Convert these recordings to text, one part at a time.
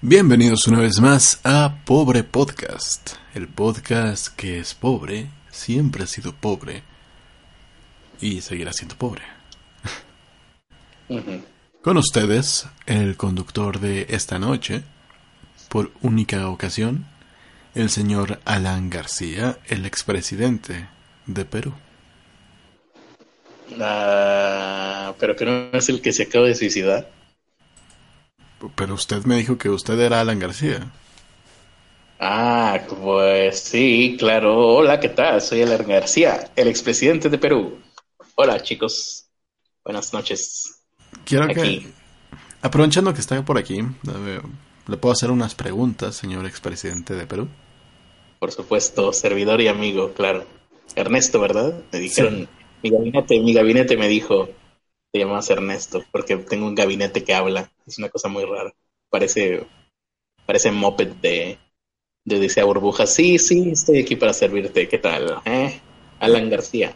Bienvenidos una vez más a Pobre Podcast, el podcast que es pobre, siempre ha sido pobre y seguirá siendo pobre. Con ustedes, el conductor de esta noche, por única ocasión, el señor Alan García, el expresidente de Perú. Ah, pero que no es el que se acaba de suicidar. Pero usted me dijo que usted era Alan García. Ah, pues sí, claro. Hola, ¿qué tal? Soy Alan García, el expresidente de Perú. Hola, chicos. Buenas noches. Quiero que, aprovechando que está por aquí, le puedo hacer unas preguntas, señor expresidente de Perú. Por supuesto, servidor y amigo, claro. Ernesto, ¿verdad? Me dijeron, mi gabinete, mi gabinete me dijo, te llamas Ernesto, porque tengo un gabinete que habla. Es una cosa muy rara. Parece, parece moped de, de Odisea Burbuja. Sí, sí, estoy aquí para servirte. ¿Qué tal? ¿Eh? Alan García.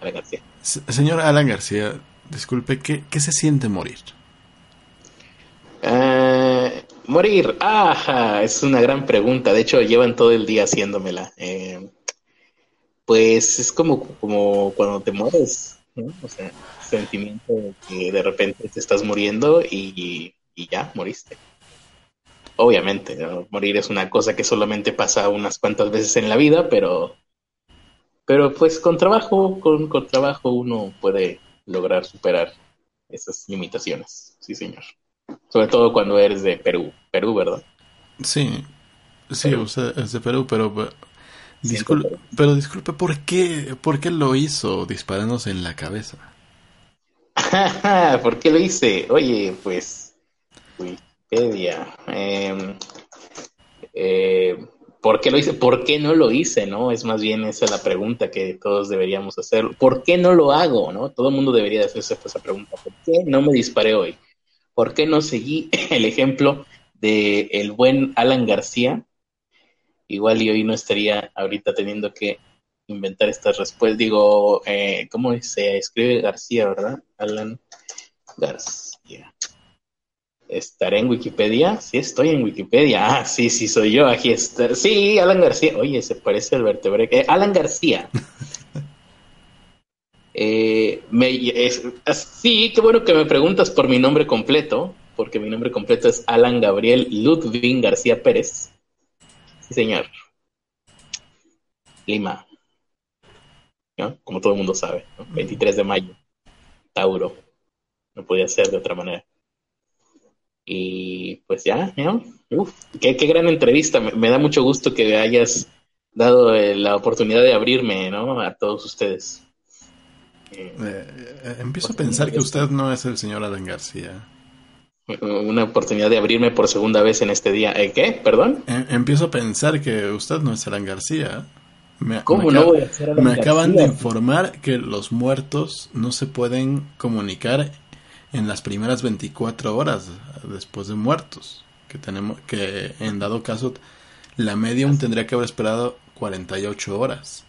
Alan García. señor Alan García, disculpe, ¿qué, qué se siente morir? Eh, morir, ajá, es una gran pregunta. De hecho, llevan todo el día haciéndomela. Eh, pues es como, como cuando te mueres, ¿no? O sea, sentimiento de que de repente te estás muriendo y, ya, moriste. Obviamente, morir es una cosa que solamente pasa unas cuantas veces en la vida, pero, pero pues con trabajo, con, con trabajo uno puede lograr superar esas limitaciones. Sí, señor. Sobre todo cuando eres de Perú. Perú, ¿verdad? Sí, sí, es de Perú, pero Disculpe, pero disculpe, ¿por qué, ¿por qué lo hizo disparándose en la cabeza? ¿Por qué lo hice? Oye, pues, Wikipedia. Em, eh, ¿Por qué lo hice? ¿Por qué no lo hice? ¿No? Es más bien esa la pregunta que todos deberíamos hacer. ¿Por qué no lo hago? ¿No? Todo el mundo debería hacerse esa pregunta. ¿Por qué no me disparé hoy? ¿Por qué no seguí el ejemplo de el buen Alan García? Igual y hoy no estaría ahorita teniendo que inventar estas respuestas. Digo, eh, ¿cómo se escribe García, verdad? Alan García. ¿Estaré en Wikipedia? Sí, estoy en Wikipedia. Ah, sí, sí, soy yo. Aquí está. Sí, Alan García. Oye, se parece al vertebre. Eh, Alan García. eh, me, sí, qué bueno que me preguntas por mi nombre completo, porque mi nombre completo es Alan Gabriel Ludwig García Pérez. Sí, señor. Lima. Como todo el mundo sabe. 23 de mayo. Tauro. No podía ser de otra manera. Y pues ya, ¿no? Uf, qué, gran entrevista. Me, da mucho gusto que hayas dado eh, la oportunidad de abrirme, ¿no? A todos ustedes. Eh, eh, empiezo a pensar que usted no es el señor Alan García una oportunidad de abrirme por segunda vez en este día. ¿Eh, ¿Qué? ¿Perdón? Em, empiezo a pensar que usted no es Alan García. Me, ¿Cómo no voy a Alan Me acaban de informar que los muertos no se pueden comunicar en las primeras 24 horas después de muertos. Que tenemos que en dado caso la medium tendría que haber esperado 48 horas.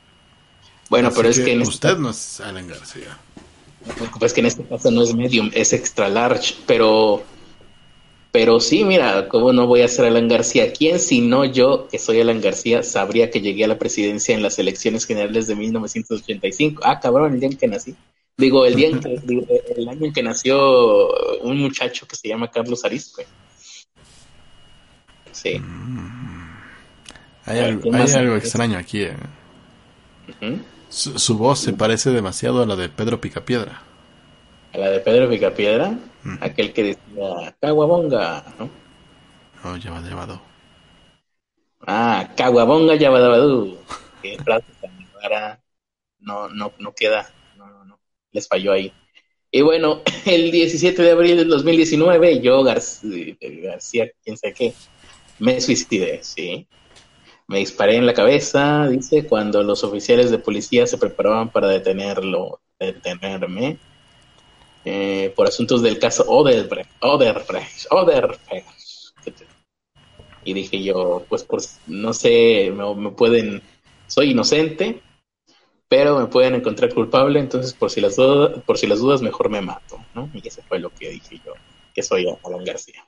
Bueno, pero es que, este usted no es Alan García. Es que en este caso no es medium, es extra large, pero pero sí, mira, ¿cómo no voy a ser Alan García? ¿Quién, si no yo, que soy Alan García, sabría que llegué a la presidencia en las elecciones generales de 1985? Ah, cabrón, el día en que nací. Digo, el día en que, el año en que nació un muchacho que se llama Carlos Arispe. Sí. Mm. Hay, algo, extraño aquí. ¿eh? su voz se parece demasiado a la de Pedro Picapiedra la de Pedro Picapiedra, aquel que decía Caguabonga, ¿no? Oh, llevado. Ah, Caguabonga Yabadabadú. Que no, no, no queda, no, no, no, les falló ahí. Y bueno, el 17 de abril del 2019, yo, García, García quién sabe qué, me suicidé, sí. Me disparé en la cabeza, dice, cuando los oficiales de policía se preparaban para detenerlo, detenerme. Eh, por asuntos del caso Oderbrecht, Oderbrecht, Oderbrecht. Y dije yo, pues por, no sé, me, pueden, soy inocente, pero me pueden encontrar culpable, entonces por si las dudas, por si las dudas mejor me mato, ¿no? Y ese fue lo que dije yo, que soy Alan García.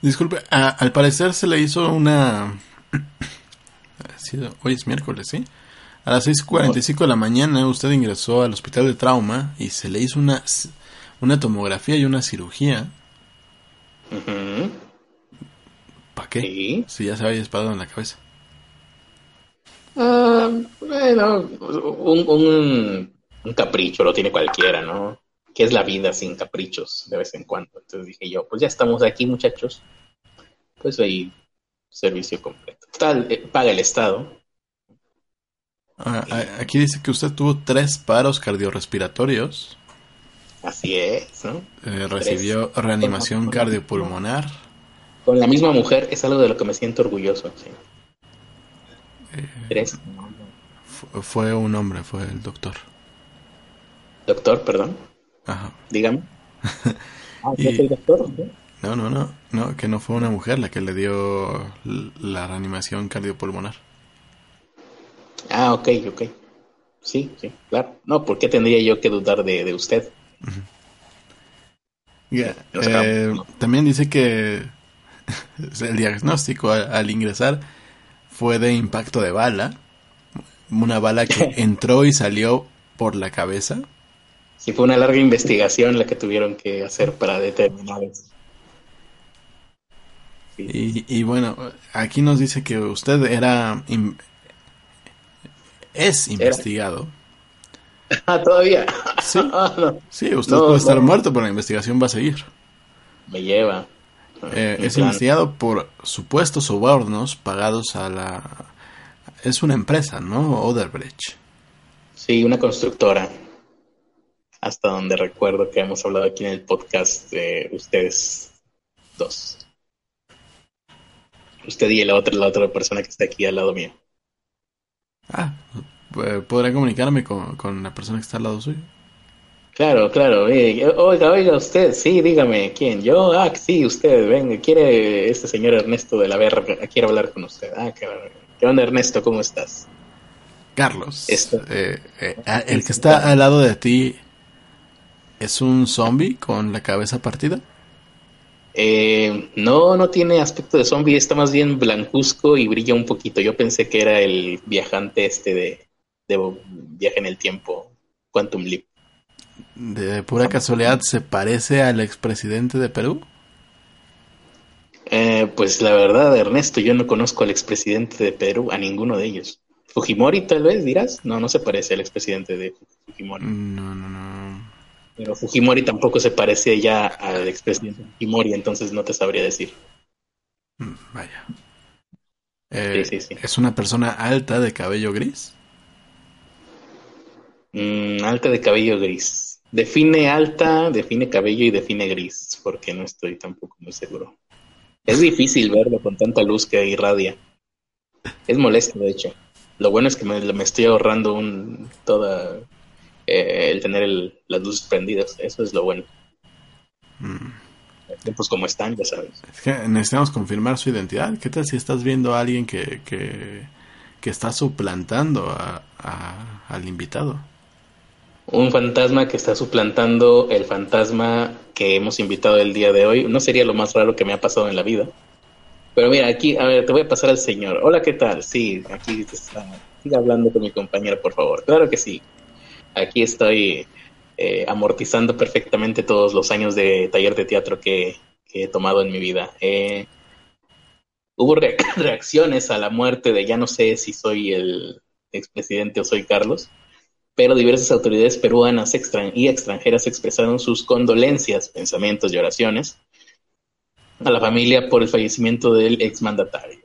Disculpe, al parecer se le hizo una... Hoy es miércoles, ¿sí? A las 6.45 de la mañana usted ingresó al hospital de trauma y se le hizo una, una tomografía y una cirugía. ¿Para qué? Si ya se había disparado en la cabeza. Ah, bueno, un, un, capricho lo tiene cualquiera, ¿no? ¿Qué es la vida sin caprichos de vez en cuando? Entonces dije yo, pues ya estamos aquí, muchachos. Pues ahí, servicio completo. Tal, eh, paga el Estado. Ah, aquí dice que usted tuvo tres paros cardiorrespiratorios. Así es, ¿no? Eh, recibió reanimación cardiopulmonar. Con la misma mujer es algo de lo que me siento orgulloso. ¿sí? Eh, tres. Fue un hombre, fue el doctor. Doctor, perdón. Ajá. Dígame. Ah, el doctor? No, no, no, no, que no fue una mujer la que le dio la reanimación cardiopulmonar. Ah, ok, ok. Sí, sí, claro. No, ¿por qué tendría yo que dudar de, usted? Eh, también dice que el diagnóstico al, ingresar fue de impacto de bala. Una bala que entró y salió por la cabeza. Sí, fue una larga investigación la que tuvieron que hacer para determinar eso. Y, bueno, aquí nos dice que usted era es investigado. Ah, todavía. Sí, ah, sí usted puede estar muerto, pero la investigación va a seguir. Me lleva. Eh, es investigado por supuestos sobornos pagados a la... Es una empresa, ¿no? Oderbrecht. Sí, una constructora. Hasta donde recuerdo que hemos hablado aquí en el podcast de ustedes dos. Usted y la otra, la otra persona que está aquí al lado mío. Ah, ¿podrá comunicarme con, la persona que está al lado suyo? Claro, claro. oiga, oiga, usted, sí, dígame, ¿quién? Yo, ah, sí, usted, venga, quiere este señor Ernesto de la Verga, quiere hablar con usted. Ah, qué, qué onda, Ernesto, ¿cómo estás? Carlos, eh, eh, ah, el que está al lado de ti es un zombie con la cabeza partida. Eh, no, no tiene aspecto de zombie, está más bien blancuzco y brilla un poquito. Yo pensé que era el viajante este de, de viaje en el tiempo, Quantum Leap. ¿De pura casualidad se parece al expresidente de Perú? Eh, pues la verdad, Ernesto, yo no conozco al expresidente de Perú, a ninguno de ellos. Fujimori, tal vez dirás. No, no se parece al expresidente de Fujimori. No, no, no. Pero Fujimori tampoco se parece ya al expresidente Fujimori, entonces no te sabría decir. Mm, vaya. Eh, ¿Es una persona alta de cabello gris? Mm, alta de cabello gris. Define alta, define cabello y define gris, porque no estoy tampoco muy seguro. Es difícil verlo con tanta luz que irradia. Es molesto, de hecho. Lo bueno es que me, me estoy ahorrando un, toda eh, el tener las luces prendidas. Eso es lo bueno. Mm. Tiempos como están, ya sabes. Es que necesitamos confirmar su identidad. ¿Qué tal si estás viendo a alguien que, que, está suplantando a, al invitado? Un fantasma que está suplantando el fantasma que hemos invitado el día de hoy. No sería lo más raro que me ha pasado en la vida. Pero mira, aquí, a ver, te voy a pasar al señor. Hola, ¿qué tal? Sí, aquí está. Siga hablando con mi compañero, por favor. Claro que sí aquí estoy eh, amortizando perfectamente todos los años de taller de teatro que, he tomado en mi vida. Eh, hubo reacciones a la muerte de ya no sé si soy el expresidente o soy Carlos, pero diversas autoridades peruanas y extranjeras expresaron sus condolencias, pensamientos y oraciones a la familia por el fallecimiento del exmandatario.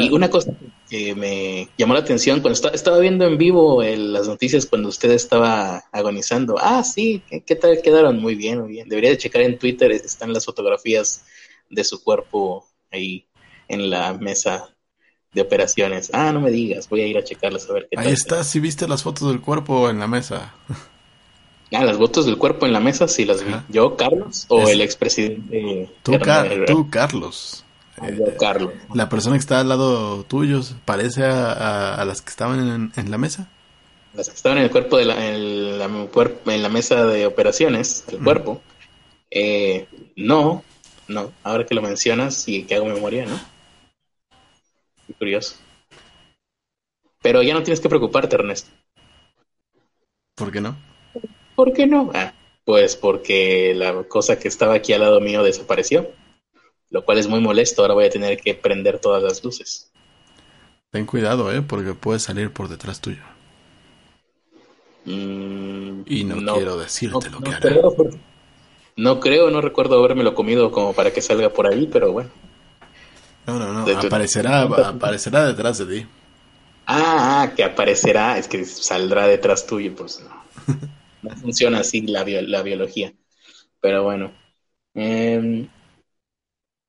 Y una cosa que me llamó la atención cuando estaba viendo en vivo las noticias cuando usted estaba agonizando. Ah, sí, ¿qué, tal quedaron? Muy bien, muy bien. Debería de checar en Twitter, están las fotografías de su cuerpo ahí en la mesa de operaciones. Ah, no me digas, voy a ir a checarlas a ver qué Ahí está, si viste las fotos del cuerpo en la mesa. Ah, las fotos del cuerpo en la mesa, sí las vi. ¿Yo, Carlos? ¿O el expresidente? Tú, tú, Carlos. Carlos. La persona que está al lado tuyo parece a, las que estaban en, la mesa. Las que estaban en el cuerpo de la, en la, en la mesa de operaciones, el cuerpo. Eh, no, no, ahora que lo mencionas y que hago memoria, ¿no? Qué curioso. Pero ya no tienes que preocuparte, Ernesto. ¿Por qué no? ¿Por qué no? Ah, pues porque la cosa que estaba aquí al lado mío desapareció, lo cual es muy molesto. Ahora voy a tener que prender todas las luces. Ten cuidado, ¿eh? Porque puede salir por detrás tuyo. Mm, y no, quiero decirte lo que hará. Creo, no creo, no recuerdo habérmelo comido como para que salga por ahí, pero bueno. No, no, no. aparecerá, aparecerá detrás de ti. Ah, ah, que aparecerá, es que saldrá detrás tuyo, pues no. No funciona así la, la biología. Pero bueno. Eh,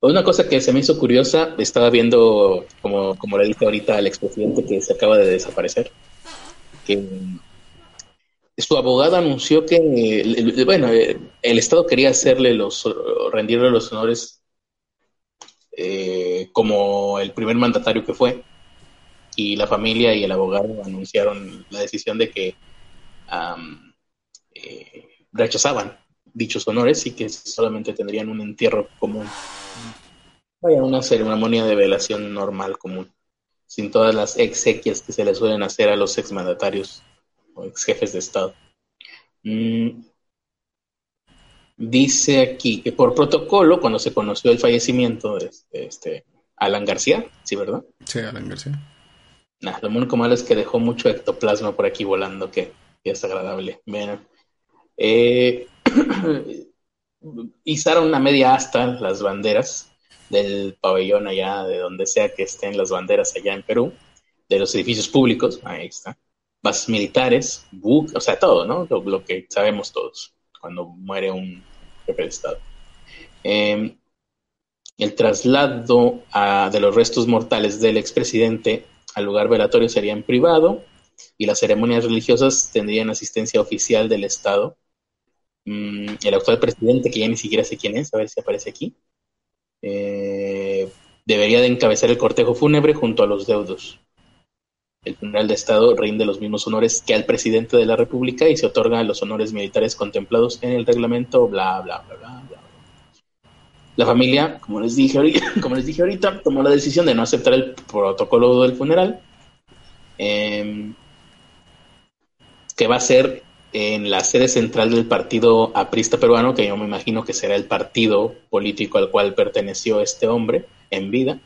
una cosa que se me hizo curiosa, estaba viendo, como, como le dije ahorita al expresidente que se acaba de desaparecer, que su abogado anunció que, bueno, el Estado quería hacerle los, rendirle los honores eh, como el primer mandatario que fue, y la familia y el abogado anunciaron la decisión de que eh, rechazaban dichos honores y que solamente tendrían un entierro común. Vaya, una ceremonia de velación normal común, sin todas las exequias que se le suelen hacer a los exmandatarios o ex jefes de Estado. Mm. Dice aquí que por protocolo, cuando se conoció el fallecimiento de este, Alan García, ¿sí, verdad? Sí, Alan García. lo único malo es que dejó mucho ectoplasma por aquí volando, que, es agradable. Bueno, eh, izaron una media asta las banderas del pabellón allá, de donde sea que estén las banderas allá en Perú, de los edificios públicos, ahí está, bases militares, o sea, todo, ¿no? Lo, que sabemos todos cuando muere un jefe de Estado. Em, el traslado de los restos mortales del expresidente al lugar velatorio sería en privado y las ceremonias religiosas tendrían asistencia oficial del Estado Mm, el actual presidente, que ya ni siquiera sé quién es, a ver si aparece aquí, eh, debería de encabezar el cortejo fúnebre junto a los deudos. El funeral de Estado rinde los mismos honores que al presidente de la República y se otorgan los honores militares contemplados en el reglamento, bla, bla, bla, bla, bla. La familia, como les dije ahorita, como les dije ahorita tomó la decisión de no aceptar el protocolo del funeral, em, que va a ser en la sede central del partido aprista peruano, que yo me imagino que será el partido político al cual perteneció este hombre en vida,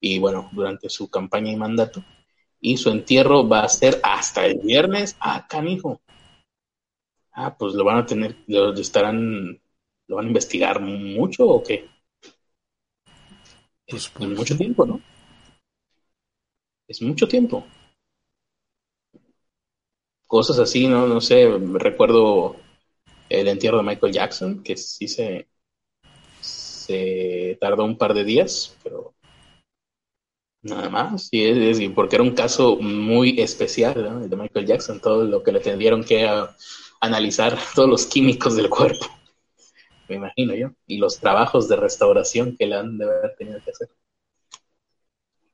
y bueno, durante su campaña y mandato. Y su entierro va a ser hasta el viernes. Ah, canijo. Ah, pues lo van a tener, lo estarán, lo van a investigar mucho o qué? Pues, pues mucho tiempo, ¿no? Es mucho tiempo cosas así, ¿no? No sé, recuerdo el entierro de Michael Jackson, que sí se, se tardó un par de días, pero nada más, sí, es, porque era un caso muy especial, ¿no? El de Michael Jackson, todo lo que le tendieron que analizar, todos los químicos del cuerpo, me imagino yo, y los trabajos de restauración que le han de haber tenido que hacer.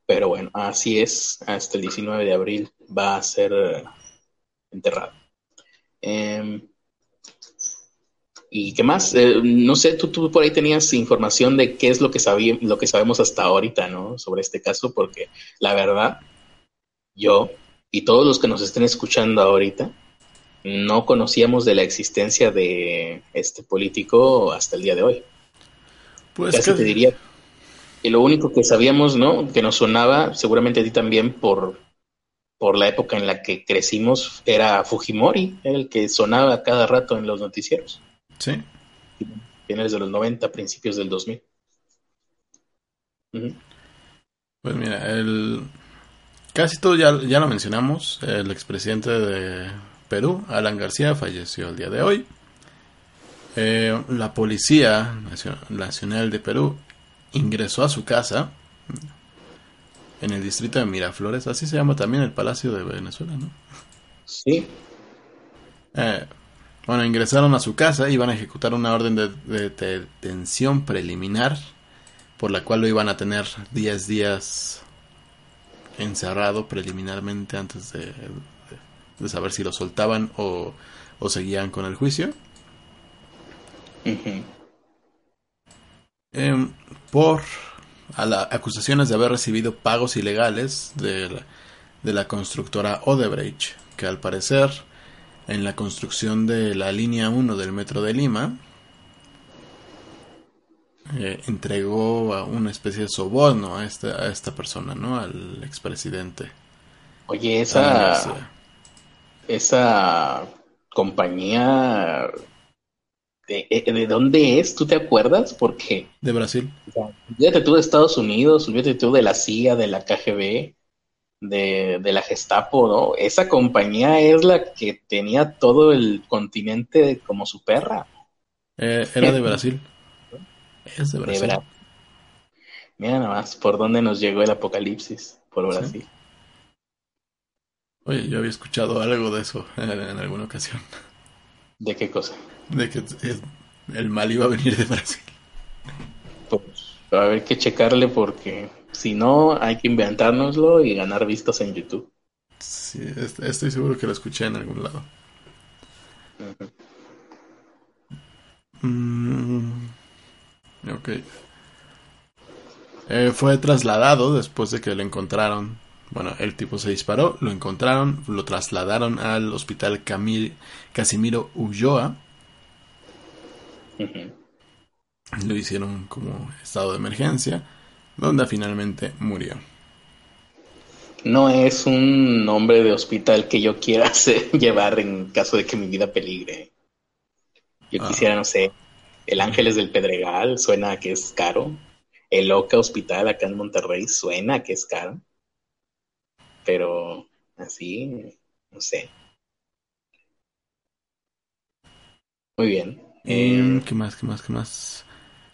Pero bueno, así es, hasta el 19 de abril va a ser enterrado. Em, ¿Y qué más? Eh, no sé, tú, tú, por ahí tenías información de qué es lo que, lo que sabemos hasta ahorita, ¿no? Sobre este caso, porque la verdad, yo y todos los que nos estén escuchando ahorita, no conocíamos de la existencia de este político hasta el día de hoy. Pues Casi te diría. Y lo único que sabíamos, ¿no? Que nos sonaba, seguramente a ti también, por por la época en la que crecimos, era Fujimori, el que sonaba cada rato en los noticieros. Sí. Finales de los 90, principios del 2000. Pues mira, el... casi todo ya, ya lo mencionamos. El expresidente de Perú, Alan García, falleció el día de hoy. Eh, la Policía Nacional de Perú ingresó a su casa en el distrito de Miraflores, así se llama también el Palacio de Venezuela, ¿no? Sí. Eh, bueno, ingresaron a su casa y iban a ejecutar una orden de, detención preliminar por la cual lo iban a tener 10 días encerrado preliminarmente antes de, de, saber si lo soltaban o, o seguían con el juicio. Em, por a acusaciones de haber recibido pagos ilegales de la, constructora Odebrecht, que al parecer en la construcción de la línea 1 del metro de Lima eh, entregó una especie de soborno a esta, a esta persona, ¿no? Al expresidente. Oye, esa, esa compañía eh, ¿De, dónde es? ¿Tú te acuerdas? Porque... De Brasil. olvídate tú de Estados Unidos, olvídate tú de la CIA, de la KGB, de, la Gestapo, ¿no? Esa compañía es la que tenía todo el continente como su perra. Eh, era de Brasil. es de Brasil. Mira nada más por dónde nos llegó el apocalipsis, por Brasil. Oye, yo había escuchado algo de eso en alguna ocasión. ¿De qué cosa? De que el mal iba a venir de Brasil. Pues va a haber que checarle porque si no hay que inventárnoslo y ganar vistas en YouTube. Sí, estoy seguro que lo escuché en algún lado. Mm, ok. Eh, fue trasladado después de que lo encontraron. Bueno, el tipo se disparó, lo encontraron, lo trasladaron al hospital Camil Casimiro Ulloa lo hicieron como estado de emergencia, donde finalmente murió. No es un nombre de hospital que yo quiera llevar en caso de que mi vida peligre. Yo ah. quisiera, no sé, el Ángeles del Pedregal suena a que es caro. El Oca Hospital acá en Monterrey suena a que es caro. Pero así, no sé. Muy bien. Eh, ¿Qué más? ¿Qué más? ¿Qué más?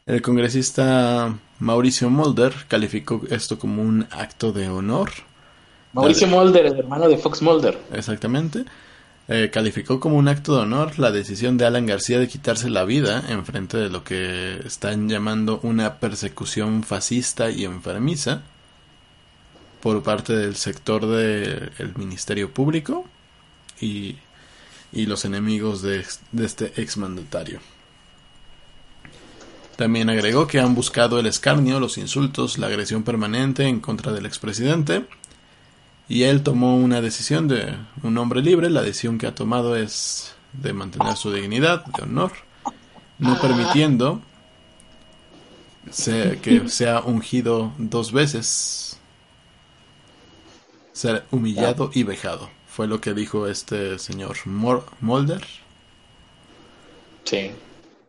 El congresista Mauricio Mulder calificó esto como un acto de honor. Mauricio Mulder, el hermano de Fox Mulder. Exactamente. Eh, calificó como un acto de honor la decisión de Alan García de quitarse la vida en frente de lo que están llamando una persecución fascista y enfermiza por parte del sector del Ministerio Público y y los enemigos de, este exmandatario. También agregó que han buscado el escarnio, los insultos, la agresión permanente en contra del expresidente y él tomó una decisión de un hombre libre. La decisión que ha tomado es de mantener su dignidad, de honor, no permitiendo que sea ungido dos veces, ser humillado y vejado. Fue lo que dijo este señor Mulder. Sí.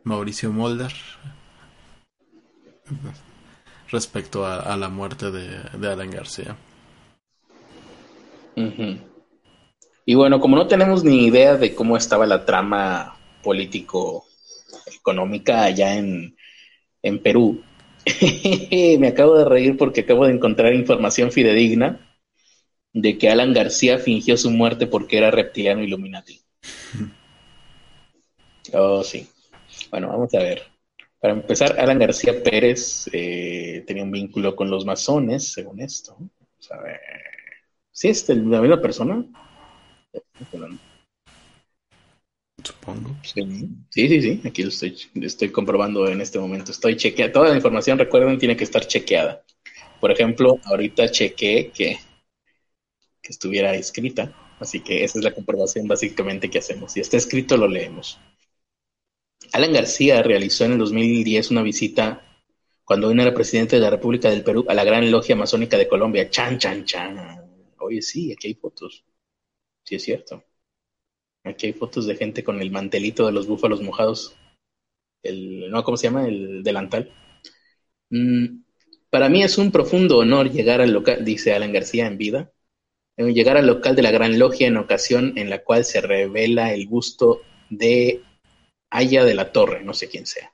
Mauricio Mulder. Respecto a, la muerte de, Alan García. Y bueno, como no tenemos ni idea de cómo estaba la trama político-económica allá en, en Perú, me acabo de reír porque acabo de encontrar información fidedigna de que Alan García fingió su muerte porque era reptiliano Illuminati. Oh, sí. Bueno, vamos a ver. Para empezar, Alan García Pérez eh, tenía un vínculo con los masones, según esto. Vamos a ver. ¿Sí es la misma persona? Supongo. Sí, sí, sí. Aquí lo estoy, estoy comprobando en este momento. Estoy chequeando. Toda la información, recuerden, tiene que estar chequeada. Por ejemplo, ahorita chequeé que estuviera escrita. Así que esa es la comprobación básicamente que hacemos. Si está escrito, lo leemos. Alan García realizó en el 2010 una visita cuando aún era presidente de la República del Perú a la Gran Logia Masónica de Colombia. Chan, chan, chan. Oye, sí, aquí hay fotos. Sí, es cierto. Aquí hay fotos de gente con el mantelito de los búfalos mojados. El, no, ¿cómo se llama? El delantal. Mm, para mí es un profundo honor llegar al local, dice Alan García en vida, llegar al local de la Gran Logia en ocasión en la cual se revela el busto de Aya de la Torre, no sé quién sea,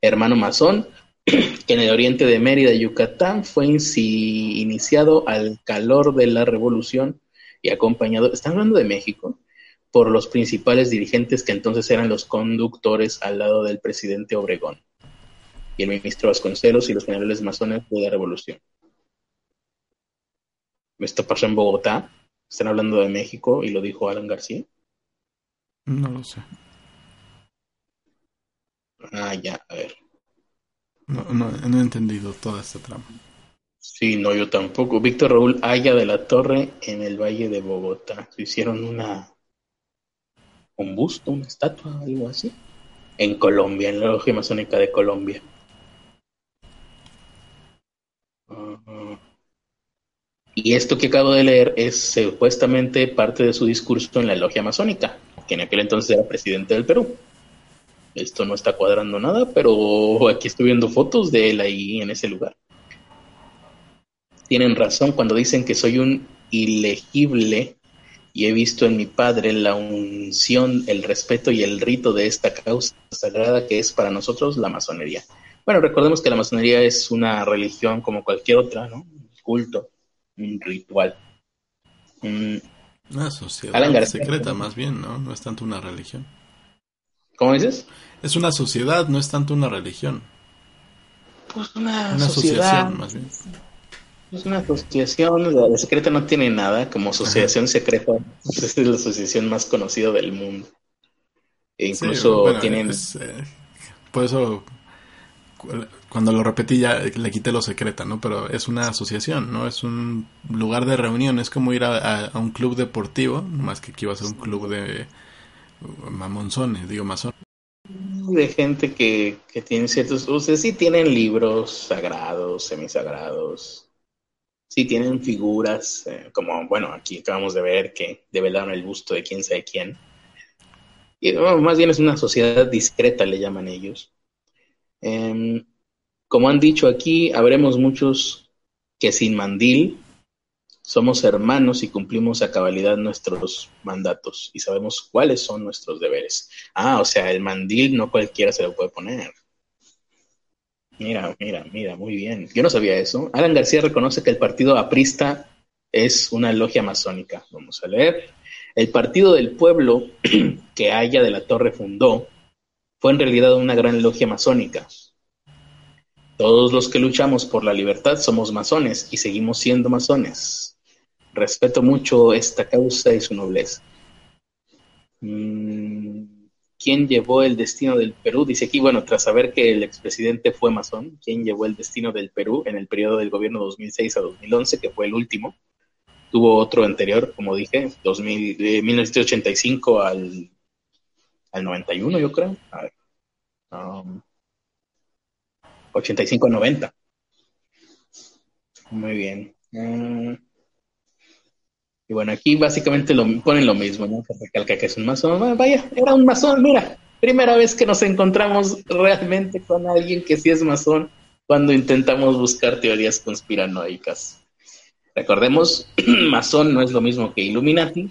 hermano masón, que en el oriente de Mérida, Yucatán, fue iniciado al calor de la revolución y acompañado, están hablando de México, por los principales dirigentes que entonces eran los conductores al lado del presidente Obregón y el ministro Vasconcelos y los generales masones de la revolución. ¿Esto pasó en Bogotá? ¿Están hablando de México y lo dijo Alan García? No lo sé. Ah, ya, a ver. No, no, no he entendido toda esta trama. Sí, no, yo tampoco. Víctor Raúl Aya de la Torre en el Valle de Bogotá. Hicieron una un busto, una estatua, algo así. En Colombia, en la logia masónica de Colombia. Y esto que acabo de leer es supuestamente parte de su discurso en la logia masónica, que en aquel entonces era presidente del Perú. Esto no está cuadrando nada, pero aquí estoy viendo fotos de él ahí en ese lugar. Tienen razón cuando dicen que soy un ilegible y he visto en mi padre la unción, el respeto y el rito de esta causa sagrada que es para nosotros la masonería. Bueno, recordemos que la masonería es una religión como cualquier otra, ¿no? Un culto, un ritual. una sociedad secreta más bien, ¿no? No es tanto una religión. ¿Cómo dices? Es una sociedad, no es tanto una religión. Pues una, asociación más bien. Es una asociación, la secreta no tiene nada, como asociación secreta, es la asociación más conocida del mundo. E incluso tienen... Eh, por eso cuando lo repetí ya le quité lo secreta, ¿no? Pero es una asociación, ¿no? Es un lugar de reunión, es como ir a, un club deportivo, más que aquí va a ser un club de mamonzones, digo masón. De gente que, que tiene ciertos, o sea, sí tienen libros sagrados, semisagrados, sí tienen figuras, eh, como, bueno, aquí acabamos de ver que develaron el busto de quién sabe quién. Y más bien es una sociedad discreta, le llaman ellos Em, como han dicho aquí, habremos muchos que sin mandil somos hermanos y cumplimos a cabalidad nuestros mandatos y sabemos cuáles son nuestros deberes. Ah, o sea, el mandil no cualquiera se lo puede poner. Mira, mira, mira, muy bien. Yo no sabía eso. Alan García reconoce que el partido aprista es una logia masónica. Vamos a leer. El partido del pueblo que Haya de la Torre fundó fue en realidad una gran logia masónica. Todos los que luchamos por la libertad somos masones y seguimos siendo masones. Respeto mucho esta causa y su nobleza. Mm, ¿Quién llevó el destino del Perú? Dice aquí, bueno, tras saber que el expresidente fue masón, ¿quién llevó el destino del Perú en el periodo del gobierno 2006 a 2011, que fue el último? Tuvo otro anterior, como dije, 2000, de 1985 al al 91, yo creo. A ver. 85-90. Um, Muy bien. Mm. y bueno, aquí básicamente lo, ponen lo mismo, ¿no? Recalca que es un masón. Ah, vaya, era un masón, mira. Primera vez que nos encontramos realmente con alguien que sí es masón cuando intentamos buscar teorías conspiranoicas. Recordemos, masón no es lo mismo que Illuminati,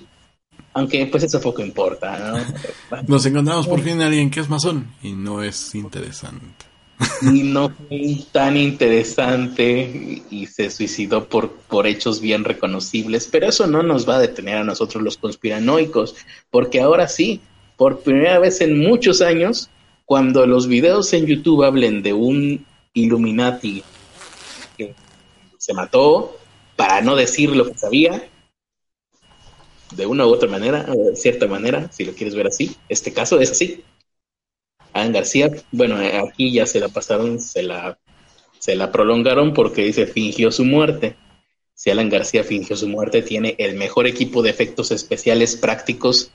aunque pues eso poco importa, Nos encontramos por fin a alguien que es masón y no es interesante. Y no fue tan interesante y se suicidó por, por hechos bien reconocibles, pero eso no nos va a detener a nosotros los conspiranoicos, porque ahora sí, por primera vez en muchos años, cuando los videos en YouTube hablen de un Illuminati que se mató para no decir lo que sabía, de una u otra manera, de cierta manera, si lo quieres ver así. Este caso es así. Alan García, bueno, aquí ya se la pasaron, se la, se la prolongaron porque dice fingió su muerte. Si Alan García fingió su muerte, tiene el mejor equipo de efectos especiales prácticos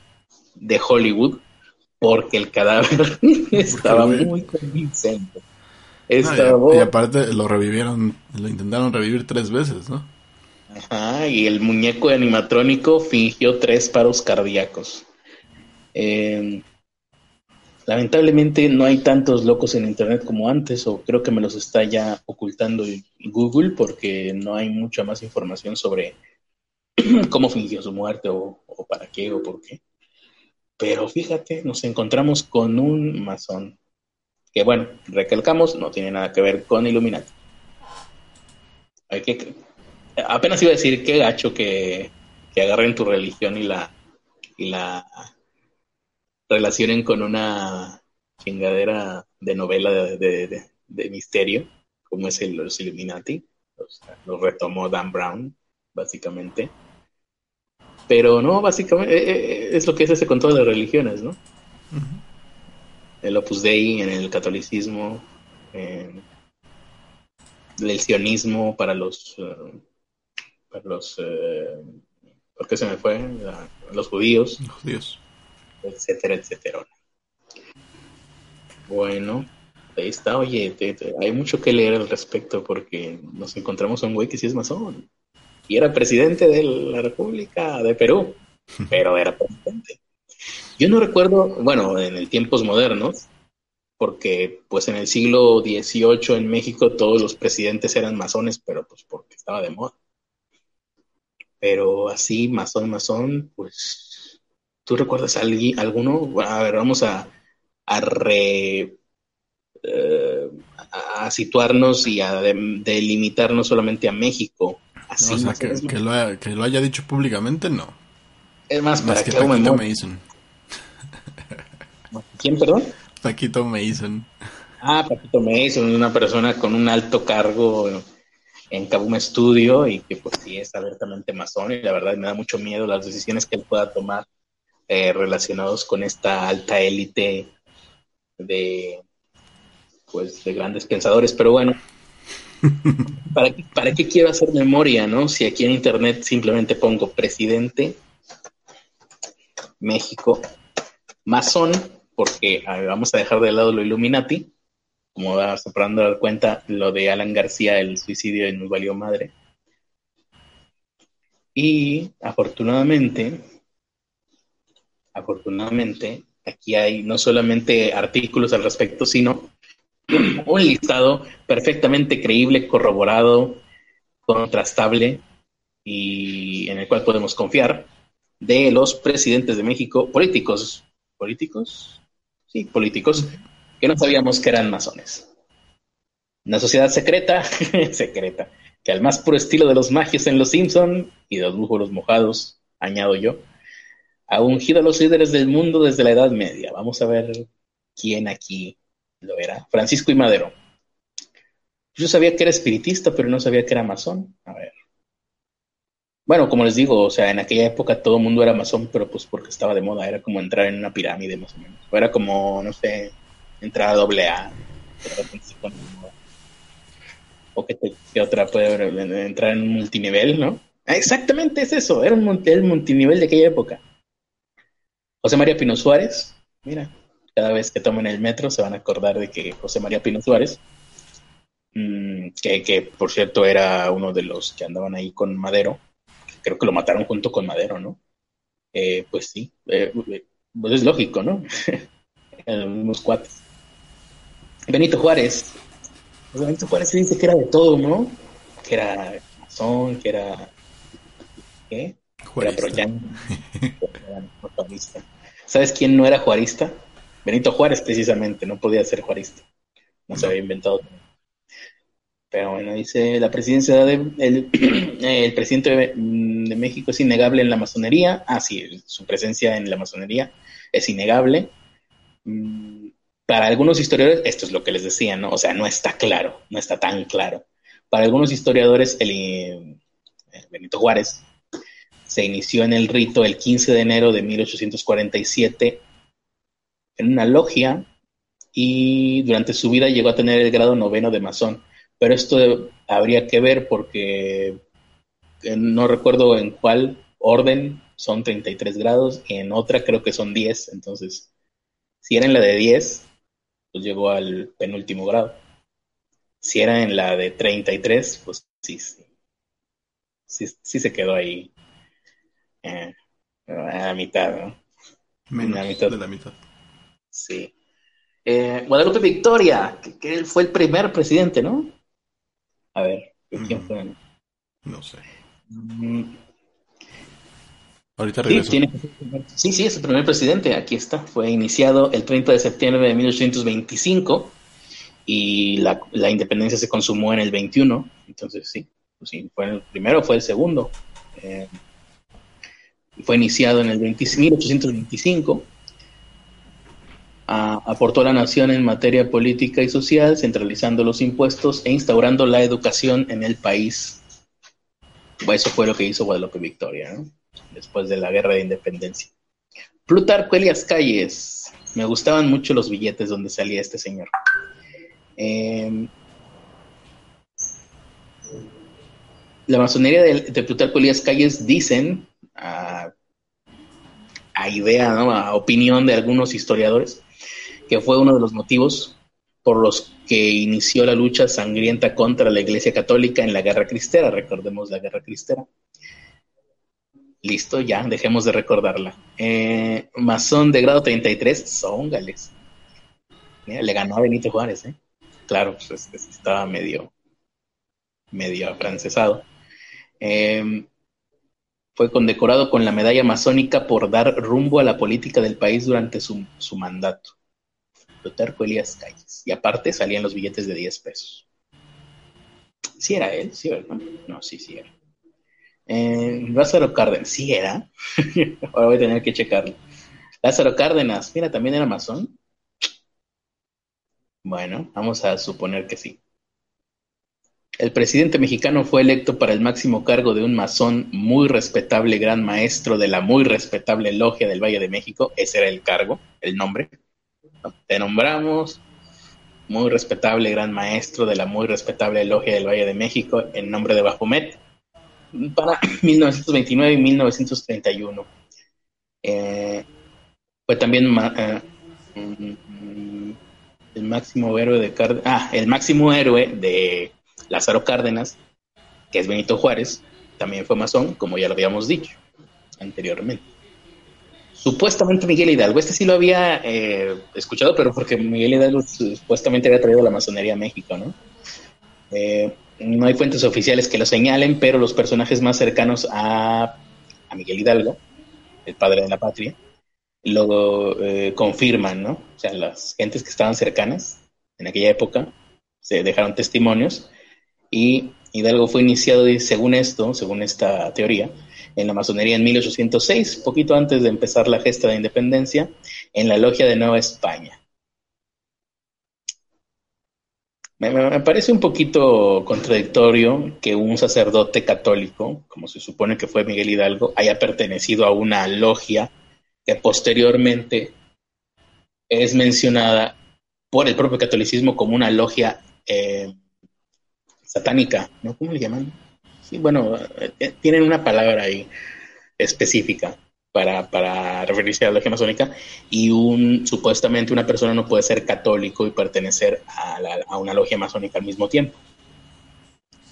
de Hollywood, porque el cadáver estaba muy convincente. y, aparte lo revivieron, lo intentaron revivir tres veces, ¿no? Ajá, y el muñeco animatrónico fingió tres paros cardíacos. Em, lamentablemente no hay tantos locos en internet como antes, o creo que me los está ya ocultando Google porque no hay mucha más información sobre cómo fingió su muerte o, o para qué o por qué. Pero fíjate, nos encontramos con un masón que, bueno, recalcamos, no tiene nada que ver con Illuminati. Hay que apenas iba a decir qué gacho que, agarren tu religión y la, y la relacionen con una chingadera de novela de, misterio, como es el, los Illuminati. lo retomó Dan Brown, básicamente. Pero no, básicamente eh, eh, es lo que se hace con todas las religiones, ¿no? El Opus Dei en el catolicismo, del sionismo para los, eh, para los, eh, ¿por qué se me fue? los judíos, los judíos, etcétera, etcétera. Bueno, ahí está, oye, hay mucho que leer al respecto porque nos encontramos a un güey que sí es masón y era presidente de la República de Perú, pero era presidente. Yo no recuerdo, bueno, en el tiempos modernos, porque pues en el siglo XVIII en México todos los presidentes eran masones, pero pues porque estaba de moda. Pero así, masón, masón, pues, ¿tú recuerdas a alguno? A ver, vamos a, a re... Eh, a situarnos y a delimitar no solamente a México. Así, o sea, que, lo haya, dicho públicamente, no. Es más, para que Paquito Mason. ¿Quién, perdón? Paquito Mason. Ah, Paquito Mason, una persona con un alto cargo en Kabum Studio y que pues sí es abiertamente masón y la verdad me da mucho miedo las decisiones que él pueda tomar eh, relacionados con esta alta élite de pues de grandes pensadores, pero bueno, ¿para qué, ¿para qué quiero hacer memoria, no? Si aquí en internet simplemente pongo presidente México masón, porque vamos a dejar de lado lo Illuminati, como vas a dar cuenta, lo de Alan García, el suicidio de valió madre. Y afortunadamente, afortunadamente, aquí hay no solamente artículos al respecto, sino un listado perfectamente creíble, corroborado, contrastable y en el cual podemos confiar de los presidentes de México, políticos, políticos, sí, políticos, que no sabíamos que eran masones. Una sociedad secreta, secreta, que al más puro estilo de los magios en Los Simpson y de los mojados, añado yo, ha ungido a los líderes del mundo desde la Edad Media. Vamos a ver quién aquí lo era. Francisco y Madero. Yo sabía que era espiritista, pero no sabía que era masón. A ver. Bueno, como les digo, o sea, en aquella época todo el mundo era masón, pero pues porque estaba de moda, era como entrar en una pirámide más o menos. Era como, no sé, entrar a doble A. O que, otra puede entrar en un multinivel, ¿no? Ah, exactamente es eso, era un el multinivel de aquella época. José María Pino Suárez, mira, cada vez que tomen el metro se van a acordar de que José María Pino Suárez, mm, que, que por cierto era uno de los que andaban ahí con Madero, creo que lo mataron junto con Madero, ¿no? Eh, pues sí, eh, pues es lógico, ¿no? Unos cuates. Benito Juárez. Pues Benito Juárez se dice que era de todo, ¿no? Que era masón, que era. ¿Qué? Juarista. Era juarista. ¿Sabes quién no era juarista? Benito Juárez, precisamente, no podía ser juarista. No se había inventado pero bueno, dice, la presidencia de, el, presidente de, México es innegable en la masonería. Ah, sí, su presencia en la masonería es innegable. Mm, para algunos historiadores, esto es lo que les decía, ¿no? O sea, no está claro, no está tan claro. Para algunos historiadores, el, eh, Benito Juárez se inició en el rito el 15 de enero de 1847 en una logia y durante su vida llegó a tener el grado noveno de masón pero esto habría que ver porque eh, no recuerdo en cuál orden son 33 grados y en otra creo que son 10, entonces si era en la de 10, pues llegó al penúltimo grado. Si era en la de 33, pues sí, sí, sí, se quedó ahí eh, a la mitad, ¿no? Menos la mitad. de la mitad. Sí. Eh, Guadalupe Victoria, que, él fue el primer presidente, ¿no? A ver, ¿quién fue? No sé. Mm. Ahorita regreso. Sí, sí, es el primer presidente. Aquí está. Fue iniciado el 30 de septiembre de 1825 y la, independencia se consumó en el 21. Entonces, sí, pues sí fue el primero, fue el segundo. Eh, fue iniciado en el 1825 aportó a la nación en materia política y social, centralizando los impuestos e instaurando la educación en el país. eso fue lo que hizo Guadalupe Victoria, después de la guerra de independencia. Plutarco Elias Calles. Me gustaban mucho los billetes donde salía este señor. Em, la masonería de, Plutarco Elías Calles dicen, a, idea, ¿no? a opinión de algunos historiadores, que fue uno de los motivos por los que inició la lucha sangrienta contra la Iglesia Católica en la Guerra Cristera. Recordemos la Guerra Cristera. Listo, ya, dejemos de recordarla. Eh, masón de grado 33, Zóngales. le ganó a Benito Juárez, ¿eh? Claro, pues estaba medio, medio afrancesado. Eh, fue condecorado con la medalla masónica por dar rumbo a la política del país durante su, mandato. Plutarco Elías Calles. Y aparte salían los billetes de 10 pesos. Sí era él, sí, ¿verdad? No, sí, sí era. Eh, Lázaro Cárdenas, ¿sí era? Ahora voy a tener que checarlo. Lázaro Cárdenas, mira, también era masón. Bueno, vamos a suponer que sí. El presidente mexicano fue electo para el máximo cargo de un masón muy respetable gran maestro de la muy respetable logia del Valle de México. Ese era el cargo, el nombre. Te nombramos muy respetable gran maestro de la muy respetable logia del Valle de México en nombre de Bafomet para 1929 y 1931. Eh, fue también eh, mm, el máximo héroe de ah, el máximo héroe de Lázaro Cárdenas, que es Benito Juárez, también fue masón, como ya lo habíamos dicho anteriormente. Supuestamente Miguel Hidalgo, este sí lo había eh, escuchado, pero porque Miguel Hidalgo supuestamente había traído la masonería a México, ¿no? No hay fuentes oficiales que lo señalen, pero los personajes más cercanos a, Miguel Hidalgo, el padre de la patria, lo eh, confirman, ¿no? O sea, las gentes que estaban cercanas en aquella época se dejaron testimonios y Hidalgo fue iniciado, según esto, según esta teoría, en la masonería en 1806, poquito antes de empezar la gesta de independencia, en la logia de Nueva España. Me, parece un poquito contradictorio que un sacerdote católico, como se supone que fue Miguel Hidalgo, haya pertenecido a una logia que posteriormente es mencionada por el propio catolicismo como una logia eh, satánica, ¿no? ¿Cómo le llaman? Sí, bueno, eh, eh, tienen una palabra ahí específica para, para referirse a la logia masónica y un supuestamente una persona no puede ser católico y pertenecer a, una logia masónica al mismo tiempo.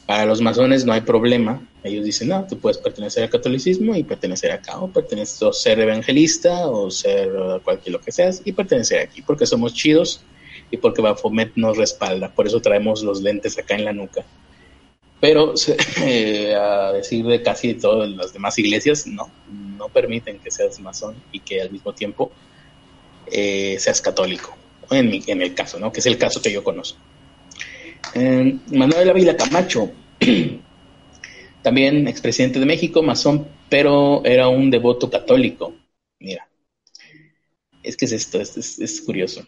Para los masones no hay problema. Ellos dicen, no, tú puedes pertenecer al catolicismo y pertenecer acá, o pertenecer, o ser evangelista, o ser cualquier lo que seas, y pertenecer aquí, porque somos chidos y porque Bafomet nos respalda. Por eso traemos los lentes acá en la nuca. Pero eh, a decir de casi todas las demás iglesias, no, no permiten que seas masón y que al mismo tiempo eh, seas católico. En, el caso, ¿no? Que es el caso que yo conozco. Eh, Manuel Ávila Camacho, también expresidente de México, masón, pero era un devoto católico. Mira, es que es esto, es, es, curioso.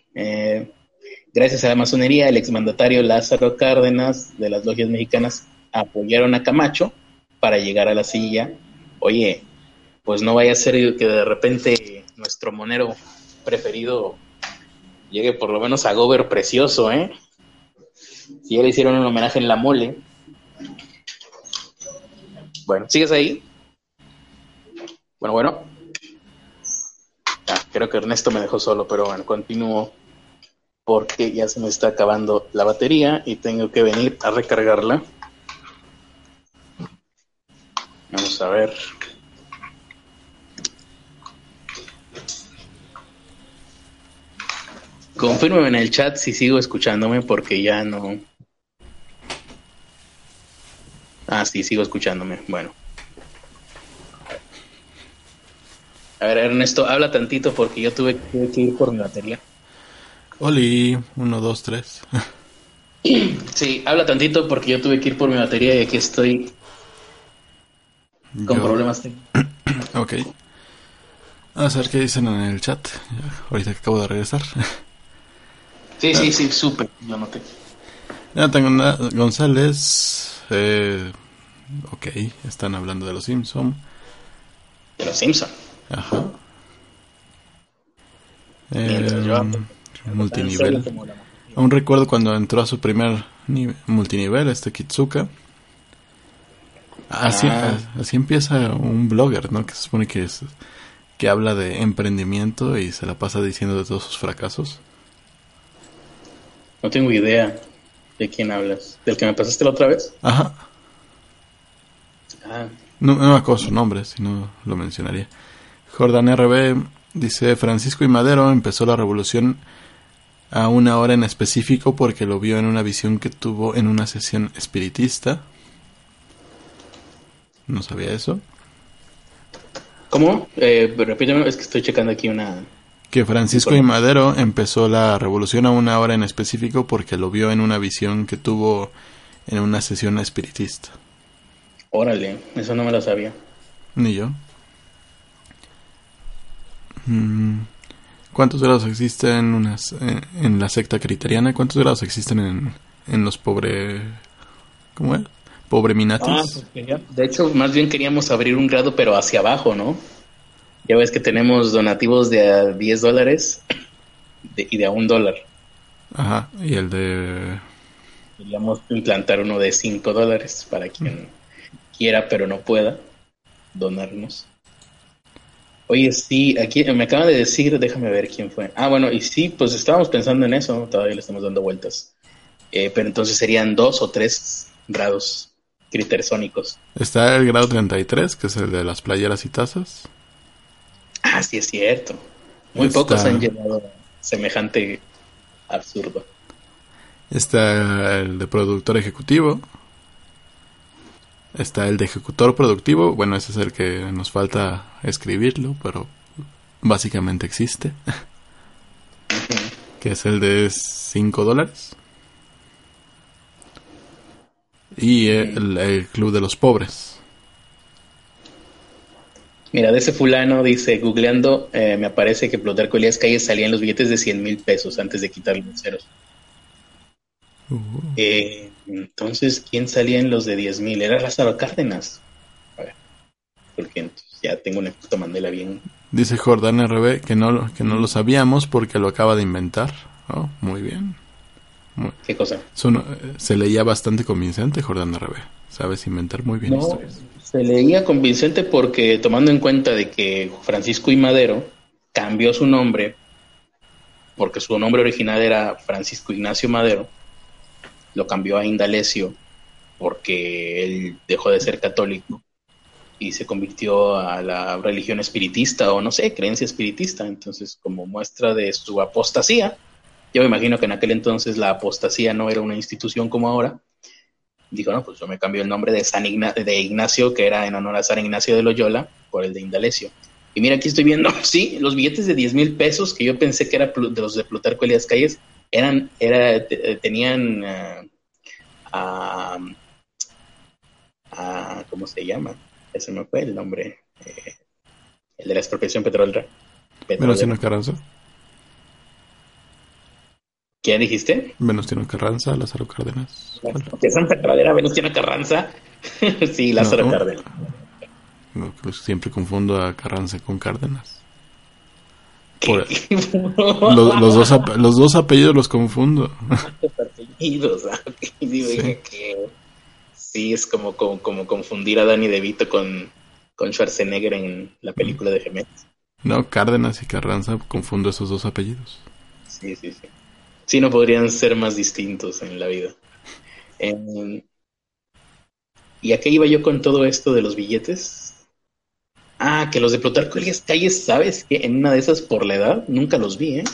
gracias a la masonería, el exmandatario Lázaro Cárdenas de las logias mexicanas apoyaron a Camacho para llegar a la silla. Oye, pues no vaya a ser que de repente nuestro monero preferido llegue por lo menos a Gober precioso, ¿eh? Si ya le hicieron un homenaje en la mole. Bueno, ¿sigues ahí? Bueno, bueno. Creo que Ernesto me dejó solo, pero bueno, continúo porque ya se me está acabando la batería y tengo que venir a recargarla. Vamos a ver. Confírmeme en el chat si sigo escuchándome porque ya no. Ah, sí, sigo escuchándome. Bueno. A ver, Ernesto, habla tantito porque yo tuve, que ir por mi batería. Oli, uno, dos, tres. Sí, habla tantito porque yo tuve que ir por mi batería y aquí estoy con problemas técnicos. ok. A ver qué dicen en el chat. ahorita que acabo de regresar. Sí, sí, sí, súper. Lo noté. Ya tengo González. Eh, ok, están hablando de los Simpson. De los Simpson. Ajá. Eh, multinivel. Aún recuerdo cuando entró a su primer multinivel, este Kitsuka. Así, ah. así empieza un blogger, ¿no? Que se supone que es que habla de emprendimiento y se la pasa diciendo de todos sus fracasos. No tengo idea de quién hablas. ¿Del que me pasaste la otra vez? Ajá. Ah. No, no me acuerdo su nombre, si no lo mencionaría. Jordan RB dice, Francisco y Madero empezó la revolución a una hora en específico porque lo vio en una visión que tuvo en una sesión espiritista. No sabía eso. ¿Cómo? Eh, repíteme, es que estoy checando aquí una... Que Francisco y Madero empezó la revolución a una hora en específico porque lo vio en una visión que tuvo en una sesión espiritista. Órale, eso no me lo sabía. Ni yo. Mm, ¿Cuántos grados existen en, en la secta criteriana? ¿Cuántos grados existen en, en los pobre... ¿Cómo es? Pobre Minatis. Ah, pues de hecho, más bien queríamos abrir un grado, pero hacia abajo, ¿no? Ya ves que tenemos donativos de a 10 dólares y de a un dólar. Ajá, y el de... Queríamos implantar uno de 5 dólares para quien quiera, pero no pueda donarnos. Oye, sí, aquí me acaban de decir, déjame ver quién fue. Ah, bueno, y sí, pues estábamos pensando en eso, todavía le estamos dando vueltas. Eh, pero entonces serían dos o tres grados critersónicos. Está el grado 33, que es el de las playeras y tazas. Ah, sí, es cierto. Muy pocos han llevado semejante absurdo. Está el de productor ejecutivo. Está el de ejecutor productivo. Bueno, ese es el que nos falta escribirlo, pero básicamente existe. que es el de 5 dólares y el, Club de los Pobres. Mira, de ese fulano dice, googleando, eh, me aparece que Plutarco Elías Calles salían los billetes de 100 mil pesos antes de quitarle los ceros. Uh. Eh, entonces, ¿quién salía en los de 10 mil? Era Lázaro Cárdenas. A ver, porque ya tengo una foto Mandela bien. Dice Jordán RB que no, que no lo sabíamos porque lo acaba de inventar. Oh, muy bien. ¿Qué cosa? Eh, se leía bastante convincente Jordán RB. Sabes inventar muy bien historias. Se leía convincente porque tomando en cuenta de que Francisco y Madero cambió su nombre porque su nombre original era Francisco Ignacio Madero, lo cambió a Indalecio porque él dejó de ser católico y se convirtió a la religión espiritista o no sé, creencia espiritista. Entonces, como muestra de su apostasía, yo me imagino que en aquel entonces la apostasía no era una institución como ahora. Dijo, no, pues yo me cambio el nombre de, San de Ignacio, que era en honor a San Ignacio de Loyola, por el de Indalecio. Y mira, aquí estoy viendo, sí, los billetes de 10 mil pesos, que yo pensé que eran de los de Plutarco Elías Calles, eran, era, tenían uh, a, ¿cómo se llama? Ese me fue el nombre, eh, el de la expropiación petrolera. petrolera. Carranza. ¿Quién dijiste? Venustiano Carranza, Lázaro Cárdenas. ¿De Santa Cradera, Venustiano Carranza? sí, Lázaro Cárdenas. pues siempre confundo a Carranza con Cárdenas. los, dos los dos apellidos los confundo. apellidos, ah, sí. sí, es como, como, confundir a Danny DeVito con, con Schwarzenegger en la película de Gemelos. No, Cárdenas y Carranza confundo esos dos apellidos. Sí, sí, sí sí no podrían ser más distintos en la vida. ¿Y a qué iba yo con todo esto de los billetes? Ah, que los de Plutarco Elías Calles, ¿sabes? Que en una de esas por la edad nunca los vi, ¿eh?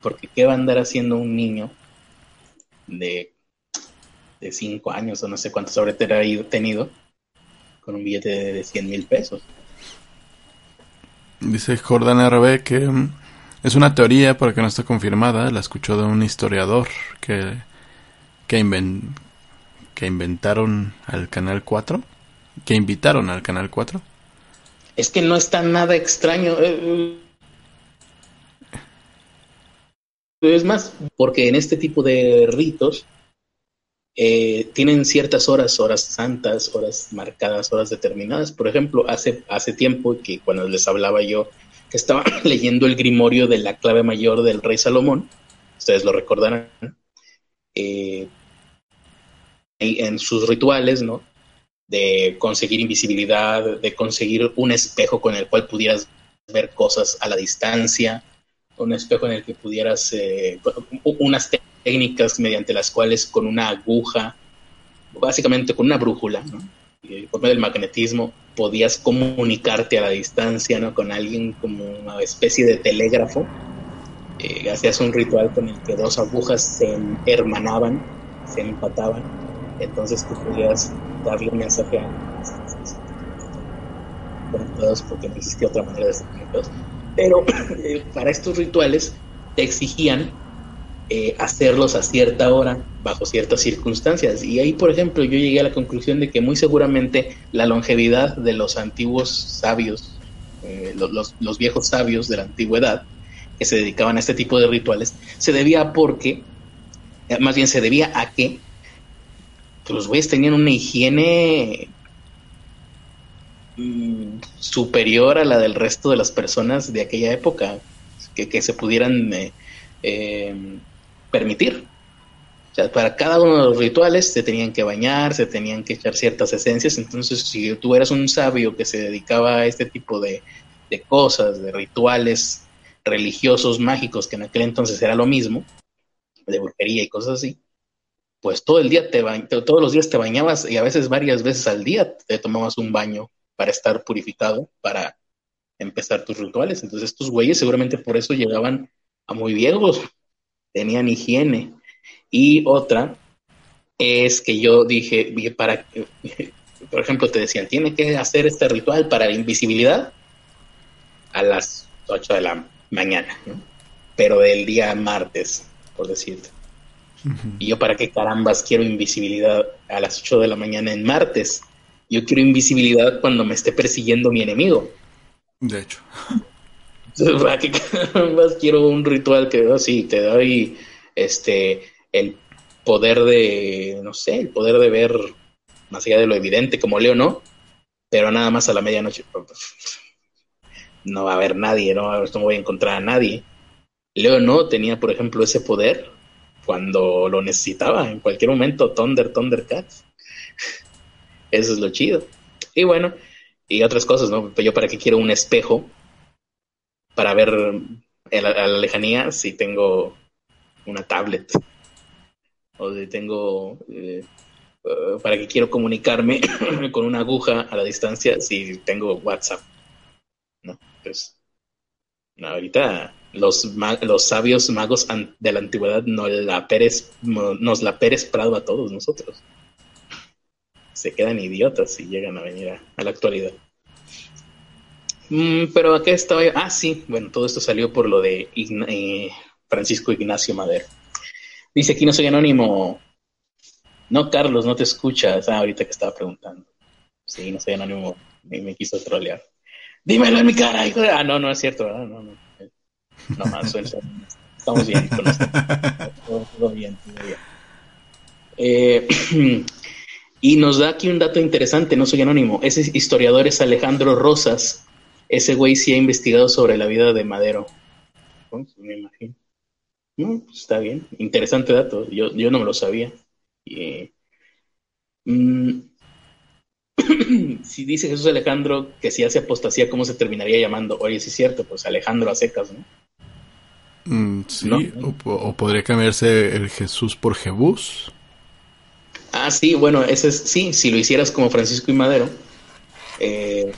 Porque ¿qué va a andar haciendo un niño de, de cinco años o no sé cuántos habrá tenido con un billete de 100 mil pesos? Dice Jordan RB que es una teoría porque no está confirmada, la escuchó de un historiador que, que, inventaron al Canal 4, que invitaron al Canal 4. Es que no está nada extraño. Eh, eh. Es más, porque en este tipo de ritos eh, tienen ciertas horas, horas santas, horas marcadas, horas determinadas. Por ejemplo, hace, hace tiempo que cuando les hablaba yo estaba leyendo el grimorio de la clave mayor del rey Salomón, ustedes lo recordarán, eh, en sus rituales, ¿no? de conseguir invisibilidad, de conseguir un espejo con el cual pudieras ver cosas a la distancia, un espejo en el que pudieras, eh, unas técnicas mediante las cuales con una aguja, básicamente con una brújula, ¿no? Por medio del magnetismo, podías comunicarte a la distancia ¿no? con alguien como una especie de telégrafo. Eh, hacías un ritual con el que dos agujas se hermanaban, se empataban, entonces tú podías darle un mensaje a conectados porque no existía otra manera de estar conectados. Pero eh, para estos rituales te exigían eh, hacerlos a cierta hora, bajo ciertas circunstancias. Y ahí, por ejemplo, yo llegué a la conclusión de que muy seguramente la longevidad de los antiguos sabios, eh, los, viejos sabios de la antigüedad, que se dedicaban a este tipo de rituales, se debía a porque, más bien se debía a que los güeyes tenían una higiene Mm, superior a la del resto de las personas de aquella época que, se pudieran eh, eh, permitir. O sea, para cada uno de los rituales se tenían que bañar, se tenían que echar ciertas esencias. Entonces, si tú eras un sabio que se dedicaba a este tipo de, de cosas, de rituales religiosos, mágicos, que en aquel entonces era lo mismo, de brujería y cosas así, pues todo el día te todos los días te bañabas y a veces varias veces al día te tomabas un baño para estar purificado, para empezar tus rituales. Entonces estos güeyes seguramente por eso llegaban a muy viejos, tenían higiene. Y otra es que yo dije, para, por ejemplo, te decían, tiene que hacer este ritual para la invisibilidad a las 8 de la mañana, pero del día martes, por decirte. Y yo, ¿para qué carambas quiero invisibilidad a las 8 de la mañana en martes? Yo quiero invisibilidad cuando me esté persiguiendo mi enemigo. De hecho. ¿Para qué más quiero un ritual que oh, sí, te doy este el poder de, no sé, el poder de ver más allá de lo evidente, como Leo no, pero nada más a la medianoche. No va a haber nadie, no, no voy a encontrar a nadie. Leo no tenía, por ejemplo, ese poder cuando lo necesitaba, en cualquier momento, Thunder, Thundercats. Eso es lo chido. Y bueno, y otras cosas, ¿no? Yo para qué quiero un espejo para ver a la, lejanía si tengo una tablet o si tengo eh, eh, para qué quiero comunicarme con una aguja a la distancia si tengo WhatsApp. ¿No? Pues ahorita los, los sabios magos de la antigüedad nos la Pérez, nos la Pérez Prado a todos nosotros se quedan idiotas si llegan a venir a, la actualidad. Mm, pero acá estaba Ah, sí, bueno, todo esto salió por lo de eh, Francisco Ignacio Madero. Dice aquí no soy anónimo. No, Carlos, no te escuchas. Ah, ahorita que estaba preguntando. Sí, no soy anónimo. Me, quiso trolear. Dímelo en mi cara, hijo de... Ah, no, no es cierto. No, no, no. Más, estamos bien con esto. Todo, bien, todo bien. Eh, Y nos da aquí un dato interesante, no soy anónimo. Ese historiador es Alejandro Rosas. Ese güey sí ha investigado sobre la vida de Madero. Pues, me imagino. No, pues, está bien. Interesante dato. Yo, yo no me lo sabía. Mm, si dice Jesús Alejandro que si hace apostasía, ¿cómo se terminaría llamando? Oye, sí es cierto, pues Alejandro a secas, ¿no? Mm, sí, O, podría cambiarse el Jesús por Jebús. Ah, sí, bueno, ese es, sí, si lo hicieras como Francisco y Madero. Eh,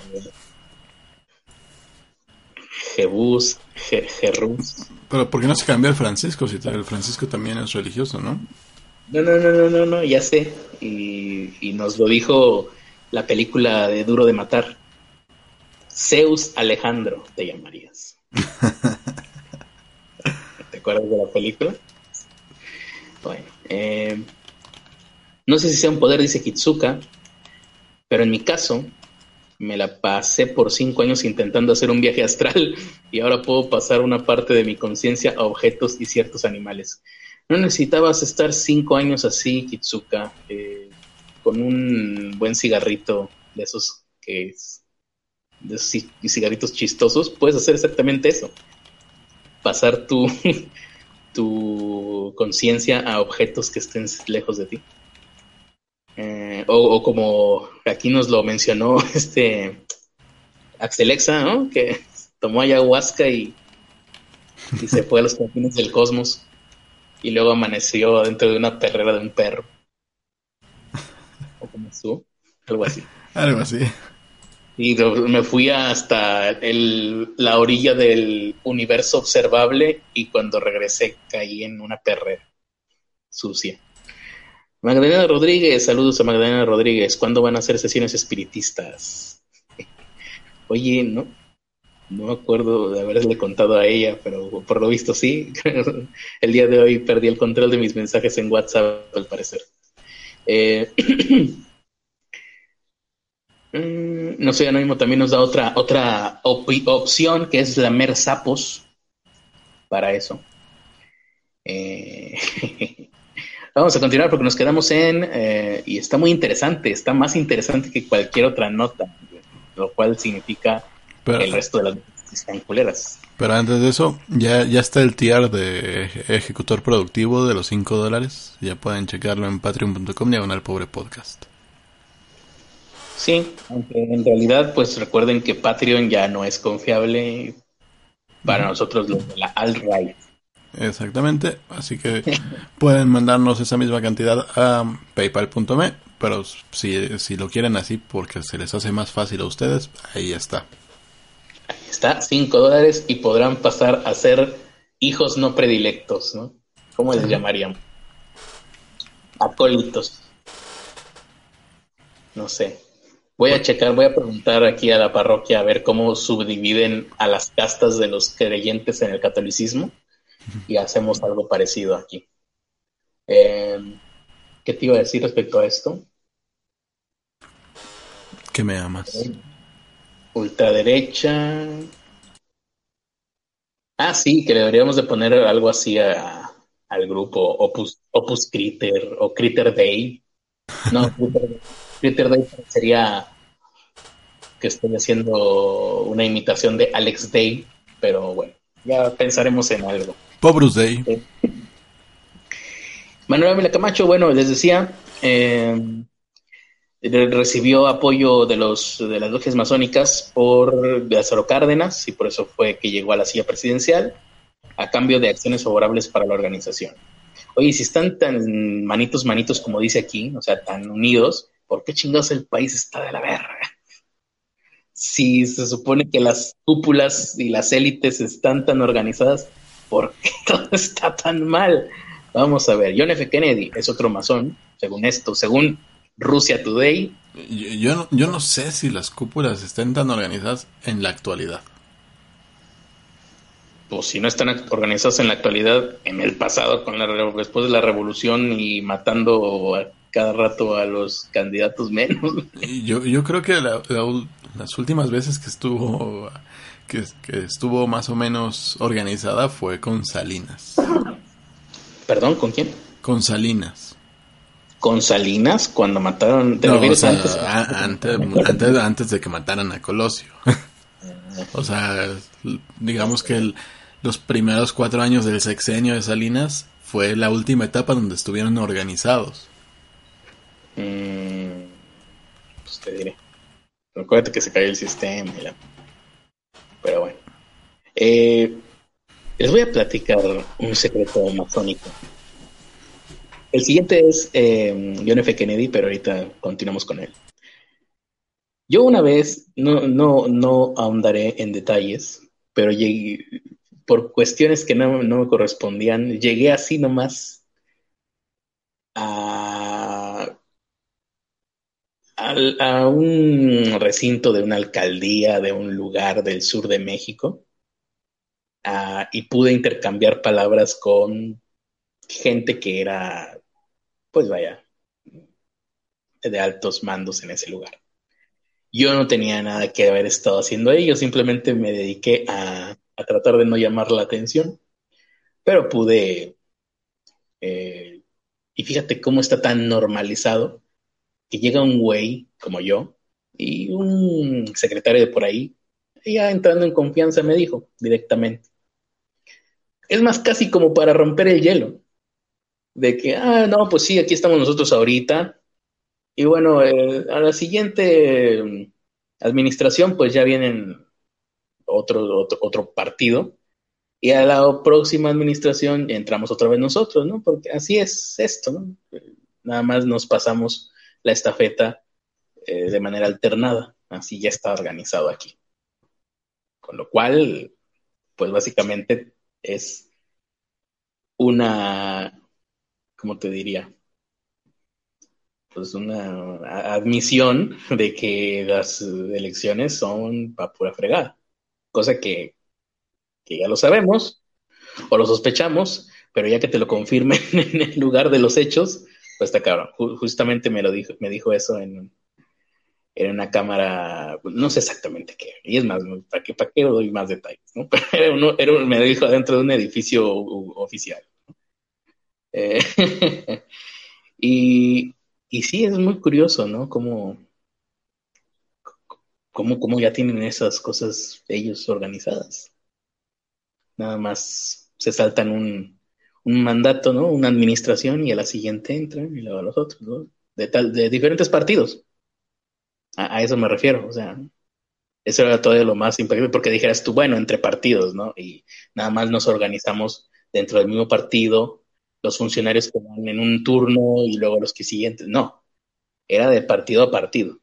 Jebús, Jerús. Pero ¿por qué no se cambia el Francisco? Si el Francisco también es religioso, ¿no? No, no, no, no, no, no ya sé. Y, y nos lo dijo la película de Duro de Matar. Zeus Alejandro te llamarías. ¿Te acuerdas de la película? Bueno, eh, no sé si sea un poder, dice Kitsuka, pero en mi caso me la pasé por cinco años intentando hacer un viaje astral y ahora puedo pasar una parte de mi conciencia a objetos y ciertos animales. No necesitabas estar cinco años así, Kitsuka, eh, con un buen cigarrito de esos que de esos cigarritos chistosos, puedes hacer exactamente eso. Pasar tu, tu conciencia a objetos que estén lejos de ti. Eh, o, como aquí nos lo mencionó este Axelexa, ¿no? Que tomó ayahuasca y, y se fue a los confines del cosmos y luego amaneció dentro de una perrera de un perro. O como tú, algo así. Algo así. Y me fui hasta el, la orilla del universo observable y cuando regresé caí en una perrera sucia. Magdalena Rodríguez, saludos a Magdalena Rodríguez. ¿Cuándo van a hacer sesiones espiritistas? Oye, no, no acuerdo de haberle contado a ella, pero por lo visto sí. el día de hoy perdí el control de mis mensajes en WhatsApp, al parecer. Eh, Mm, no sé, Anónimo también nos da otra, otra opción que es lamer sapos para eso. Eh, vamos a continuar porque nos quedamos en, eh, y está muy interesante, está más interesante que cualquier otra nota, lo cual significa que el resto de las notas están culeras. Pero antes de eso, ya, ya está el tier de ejecutor productivo de los 5 dólares. Ya pueden checarlo en patreon.com diagonal pobre podcast. Sí, aunque en realidad, pues recuerden que Patreon ya no es confiable para nosotros los de la alt-right. Exactamente, así que pueden mandarnos esa misma cantidad a paypal.me, pero si, si lo quieren así porque se les hace más fácil a ustedes, ahí está. Ahí está, 5 dólares y podrán pasar a ser hijos no predilectos, ¿no? ¿Cómo les llamarían? Acólitos. No sé. Voy a checar, voy a preguntar aquí a la parroquia a ver cómo subdividen a las castas de los creyentes en el catolicismo y hacemos algo parecido aquí. Eh, ¿Qué te iba a decir respecto a esto? Que me amas. Ultraderecha. Ah, sí, que deberíamos de poner algo así al grupo Opus, Opus Critter o Critter Day. No, Critter Twitter Day sería que estoy haciendo una imitación de Alex Day, pero bueno, ya pensaremos en algo. Pobrus Day. Manuel Ávila Camacho, bueno, les decía, eh, recibió apoyo de los de las logias masónicas por Lázaro Cárdenas y por eso fue que llegó a la silla presidencial a cambio de acciones favorables para la organización. Oye, si están tan manitos, manitos como dice aquí, o sea, tan unidos, ¿por qué chingados el país está de la verga? Si se supone que las cúpulas y las élites están tan organizadas, ¿por qué todo está tan mal? Vamos a ver, John F. Kennedy es otro masón, según esto, según Rusia Today. Yo, no, yo no sé si las cúpulas estén tan organizadas en la actualidad. Pues si no están organizadas en la actualidad, en el pasado, con la, después de la revolución y matando cada rato a los candidatos menos. Yo, yo creo que las últimas veces que estuvo que, estuvo más o menos organizada fue con Salinas. ¿Perdón? ¿Con quién? Con Salinas. ¿Con Salinas? Cuando mataron... antes? antes, antes, de que mataran a Colosio. o sea, digamos que los primeros cuatro años del sexenio de Salinas fue la última etapa donde estuvieron organizados. Mm, pues te diré. Recuerda que se cayó el sistema. Pero bueno. Eh, les voy a platicar un secreto masónico. El siguiente es eh, John F. Kennedy, pero ahorita continuamos con él. Yo una vez, no, no, no ahondaré en detalles, pero llegué, por cuestiones que no, no me correspondían, llegué así nomás a a un recinto de una alcaldía de un lugar del sur de México ah, y pude intercambiar palabras con gente que era, pues vaya, de altos mandos en ese lugar. Yo no tenía nada que haber estado haciendo ahí, yo simplemente me dediqué a, tratar de no llamar la atención, pero pude, eh, y fíjate cómo está tan normalizado que llega un güey como yo y un secretario de por ahí, ya entrando en confianza me dijo directamente. Es más casi como para romper el hielo. De que, ah, no, pues sí, aquí estamos nosotros ahorita. y bueno, eh, a la siguiente mm, administración, pues ya vienen otro, otro, partido. Y a la próxima administración entramos otra vez nosotros, ¿no? Porque así es esto, ¿no? Nada más nos pasamos la estafeta eh, de manera alternada. Así ya está organizado aquí. Con lo cual, pues básicamente es una, ¿cómo te diría? Pues una admisión de que las elecciones son para pura fregada. Cosa que, ya lo sabemos o lo sospechamos, pero ya que te lo confirmen en el lugar de los hechos, pues está cabrón. justamente me lo dijo, me dijo eso en, en una cámara, no sé exactamente qué, y es más, ¿para qué, para qué doy más detalles? ¿no? Pero era me dijo adentro de un edificio oficial. Eh, y, y sí, es muy curioso, ¿no? Cómo, cómo, cómo ya tienen esas cosas ellos organizadas. Nada más se saltan un, un mandato, ¿no? Una administración y a la siguiente entran y luego a los otros, ¿no? De, tal, de diferentes partidos. A, eso me refiero, o sea, eso era todavía lo más impactante, porque dijeras tú, bueno, entre partidos, ¿no? Y nada más nos organizamos dentro del mismo partido, los funcionarios que van en un turno y luego los que siguientes. No, era de partido a partido.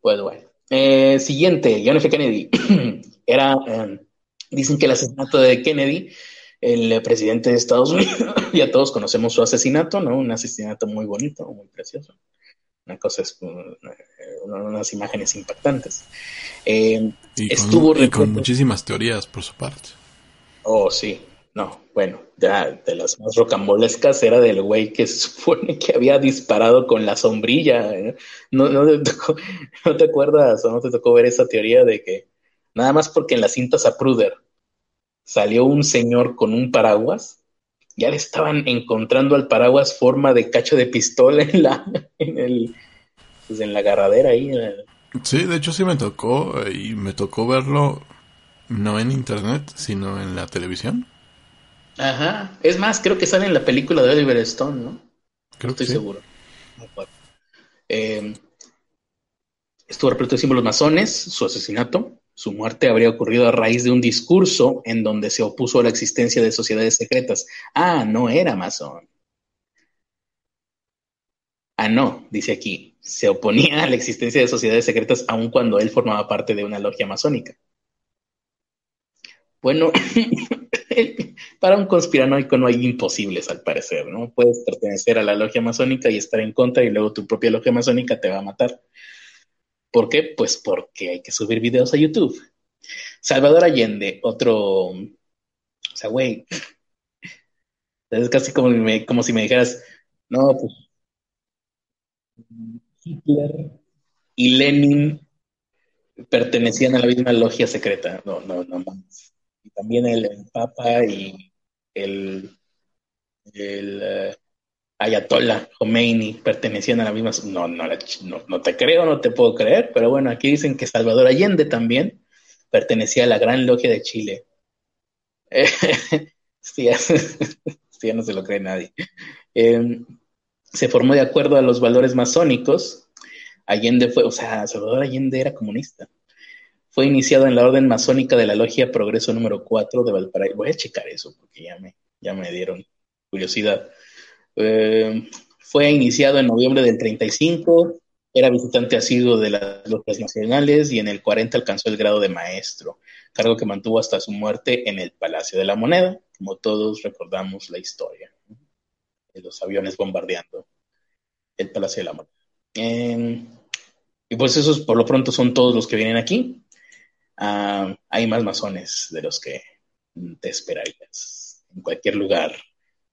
Pues bueno. Eh, siguiente, John F. Kennedy. era, em, dicen que el asesinato de Kennedy, el presidente de Estados Unidos, ya todos conocemos su asesinato, ¿no? Un asesinato muy bonito, muy precioso una cosa es unas imágenes impactantes. Eh, y estuvo con, con muchísimas teorías por su parte. Oh, sí. No, bueno, ya de las más rocambolescas era del güey que supone que había disparado con la sombrilla. ¿eh? No, no, te no, te acuerdas o no te tocó ver esa teoría de que nada más porque en las cintas a Pruder salió un señor con un paraguas, ya le estaban encontrando al paraguas forma de cacho de pistola en la, en el, pues en la agarradera ahí. Sí, de hecho sí me tocó eh, y me tocó verlo no en internet, sino en la televisión. Ajá, es más, creo que sale en la película de Oliver Stone, ¿no? Creo Estoy seguro. Eh, estuvo repleto de símbolos masones, su asesinato, su muerte habría ocurrido a raíz de un discurso en donde se opuso a la existencia de sociedades secretas. Ah, no era masón. Ah, no, dice aquí, se oponía a la existencia de sociedades secretas aun cuando él formaba parte de una logia masónica. Bueno, para un conspiranoico no hay imposibles al parecer, ¿no? Puedes pertenecer a la logia masónica y estar en contra y luego tu propia logia masónica te va a matar. ¿Por qué? Pues porque hay que subir videos a YouTube. Salvador Allende, otro. O sea, güey. Es casi como, como si me dijeras, no, pues. Hitler y Lenin pertenecían a la misma logia secreta. No, no, no más. Y también el, Papa y el, el eh, Ayatollah Khomeini pertenecían a la misma... No, no, no, te creo, no te puedo creer, pero bueno, aquí dicen que Salvador Allende también pertenecía a la Gran Logia de Chile. sí, ya, no se lo cree nadie. Em, se formó de acuerdo a los valores masónicos. Allende fue, o sea, Salvador Allende era comunista. Fue iniciado en la orden masónica de la Logia Progreso número 4 de Valparaíso. Voy a checar eso porque ya me, ya me dieron curiosidad. Eh, fue iniciado en noviembre del 35, era visitante asiduo de las logias nacionales y en el 40 alcanzó el grado de maestro, cargo que mantuvo hasta su muerte en el Palacio de la Moneda, como todos recordamos la historia de los aviones bombardeando el Palacio de la Moneda. Em, y pues esos por lo pronto son todos los que vienen aquí. Ah, hay más masones de los que te esperarías en cualquier lugar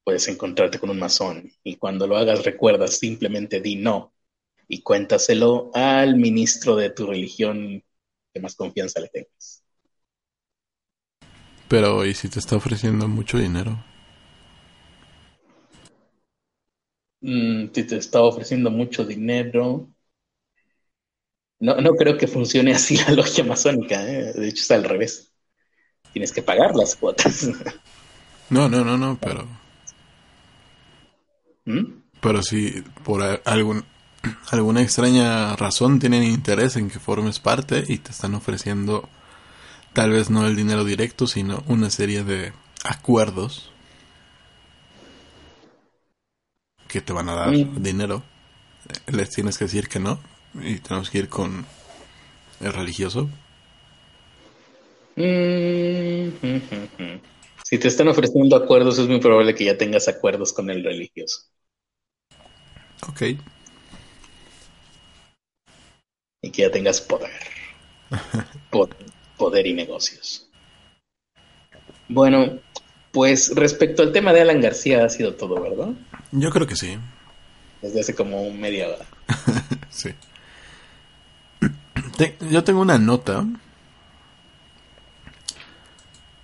puedes encontrarte con un masón y cuando lo hagas recuerda simplemente di no y cuéntaselo al ministro de tu religión que más confianza le tengas. Pero ¿y si te está ofreciendo mucho dinero? Mm, si te está ofreciendo mucho dinero. No, no creo que funcione así la logia masónica, ¿eh? de hecho es al revés. Tienes que pagar las cuotas. No, no, no, no, pero ¿Mm? Pero si por algún, alguna extraña razón tienen interés en que formes parte y te están ofreciendo tal vez no el dinero directo, sino una serie de acuerdos que te van a dar dinero, les tienes que decir que no y tenemos que ir con el religioso. Mm-hmm. Si te están ofreciendo acuerdos, es muy probable que ya tengas acuerdos con el religioso. Ok. Y que ya tengas poder. poder, y negocios. Bueno, pues respecto al tema de Alan García ha sido todo, ¿verdad? Yo creo que sí. Desde hace como media hora. sí. yo tengo una nota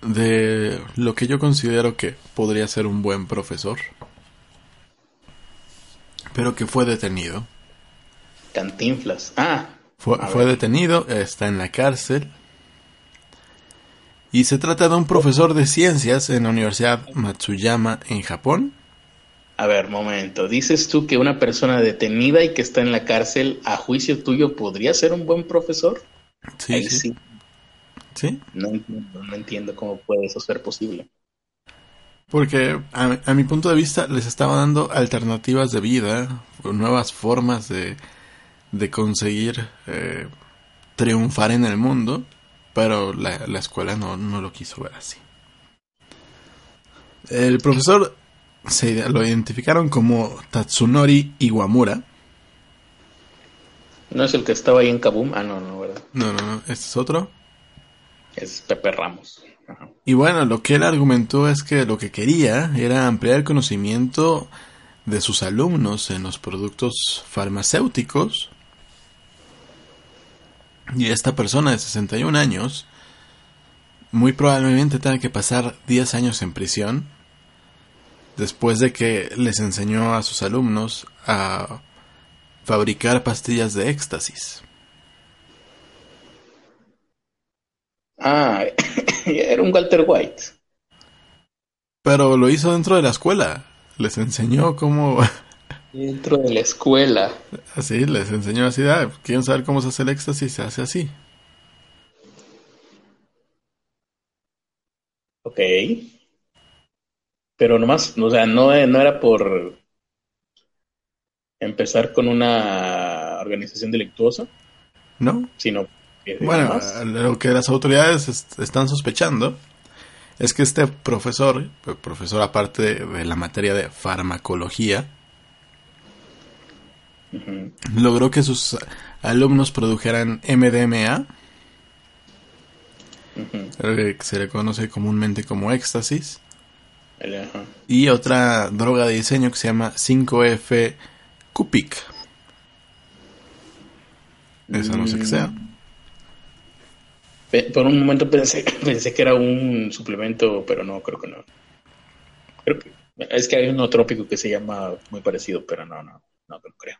de lo que yo considero que podría ser un buen profesor, pero que fue detenido. Cantinflas. Ah. Fue, fue detenido, está en la cárcel. Y se trata de un profesor de ciencias en la Universidad Matsuyama en Japón. A ver, momento. ¿Dices tú que una persona detenida y que está en la cárcel, a juicio tuyo, podría ser un buen profesor? Sí, sí. sí. No entiendo, no entiendo cómo puede eso ser posible. Porque a, mi punto de vista les estaba dando alternativas de vida, nuevas formas de, de conseguir eh, triunfar en el mundo, pero la, la escuela no, no lo quiso ver así. El profesor se lo identificaron como Tatsunori Iwamura. ¿No es el que estaba ahí en Kaboom? Ah, no, no, ¿verdad? No, no, no. ¿Este es otro? Es Pepe Ramos. Y bueno, lo que él argumentó es que lo que quería era ampliar el conocimiento de sus alumnos en los productos farmacéuticos. Y esta persona de 61 años muy probablemente tenga que pasar 10 años en prisión después de que les enseñó a sus alumnos a fabricar pastillas de éxtasis. Ah, era un Walter White. Pero lo hizo dentro de la escuela. Les enseñó cómo... Dentro de la escuela. Así, les enseñó así. Ah, ¿Quieren saber cómo se hace el éxtasis? Se hace así. Ok. Pero nomás, o sea, no, no era por empezar con una organización delictuosa. No. Sino bueno, lo que las autoridades están sospechando es que este profesor, profesor aparte de, la materia de farmacología, logró que sus alumnos produjeran MDMA, que se le conoce comúnmente como éxtasis, y otra droga de diseño que se llama 5F Cupic. Eso no sé qué sea. Por un momento pensé, pensé que era un suplemento, pero no, creo que no. Creo que, es que hay uno trópico que se llama muy parecido, pero no, no, no, no creo.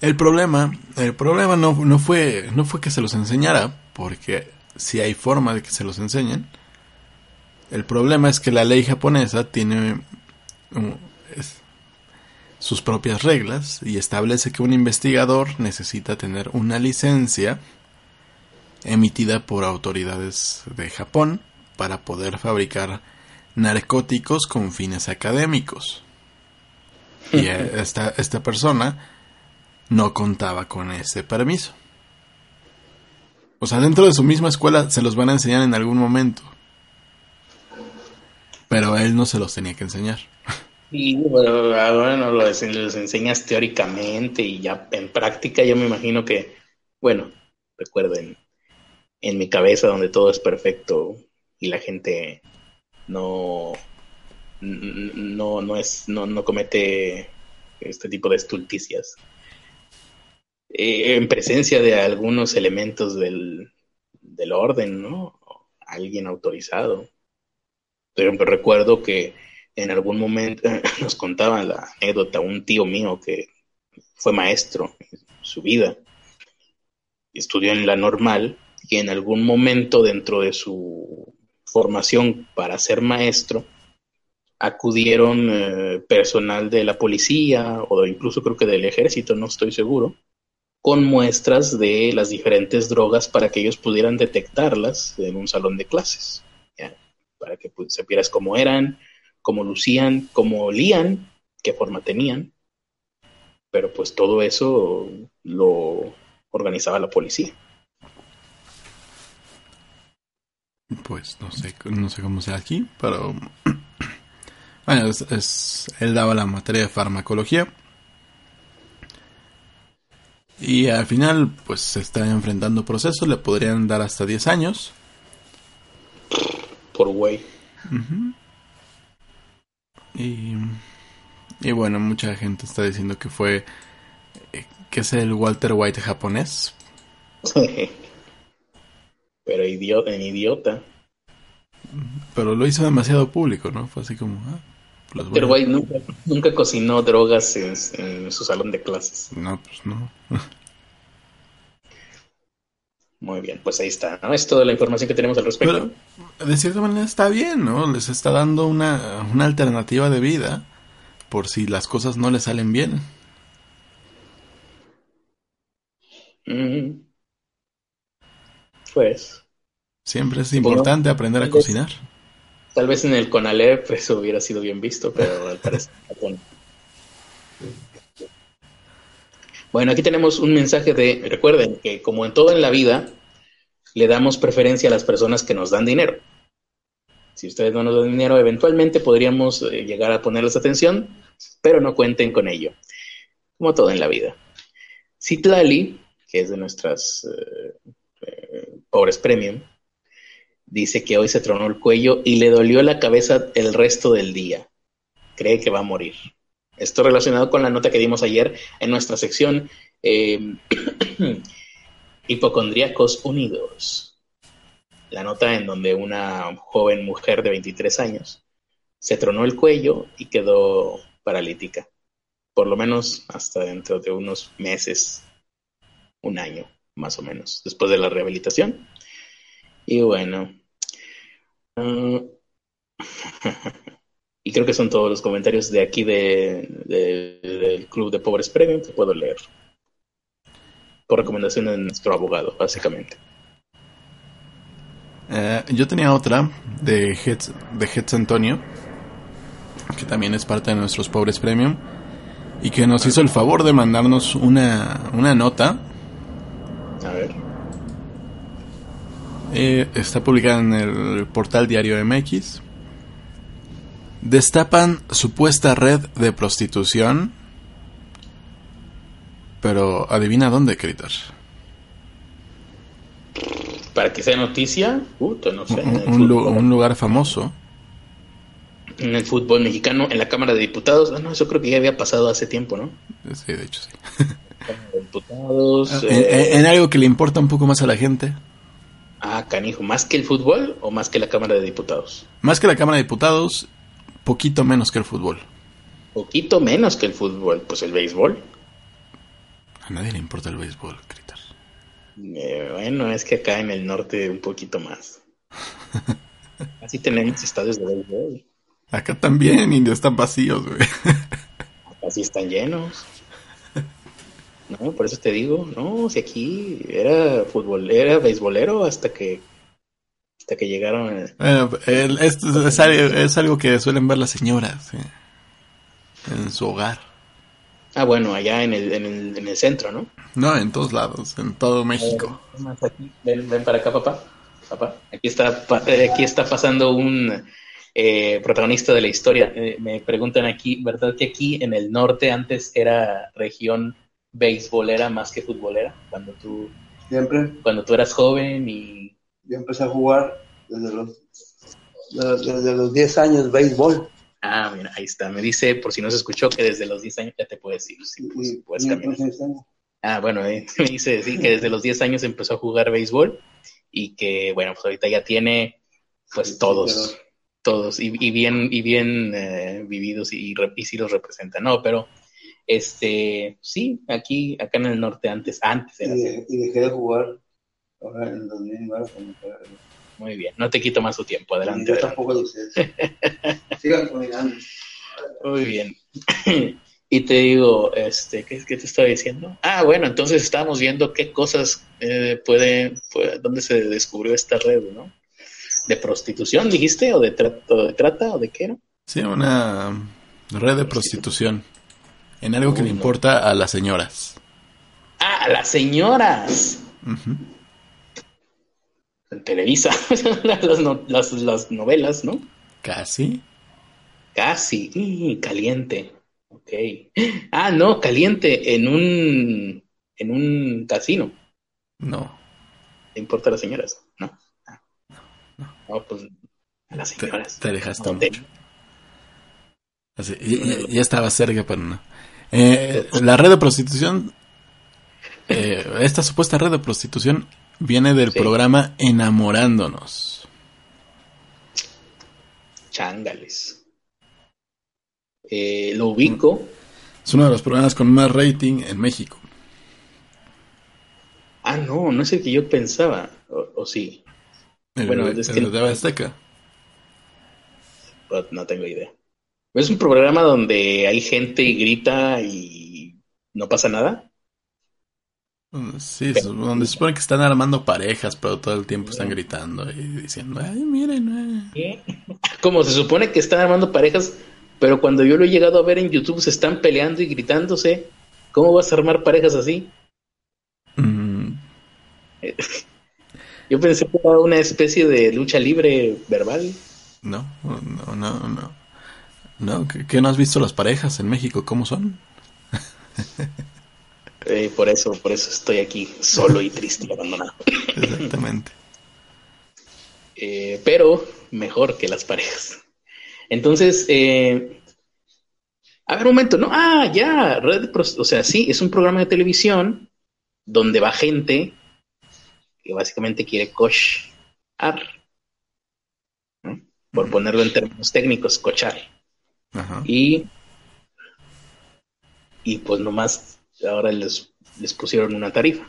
El problema, el problema no, no, fue, no fue que se los enseñara, porque si hay forma de que se los enseñen, el problema es que la ley japonesa tiene sus propias reglas y establece que un investigador necesita tener una licencia emitida por autoridades de Japón para poder fabricar narcóticos con fines académicos. Y esta, esta persona no contaba con ese permiso. O sea, dentro de su misma escuela se los van a enseñar en algún momento. Pero él no se los tenía que enseñar. Y bueno, bueno los, enseñas teóricamente y ya en práctica yo me imagino que, bueno, recuerden, en mi cabeza donde todo es perfecto y la gente no, no, no, es, no, no comete este tipo de estulticias. Eh, en presencia de algunos elementos del, del orden, ¿no? Alguien autorizado recuerdo que en algún momento nos contaba la anécdota un tío mío que fue maestro en su vida, estudió en la normal y en algún momento dentro de su formación para ser maestro acudieron eh, personal de la policía o incluso creo que del ejército, no estoy seguro, con muestras de las diferentes drogas para que ellos pudieran detectarlas en un salón de clases, para que pues, supieras cómo eran, cómo lucían, cómo olían, qué forma tenían. Pero pues todo eso lo organizaba la policía. Pues no sé, no sé cómo sea aquí, pero bueno, es, él daba la materia de farmacología. Y al final, pues se está enfrentando procesos, le podrían dar hasta 10 años. Por güey. y, y bueno, mucha gente está diciendo que fue, eh, que es el Walter White japonés. Pero idiota, en idiota. Pero lo hizo demasiado público, ¿no? Fue así como... Ah, Walter White nunca, nunca, cocinó drogas en, en su salón de clases. No, pues no. Muy bien, pues ahí está, ¿no? Es toda la información que tenemos al respecto. de cierta manera está bien, ¿no? Les está dando una, una alternativa de vida por si las cosas no le salen bien. Pues. Siempre es importante aprender a cocinar. Tal vez en el Conalep eso hubiera sido bien visto, pero al parecer Bueno, aquí tenemos un mensaje de, recuerden que como en todo en la vida, le damos preferencia a las personas que nos dan dinero. Si ustedes no nos dan dinero, eventualmente podríamos eh, llegar a ponerles atención, pero no cuenten con ello. Como todo en la vida. Citlali, que es de nuestras eh, eh, pobres premium, dice que hoy se tronó el cuello y le dolió la cabeza el resto del día. Cree que va a morir. Esto relacionado con la nota que dimos ayer en nuestra sección eh, Hipocondríacos Unidos. La nota en donde una joven mujer de 23 años se tronó el cuello y quedó paralítica. Por lo menos hasta dentro de unos meses, un año más o menos, después de la rehabilitación. Y bueno. Uh, Y creo que son todos los comentarios de aquí de, del Club de Pobres Premium que puedo leer. Por recomendación de nuestro abogado, básicamente. Eh, yo tenía otra de Heads, de Heads Antonio, que también es parte de nuestros Pobres Premium, y que nos hizo el favor de mandarnos una, una nota. A ver. Eh, está publicada en el portal Diario MX. Destapan supuesta red de prostitución. Pero adivina dónde, Critter. Para que sea noticia, no sé. Un, lugar famoso. En el fútbol mexicano, en la Cámara de Diputados. Ah, no, eso creo que ya había pasado hace tiempo, ¿no? Sí, de hecho sí. Diputados. Ah, eh, en, algo que le importa un poco más a la gente. Ah, canijo, ¿más que el fútbol o más que la Cámara de Diputados? Más que la Cámara de Diputados Poquito menos que el fútbol. Poquito menos que el fútbol, pues el béisbol. A nadie le importa el béisbol, Critter. Eh, bueno, es que acá en el norte un poquito más. Así tenemos estadios de béisbol. Acá también, y están vacíos, güey. Así están llenos. No, por eso te digo, no, si aquí era fútbol, era béisbolero hasta que que llegaron. esto es, algo, que suelen ver las señoras en su hogar. Ah, bueno, allá en el, en el, en el centro, ¿no? No, en todos lados, en todo México. ven, ven, para acá, papá. Papá, aquí está, eh, aquí está pasando un eh, protagonista de la historia. Eh, me preguntan aquí, ¿verdad que aquí en el norte antes era región beisbolera más que futbolera? Cuando tú, Siempre. Cuando tú eras joven y yo empecé a jugar desde los, desde los 10 años béisbol. Ah, mira, ahí está. Me dice, por si no se escuchó, que desde los 10 años ya te puedes ir. Sí, pues, Ah, bueno, me dice sí, que desde los 10 años empezó a jugar béisbol y que, bueno, pues ahorita ya tiene, pues todos, todos, y, bien, y bien eh, vividos y, y, sí los representa, ¿no? Pero, este, sí, aquí, acá en el norte antes, antes era y, y dejé de jugar Ahora en Muy bien, no te quito más tu tiempo, adelante. Yo tampoco lo sé. Sigan caminando. Muy bien. Y te digo, este, ¿qué, ¿qué, te estaba diciendo? Ah, bueno, entonces estamos viendo qué cosas eh, puede, dónde se descubrió esta red, ¿no? ¿De prostitución, dijiste? ¿O de, de trata? ¿O de qué? No? Sí, una red de prostitución. En algo que le importa a las señoras. Ah, a las señoras. En Televisa, las, las, novelas, ¿no? Casi. Casi, caliente. Ok. Ah, no, caliente en un en un casino. No. ¿Te importa a las señoras? No. Ah. No, no. pues a las señoras. Te, dejaste mucho. Así, ya, estaba cerca, pero no. Eh, la red de prostitución, eh, esta supuesta red de prostitución viene del programa Enamorándonos. Chángales. Eh, lo ubico. Es uno de los programas con más rating en México. Ah, no, no es el que yo pensaba. O, sí. bueno, es que... de Azteca. No tengo idea. ¿Es un programa donde hay gente y grita y no pasa nada? Mm, sí, donde se supone que están armando parejas, pero todo el tiempo están gritando y diciendo, ay, miren. Eh". Como se supone que están armando parejas, pero cuando yo lo he llegado a ver en YouTube se están peleando y gritándose. ¿Cómo vas a armar parejas así? Mm. Yo pensé que era una especie de lucha libre verbal. No, no, no, no. No, ¿qué, no has visto las parejas en México? ¿Cómo son? Eh, por eso, por eso estoy aquí, solo y triste y abandonado. Exactamente. Eh, pero mejor que las parejas. Entonces, eh, a ver un momento, ¿no? Ah, ya, Red o sea, sí, es un programa de televisión donde va gente que básicamente quiere cochar, por ponerlo en términos técnicos, cochar. Y, y pues nomás ahora les, les pusieron una tarifa.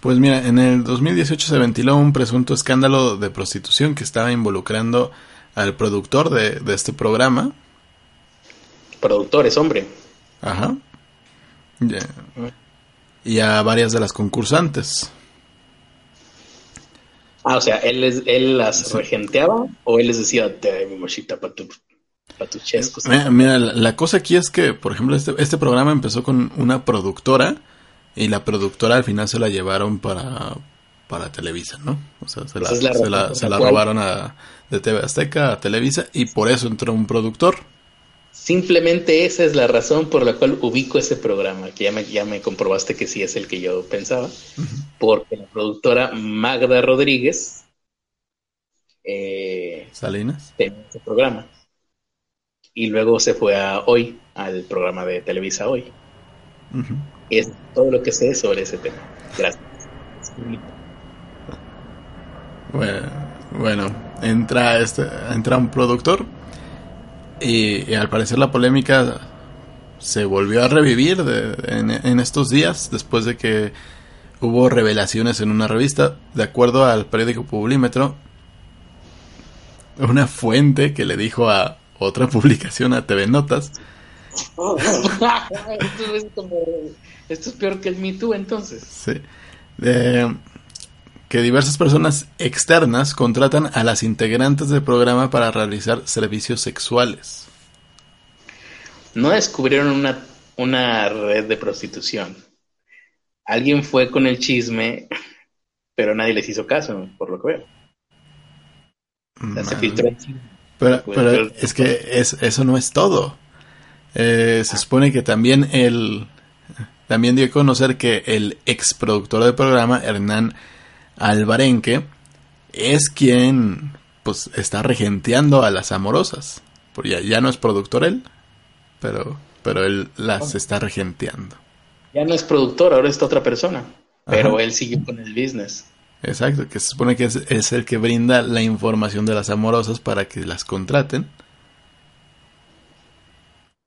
Pues mira, en el 2018 se ventiló un presunto escándalo de prostitución que estaba involucrando al productor de, este programa. Productores, hombre. Ajá. Y a varias de las concursantes. Ah, o sea, él, él las regenteaba o él les decía, te mi mochita para tu, pa tu chesco. Mira, la, cosa aquí es que, por ejemplo, este, este programa empezó con una productora y la productora al final se la llevaron para, para Televisa, ¿no? O sea, se la, se la, robaron a, de TV Azteca a Televisa y por eso entró un productor. Simplemente esa es la razón por la cual ubico ese programa, que ya me, ya me comprobaste que sí es el que yo pensaba, porque la productora Magda Rodríguez eh, Salinas tenía ese programa. Y luego se fue a hoy, al programa de Televisa Hoy. Es todo lo que sé sobre ese tema. Gracias. Bueno, entra este, entra un productor y, al parecer la polémica se volvió a revivir en, estos días después de que hubo revelaciones en una revista. De acuerdo al periódico Publímetro, una fuente que le dijo a otra publicación a TV Notas. esto, es peor que el Me Too entonces. Sí. Que diversas personas externas contratan a las integrantes del programa para realizar servicios sexuales. No descubrieron una, una red de prostitución. Alguien fue con el chisme, pero nadie les hizo caso, por lo que veo. se filtró pero, pero es que es, eso no es todo. Eh, se supone que también el también dio a conocer que el ex productor del programa, Hernán Alvarenque, es quien pues está regenteando a las amorosas. Porque ya, ya no es productor él, pero, pero él las está regenteando. Ya no es productor, ahora está otra persona. Pero él sigue con el business. Exacto, que se supone que es, el que brinda la información de las amorosas para que las contraten.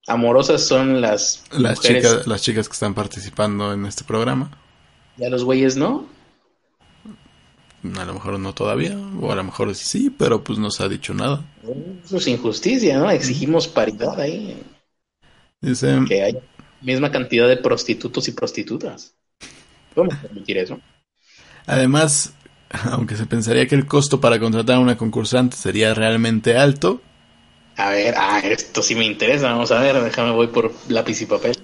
Amorosas son las las chicas las chicas que están participando en este programa. ¿Y a los güeyes no? A lo mejor no todavía, o a lo mejor sí, pero pues no se ha dicho nada. Eso es injusticia, ¿no? Exigimos paridad ahí. Dice... Que hay misma cantidad de prostitutos y prostitutas. ¿Cómo permitir eso? Además, aunque se pensaría que el costo para contratar a una concursante sería realmente alto. A ver, ah, esto sí me interesa, vamos a ver, déjame voy por lápiz y papel.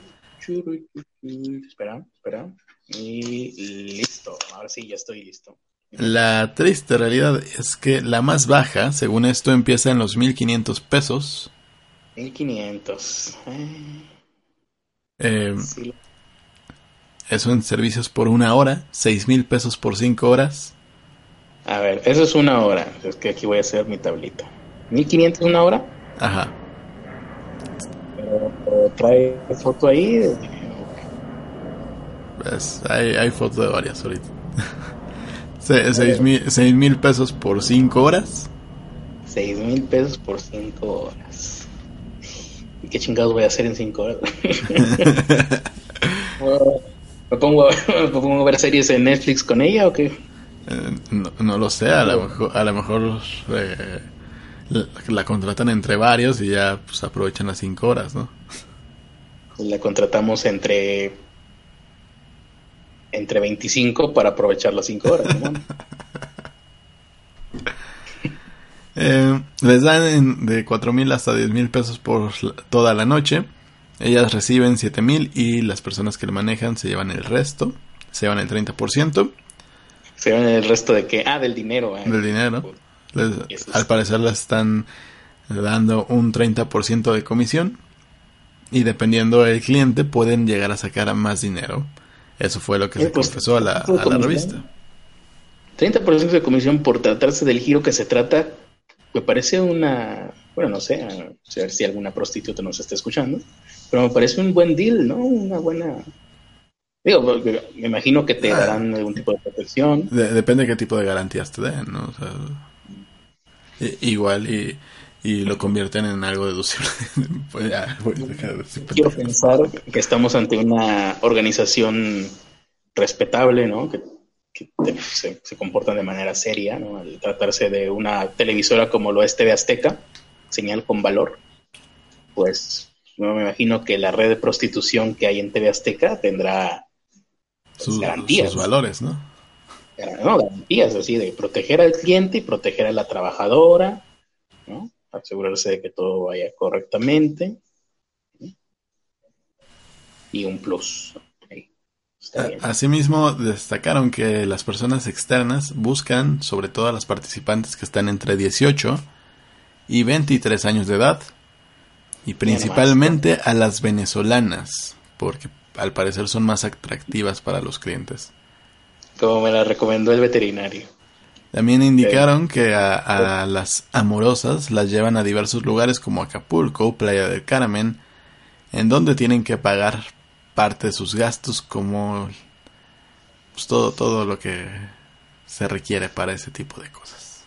Espera, espera. Y listo, ahora sí, ya estoy listo. La triste realidad es que la más baja, según esto, empieza en los 1500 pesos. 1500. Eh, Eso en servicios por una hora, 6000 pesos por 5 horas. A ver, eso es una hora. Es que aquí voy a hacer mi tablita. ¿1500 una hora? Ajá. Pero, trae foto ahí. Pues, hay, hay foto de varias ahorita. 6 mil pesos por 5 horas. 6 mil pesos por 5 horas. ¿Y qué chingados voy a hacer en 5 horas? ¿Me, pongo, ¿Me pongo a ver series en Netflix con ella o qué? Eh, no, lo sé, a lo mejor, a lo mejor eh, la, contratan entre varios y ya pues aprovechan las 5 horas, ¿no? La contratamos entre entre 25 para aprovechar las 5 horas. ¿no? eh, les dan de 4 mil hasta 10 mil pesos por toda la noche. Ellas reciben 7 mil y las personas que le manejan se llevan el resto, se llevan el 30%. Se ven el resto de que, ah, del dinero. Eh. Del dinero. al parecer les están dando un 30% de comisión y dependiendo del cliente pueden llegar a sacar más dinero. Eso fue lo que se pues, confesó a la, a la revista. 30% de comisión por tratarse del giro que se trata, me parece una, bueno, no sé, a ver si alguna prostituta nos está escuchando, pero me parece un buen deal, ¿no? Una buena, Digo, me imagino que te ah. darán algún tipo de protección. depende de qué tipo de garantías te den, ¿no? O sea, igual y, y, lo convierten en algo deducible. pues ya, Quiero pensar que estamos ante una organización respetable, ¿no? Que, se, se, comportan de manera seria, ¿no? Al tratarse de una televisora como lo es TV Azteca, señal con valor, pues no me imagino que la red de prostitución que hay en TV Azteca tendrá sus, garantías. valores, ¿no? No, garantías así de proteger al cliente y proteger a la trabajadora, ¿no? Asegurarse de que todo vaya correctamente. Y un plus. Asimismo, destacaron que las personas externas buscan, sobre todo a las participantes que están entre 18 y 23 años de edad, y principalmente a las venezolanas, porque al parecer son más atractivas para los clientes. Como me la recomendó el veterinario. También indicaron que a, las amorosas las llevan a diversos lugares como Acapulco, Playa del Carmen, en donde tienen que pagar parte de sus gastos como pues, todo, todo lo que se requiere para ese tipo de cosas.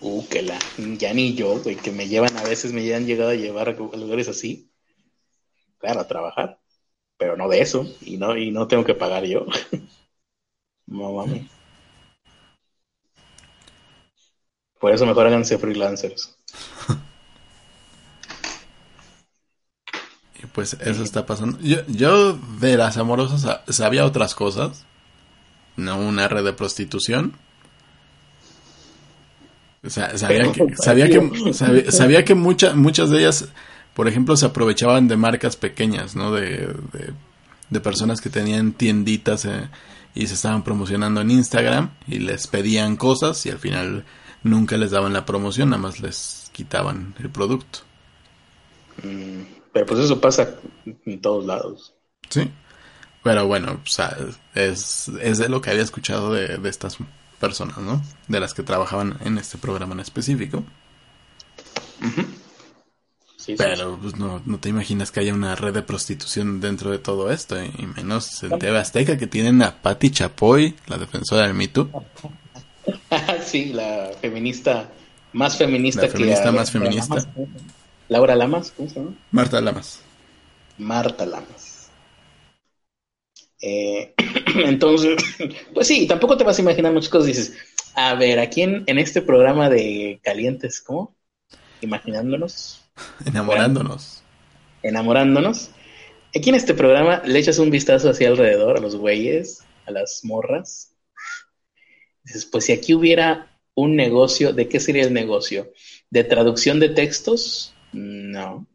Uh, que la, ya ni yo, güey, que me llevan, a veces me han llegado a llevar a lugares así, claro, a trabajar pero no de eso, y no, y no tengo que pagar yo. no mames. Por eso mejor háganse freelancers. y pues eso está pasando. Yo, yo de las amorosas sabía otras cosas. No una red de prostitución. O sea, sabía, que, sabía que, sabía, que muchas muchas de ellas por ejemplo, se aprovechaban de marcas pequeñas, ¿no? De, de, personas que tenían tienditas eh, y se estaban promocionando en Instagram y les pedían cosas y al final nunca les daban la promoción, nada más les quitaban el producto. Mm, pero pues eso pasa en todos lados. Sí. Pero bueno, o sea, es, es de lo que había escuchado de, de estas personas, ¿no? De las que trabajaban en este programa en específico. Pero pues, no, no te imaginas que haya una red de prostitución dentro de todo esto, y menos en TV Azteca que tienen a Patti Chapoy, la defensora del mito. sí, la feminista más feminista la feminista más feminista. Laura Lamas, ¿cómo se llama? Marta Lamas. Marta Lamas. Eh, entonces, pues sí, tampoco te vas a imaginar muchas cosas. Dices, A ver, aquí en, en este programa de Calientes, ¿cómo? Imaginándonos. Enamorándonos. enamorándonos. Aquí en este programa le echas un vistazo hacia alrededor, a los güeyes, a las morras. Dices, pues si aquí hubiera un negocio, ¿de qué sería el negocio? ¿De traducción de textos? No.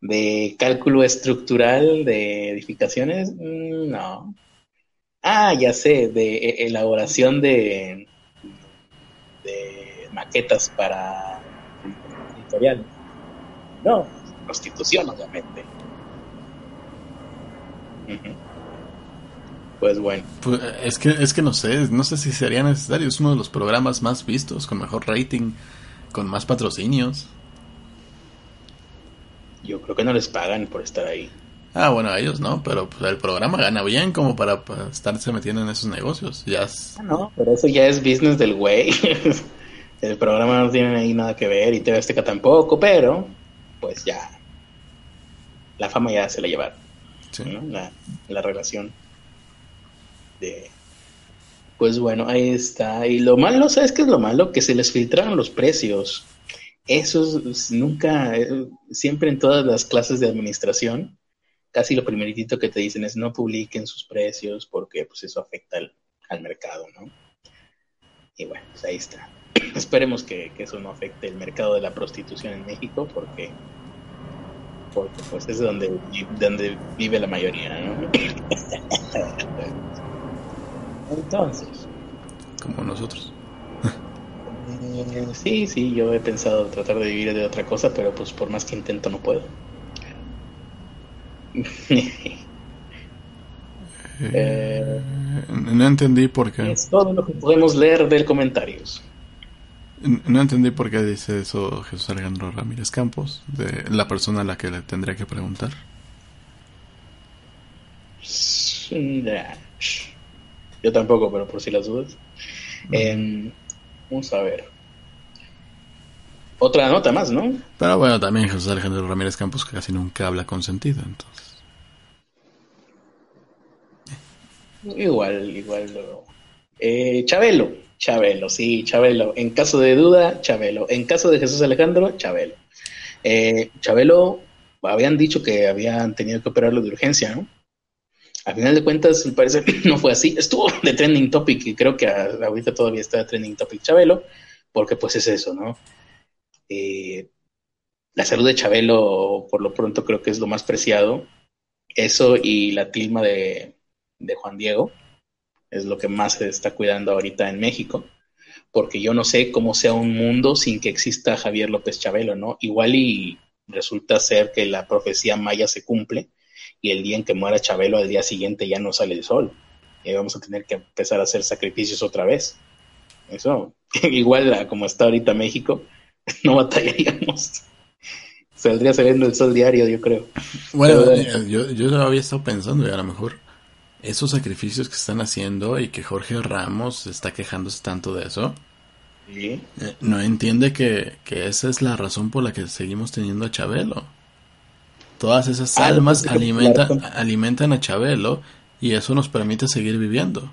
¿De cálculo estructural de edificaciones? No. Ah, ya sé, de e, elaboración de, de maquetas para editoriales. No, prostitución, obviamente. Pues bueno. Pues, es que es que no sé, no sé si sería necesario. Es uno de los programas más vistos, con mejor rating, con más patrocinios. Yo creo que no les pagan por estar ahí. Ah, bueno, a ellos no, pero pues, el programa gana bien como para, estarse metiendo en esos negocios. Ya ah, no, pero eso ya es business del güey. el programa no tiene ahí nada que ver y TV Azteca tampoco, pero pues ya. La fama ya se la llevaron. La, la relación pues bueno, ahí está. Y lo malo, ¿sabes qué es lo malo? Que se les filtraron los precios. Eso nunca, eh, siempre en todas las clases de administración, casi lo primeritito que te dicen es no publiquen sus precios porque pues eso afecta al, mercado, ¿no? Y bueno, pues ahí está. Esperemos que, eso no afecte el mercado de la prostitución en México porque porque pues es donde, donde vive la mayoría, ¿no? Entonces. Como nosotros. Eh, sí, sí, yo he pensado tratar de vivir de otra cosa, pero pues por más que intento no puedo. Eh, no entendí por qué. Es todo lo que podemos leer del comentarios. No entendí por qué dice eso Jesús Alejandro Ramírez Campos, de la persona a la que le tendría que preguntar. Yo tampoco, pero por si las dudas. Em, vamos a ver. Otra nota más, ¿no? Pero bueno, también Jesús Alejandro Ramírez Campos que casi nunca habla con sentido, entonces. Igual, igual. Eh, Chabelo, Chabelo, sí, Chabelo. En caso de duda, Chabelo. En caso de Jesús Alejandro, Chabelo. Eh, Chabelo, habían dicho que habían tenido que operarlo de urgencia, ¿no? Al final de cuentas, me parece no fue así. Estuvo de trending topic y creo que ahorita todavía está de trending topic Chabelo, porque pues es eso, ¿no? Eh, la salud de Chabelo, por lo pronto, creo que es lo más preciado. Eso y la tilma de, de Juan Diego es lo que más se está cuidando ahorita en México, porque yo no sé cómo sea un mundo sin que exista Javier López Chabelo, ¿no? Igual y resulta ser que la profecía maya se cumple y el día en que muera Chabelo al día siguiente ya no sale el sol. Y vamos a tener que empezar a hacer sacrificios otra vez. Eso, igual como está ahorita México, no batallaríamos. Saldría saliendo el sol diario, yo creo. Bueno, eh, yo, yo lo había estado pensando y a lo mejor esos sacrificios que están haciendo y que Jorge Ramos está quejándose tanto de eso, ¿Sí? Eh, no entiende que, que esa es la razón por la que seguimos teniendo a Chabelo. Todas esas ah, almas alimentan, alimentan a Chabelo y eso nos permite seguir viviendo.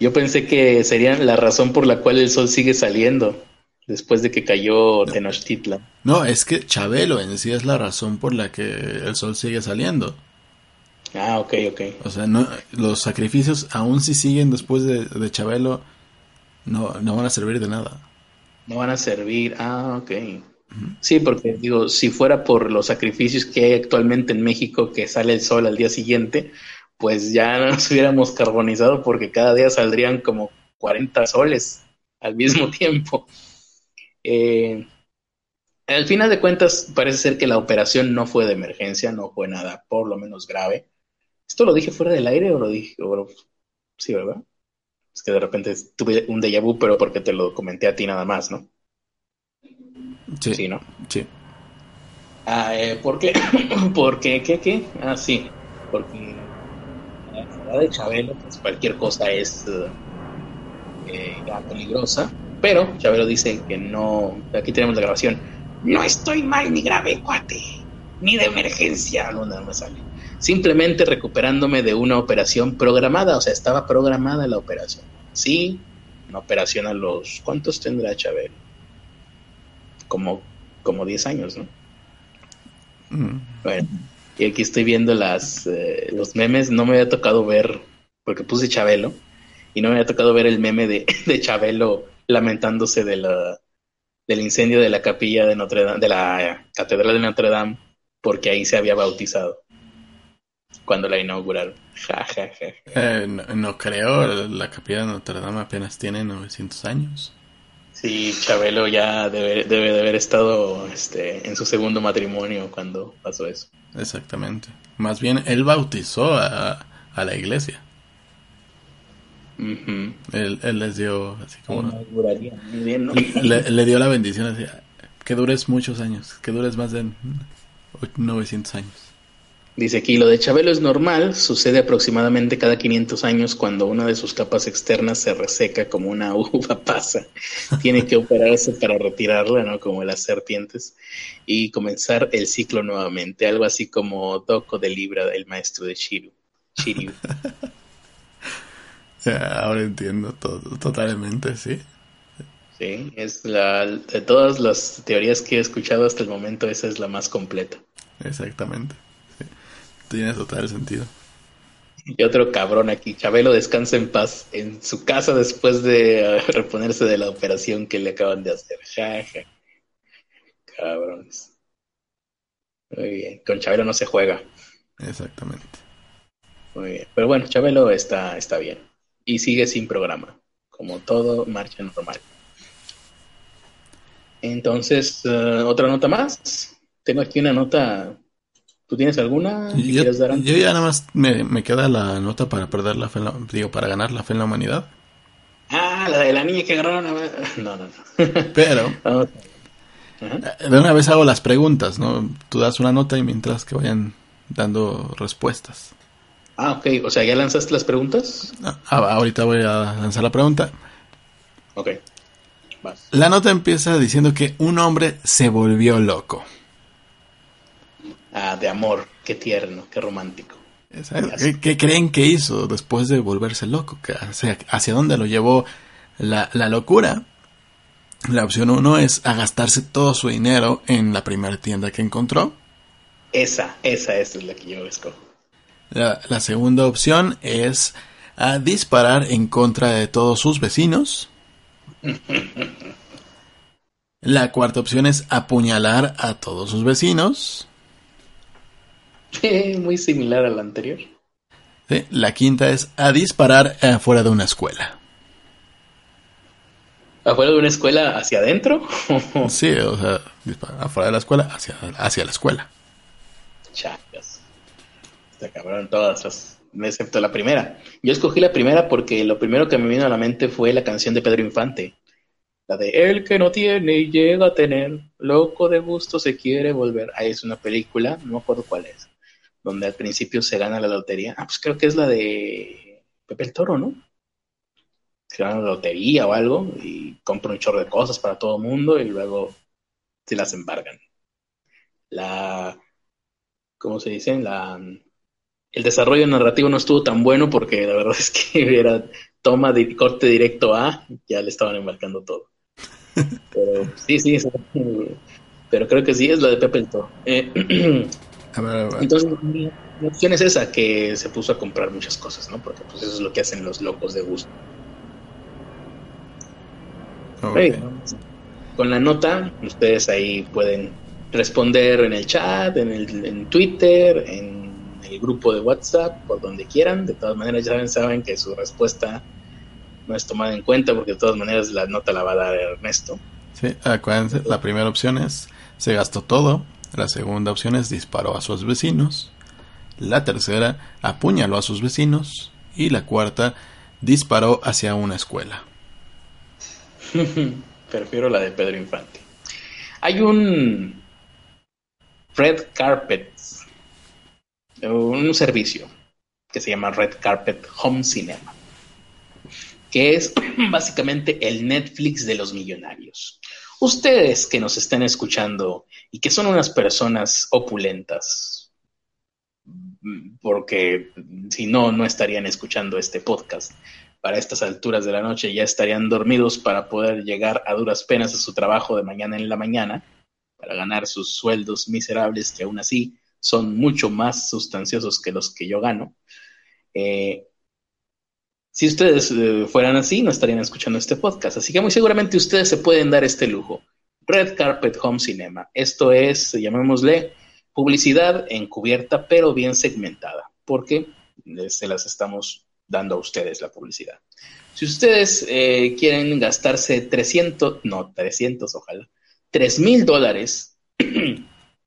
Yo pensé que sería la razón por la cual el sol sigue saliendo después de que cayó Tenochtitlan. No, es que Chabelo en sí es la razón por la que el sol sigue saliendo. Ah, ok, ok. O sea, no, los sacrificios, aún si siguen después de, de Chabelo, no, no van a servir de nada. No van a servir, ah, ok. Sí, porque digo, si fuera por los sacrificios que hay actualmente en México, que sale el sol al día siguiente, pues ya nos hubiéramos carbonizado porque cada día saldrían como 40 soles al mismo tiempo. Eh, al final de cuentas, parece ser que la operación no fue de emergencia, no fue nada por lo menos grave. ¿Esto lo dije fuera del aire o lo dije? sí, ¿verdad? Es que de repente tuve un déjà vu, pero porque te lo comenté a ti nada más, ¿no? Sí. ¿no? Sí. Ah, eh, ¿Por qué? porque, ¿qué, qué? Ah, sí. Porque la enfermedad de Chabelo, pues cualquier cosa es eh, peligrosa. Pero Chabelo dice que no. Aquí tenemos la grabación. No estoy mal ni grave, cuate. Ni de emergencia. No, no me sale. Simplemente recuperándome de una operación programada. O sea, estaba programada la operación. Sí, una operación a los... ¿Cuántos tendrá Chabelo? Como, como 10 años, ¿no? Mm. Bueno, y aquí estoy viendo las, eh, los memes, no me había tocado ver, porque puse Chabelo, y no me había tocado ver el meme de, de Chabelo lamentándose de la, del incendio de la capilla de Notre Dame, de la Catedral de Notre Dame, porque ahí se había bautizado cuando la inauguraron. Eh, no, creo, la capilla de Notre Dame apenas tiene 900 años. Sí, Chabelo ya debe, debe de haber estado este, en su segundo matrimonio cuando pasó eso. Exactamente. Más bien, él bautizó a, a la iglesia. él, él, les dio así como... le, le, dio la bendición así, que dures muchos años, que dures más de 900 años. Dice aquí, lo de Chabelo es normal, sucede aproximadamente cada 500 años cuando una de sus capas externas se reseca como una uva pasa. Tiene que operarse para retirarla, ¿no? Como las serpientes, y comenzar el ciclo nuevamente, algo así como Doko de Libra, el maestro de Shiru. Shiryu. Ahora entiendo todo, totalmente, sí. Sí, es la, de todas las teorías que he escuchado hasta el momento, esa es la más completa. Exactamente. Tiene total sentido. Y otro cabrón aquí, Chabelo descansa en paz en su casa después de reponerse de la operación que le acaban de hacer. Ja, Cabrones. Muy bien, con Chabelo no se juega. Exactamente. Muy bien, pero bueno, Chabelo está, está bien. Y sigue sin programa, como todo marcha normal. Entonces, eh, otra nota más. Tengo aquí una nota ¿Tú tienes alguna? Yo, yo, ya nada más me, queda la nota para perder la fe, digo, para ganar la fe en la humanidad. Ah, la de la niña que agarraron. No, no, no. Pero, eh, de una vez hago las preguntas, ¿no? Tú das una nota y mientras que vayan dando respuestas. Ah, ok. O sea, ¿ya lanzaste las preguntas? Ah, ahorita voy a lanzar la pregunta. Ok. La nota empieza diciendo que un hombre se volvió loco. Ah, de amor, qué tierno, qué romántico. ¿Qué, creen que hizo después de volverse loco? ¿Hacia, hacia dónde lo llevó la, la locura? La opción uno es a gastarse todo su dinero en la primera tienda que encontró. Esa, esa, es la que yo escojo. La, la, segunda opción es a disparar en contra de todos sus vecinos. la cuarta opción es apuñalar a todos sus vecinos. Muy similar a la anterior. la quinta es a disparar afuera de una escuela. ¿Afuera de una escuela hacia adentro? sí, o sea, afuera de la escuela hacia, hacia la escuela. Chacas. Se acabaron todas las, excepto la primera. Yo escogí la primera porque lo primero que me vino a la mente fue la canción de Pedro Infante. La de El que no tiene y llega a tener, loco de gusto se quiere volver. Ahí es una película, no me acuerdo cuál es donde al principio se gana la lotería. Ah, pues creo que es la de Pepe el Toro, ¿no? Se gana la lotería o algo y compra un chorro de cosas para todo el mundo y luego se las embargan. La, ¿cómo se dice? La, el desarrollo narrativo no estuvo tan bueno porque la verdad es que era toma de corte directo a, ya le estaban embarcando todo. Pero sí, sí, pero creo que sí es la de Pepe el Toro. Eh, Entonces, mi opción es esa, que se puso a comprar muchas cosas, ¿no? Porque pues eso es lo que hacen los locos de gusto. con la nota, ustedes ahí pueden responder en el chat, en, el, en Twitter, en el grupo de WhatsApp, por donde quieran. De todas maneras, ya saben, saben que su respuesta no es tomada en cuenta porque de todas maneras la nota la va a dar Ernesto. Sí, acuérdense, la primera opción es se gastó todo, la segunda opción es disparó a sus vecinos. La tercera, apuñaló a sus vecinos. Y la cuarta, disparó hacia una escuela. Prefiero la de Pedro Infante. Hay un Red Carpet, un servicio que se llama Red Carpet Home Cinema, que es básicamente el Netflix de los millonarios. Ustedes que nos estén escuchando y que son unas personas opulentas, porque si no, no estarían escuchando este podcast. para estas alturas de la noche ya estarían dormidos para poder llegar a duras penas a su trabajo de mañana en la mañana, para ganar sus sueldos miserables que aún así son mucho más sustanciosos que los que yo gano. Eh, si ustedes eh, fueran así, no estarían escuchando este podcast. Así que muy seguramente ustedes se pueden dar este lujo. Red Carpet Home Cinema. Esto es, llamémosle, publicidad encubierta, pero bien segmentada, porque se las estamos dando a ustedes la publicidad. Si ustedes eh, quieren gastarse 300, no, 300, ojalá, 3 mil dólares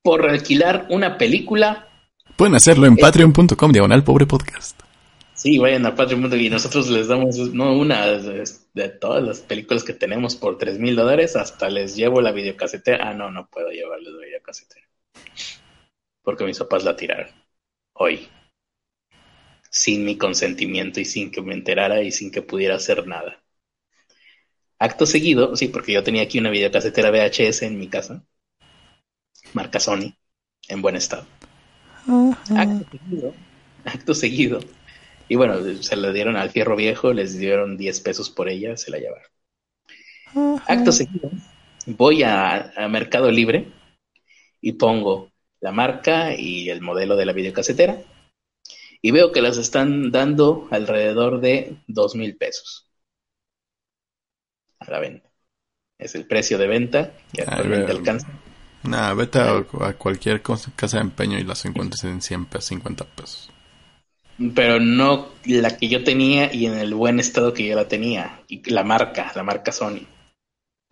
por alquilar una película. Pueden hacerlo en patreon.com diagonal pobre podcast. Sí, vayan a Patreon y nosotros les damos, no una, de todas las películas que tenemos por 3 mil dólares, hasta les llevo la videocasetera. Ah, no, no puedo llevarles la videocasetera. Porque mis papás la tiraron. Hoy sin mi consentimiento y sin que me enterara y sin que pudiera hacer nada. Acto seguido, sí, porque yo tenía aquí una videocasetera VHS en mi casa, marca Sony, en buen estado. Acto seguido, acto seguido. Y bueno, se la dieron al fierro viejo, les dieron 10 pesos por ella, se la llevaron. Acto seguido, voy a Mercado Libre y pongo la marca y el modelo de la videocasetera y veo que las están dando alrededor de dos mil pesos a la venta. Es el precio de venta que actualmente alcanza. Nada, vete a, cualquier casa de empeño y las encuentres en 100 pesos, 50 pesos. Pero no la que yo tenía y en el buen estado que yo la tenía. Y la marca, la marca Sony.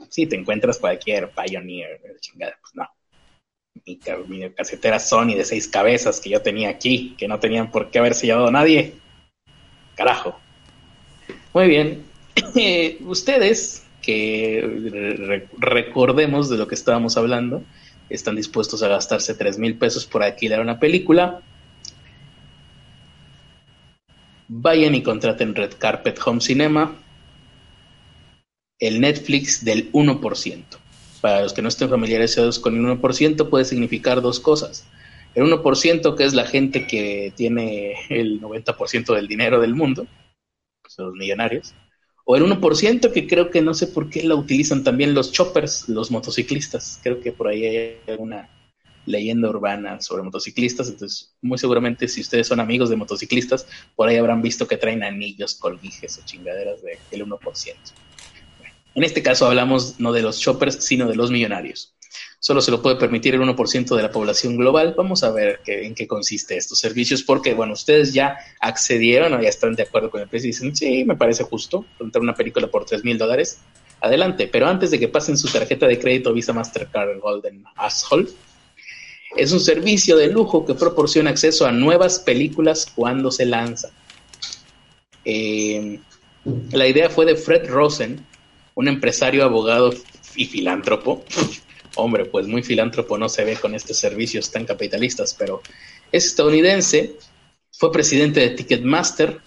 Sí, te encuentras cualquier Pioneer, chingada, pues no mi, casetera Sony de seis cabezas que yo tenía aquí, que no tenían por qué haberse llevado nadie. Carajo. Muy bien. ustedes, que recordemos de lo que estábamos hablando, están dispuestos a gastarse tres mil pesos por alquilar una película. Vayan y contraten Red Carpet Home Cinema, el Netflix del 1% para los que no estén familiarizados con el 1%, puede significar dos cosas. El 1%, que es la gente que tiene el 90% del dinero del mundo, son los millonarios, o el 1% que creo que no sé por qué la utilizan también los choppers, los motociclistas. Creo que por ahí hay alguna leyenda urbana sobre motociclistas, entonces muy seguramente si ustedes son amigos de motociclistas, por ahí habrán visto que traen anillos, colguijes o chingaderas del 1%. En este caso hablamos no de los shoppers, sino de los millonarios. Solo se lo puede permitir el 1% de la población global. Vamos a ver en qué consiste estos servicios, porque, bueno, ustedes ya accedieron o ya están de acuerdo con el precio y dicen, sí, me parece justo, comprar una película por 3 mil dólares. Adelante, pero antes de que pasen su tarjeta de crédito Visa Mastercard Golden Asshole, es un servicio de lujo que proporciona acceso a nuevas películas cuando se lanzan. Eh, la idea fue de Fred Rosen, un empresario, abogado y filántropo. Hombre, pues muy filántropo no se ve con estos servicios tan capitalistas, pero es estadounidense, fue presidente de Ticketmaster,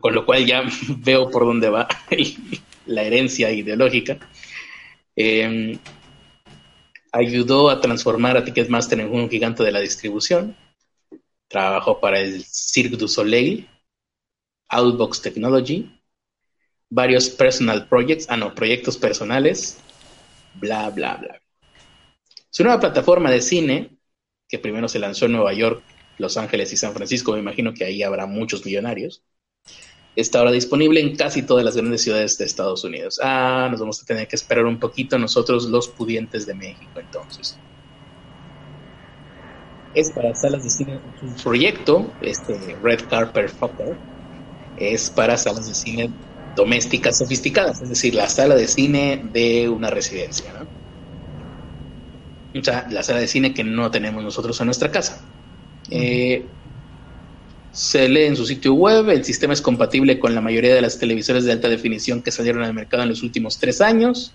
con lo cual ya veo por dónde va la herencia ideológica. Em, ayudó a transformar a Ticketmaster en un gigante de la distribución. Trabajó para el Cirque du Soleil, Outbox Technology, varios personal projects, ah no, proyectos personales, bla, bla, bla. Su nueva plataforma de cine, que primero se lanzó en Nueva York, Los Ángeles y San Francisco, me imagino que ahí habrá muchos millonarios, está ahora disponible en casi todas las grandes ciudades de Estados Unidos. Ah, nos vamos a tener que esperar un poquito nosotros los pudientes de México entonces. Es para salas de cine. Su proyecto, este Red Carpet Fucker, es para salas de cine domésticas sofisticadas, es decir, la sala de cine de una residencia. O sea, la sala de cine que no tenemos nosotros en nuestra casa. Eh, se lee en su sitio web, el sistema es compatible con la mayoría de las televisores de alta definición que salieron al mercado en los últimos tres años,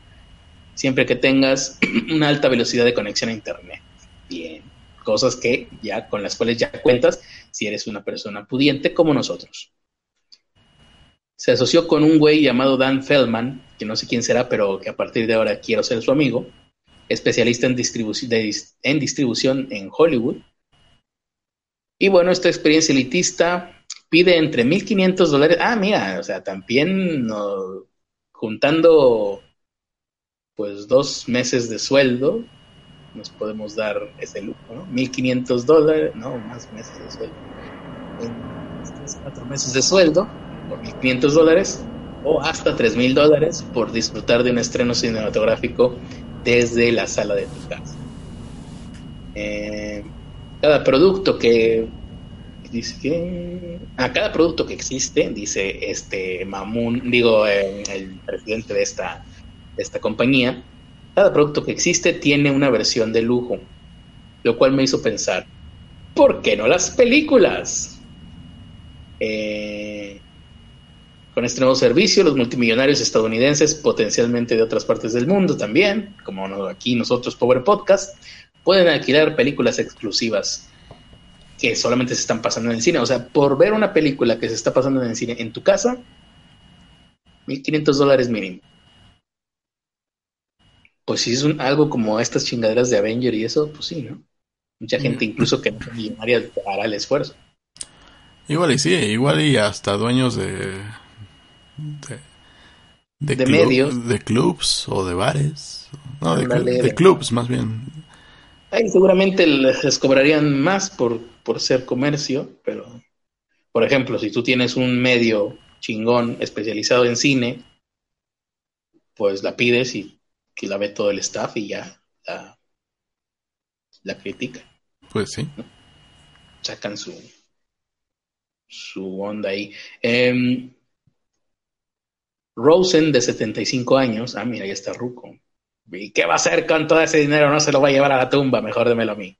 siempre que tengas una alta velocidad de conexión a Internet. Bien, cosas que ya con las cuales ya cuentas si eres una persona pudiente como nosotros se asoció con un güey llamado Dan Feldman, que no sé quién será, pero que a partir de ahora quiero ser su amigo, especialista en, distribución en Hollywood. Y bueno, esta experiencia elitista pide entre 1.500 dólares. Ah, mira, o sea, también juntando pues dos meses de sueldo, nos podemos dar ese lujo, ¿no? 1.500 dólares, no, más meses de sueldo. cuatro meses de sueldo por 1.500 dólares o hasta 3.000 dólares por disfrutar de un estreno cinematográfico desde la sala de tu casa. Eh, cada producto que dice que a cada producto que existe dice este Mamun digo eh, el presidente de esta esta compañía cada producto que existe tiene una versión de lujo lo cual me hizo pensar ¿por qué no las películas? Eh, con este nuevo servicio, los multimillonarios estadounidenses, potencialmente de otras partes del mundo también, como aquí nosotros, Power Podcast, pueden alquilar películas exclusivas que solamente se están pasando en el cine. O sea, por ver una película que se está pasando en el cine en tu casa, 1.500 dólares mínimo. Pues si es algo como estas chingaderas de Avenger y eso, pues sí, ¿no? Mucha gente, incluso que no es millonaria, hará el esfuerzo. Igual y sí, igual y hasta dueños de de, de, medios. De clubs o de bares. No, de, de, clubs más bien. Ahí seguramente les cobrarían más por, por ser comercio, pero por ejemplo, si tú tienes un medio chingón especializado en cine, pues la pides y que la ve todo el staff y ya la, la critica. Pues sí. Sacan su, su onda ahí. Eh, Rosen, de 75 años, ah, mira, ya está Ruco. ¿Y qué va a hacer con todo ese dinero? No se lo va a llevar a la tumba, mejor démelo a mí.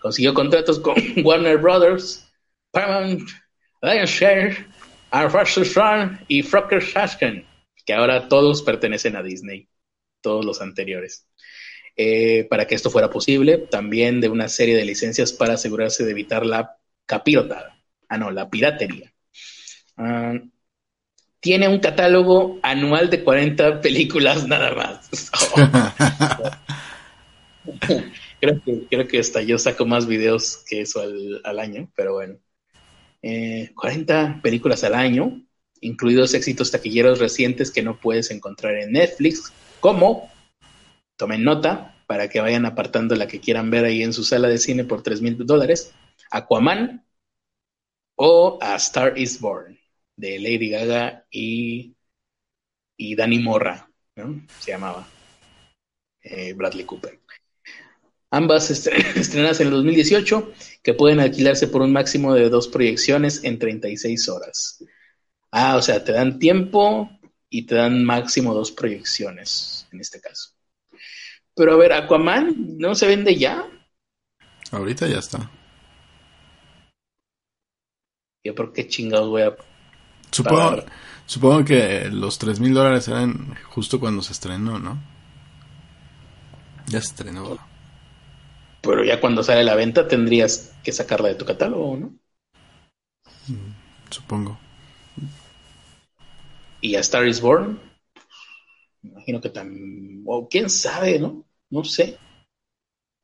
Consiguió contratos con Warner Brothers, Paramount, Lionshare, Run y Frocker Shashkin, que ahora todos pertenecen a Disney, todos los anteriores. Eh, para que esto fuera posible, también de una serie de licencias para asegurarse de evitar la capirotada. Ah, no, la piratería. Ah, tiene un catálogo anual de 40 películas nada más. creo, que, hasta yo saco más videos que eso al, año, pero bueno. 40 eh, películas al año, incluidos éxitos taquilleros recientes que no puedes encontrar en Netflix, como, tomen nota, para que vayan apartando la que quieran ver ahí en su sala de cine por 3 mil dólares, Aquaman o A Star is Born de Lady Gaga y, y Danny Morra, se llamaba eh, Bradley Cooper. Ambas estrenadas en el 2018, que pueden alquilarse por un máximo de dos proyecciones en 36 horas. Ah, o sea, te dan tiempo y te dan máximo dos proyecciones, en este caso. Pero a ver, Aquaman, ¿no se vende ya? Ahorita ya está. ¿Yo por qué chingados voy a Supongo, supongo que los tres mil dólares eran justo cuando se estrenó, ¿no? Ya se estrenó. Pero ya cuando sale la venta tendrías que sacarla de tu catálogo, ¿no? Supongo. Y a Star is Born, imagino que también, o quién sabe, ¿no? No sé.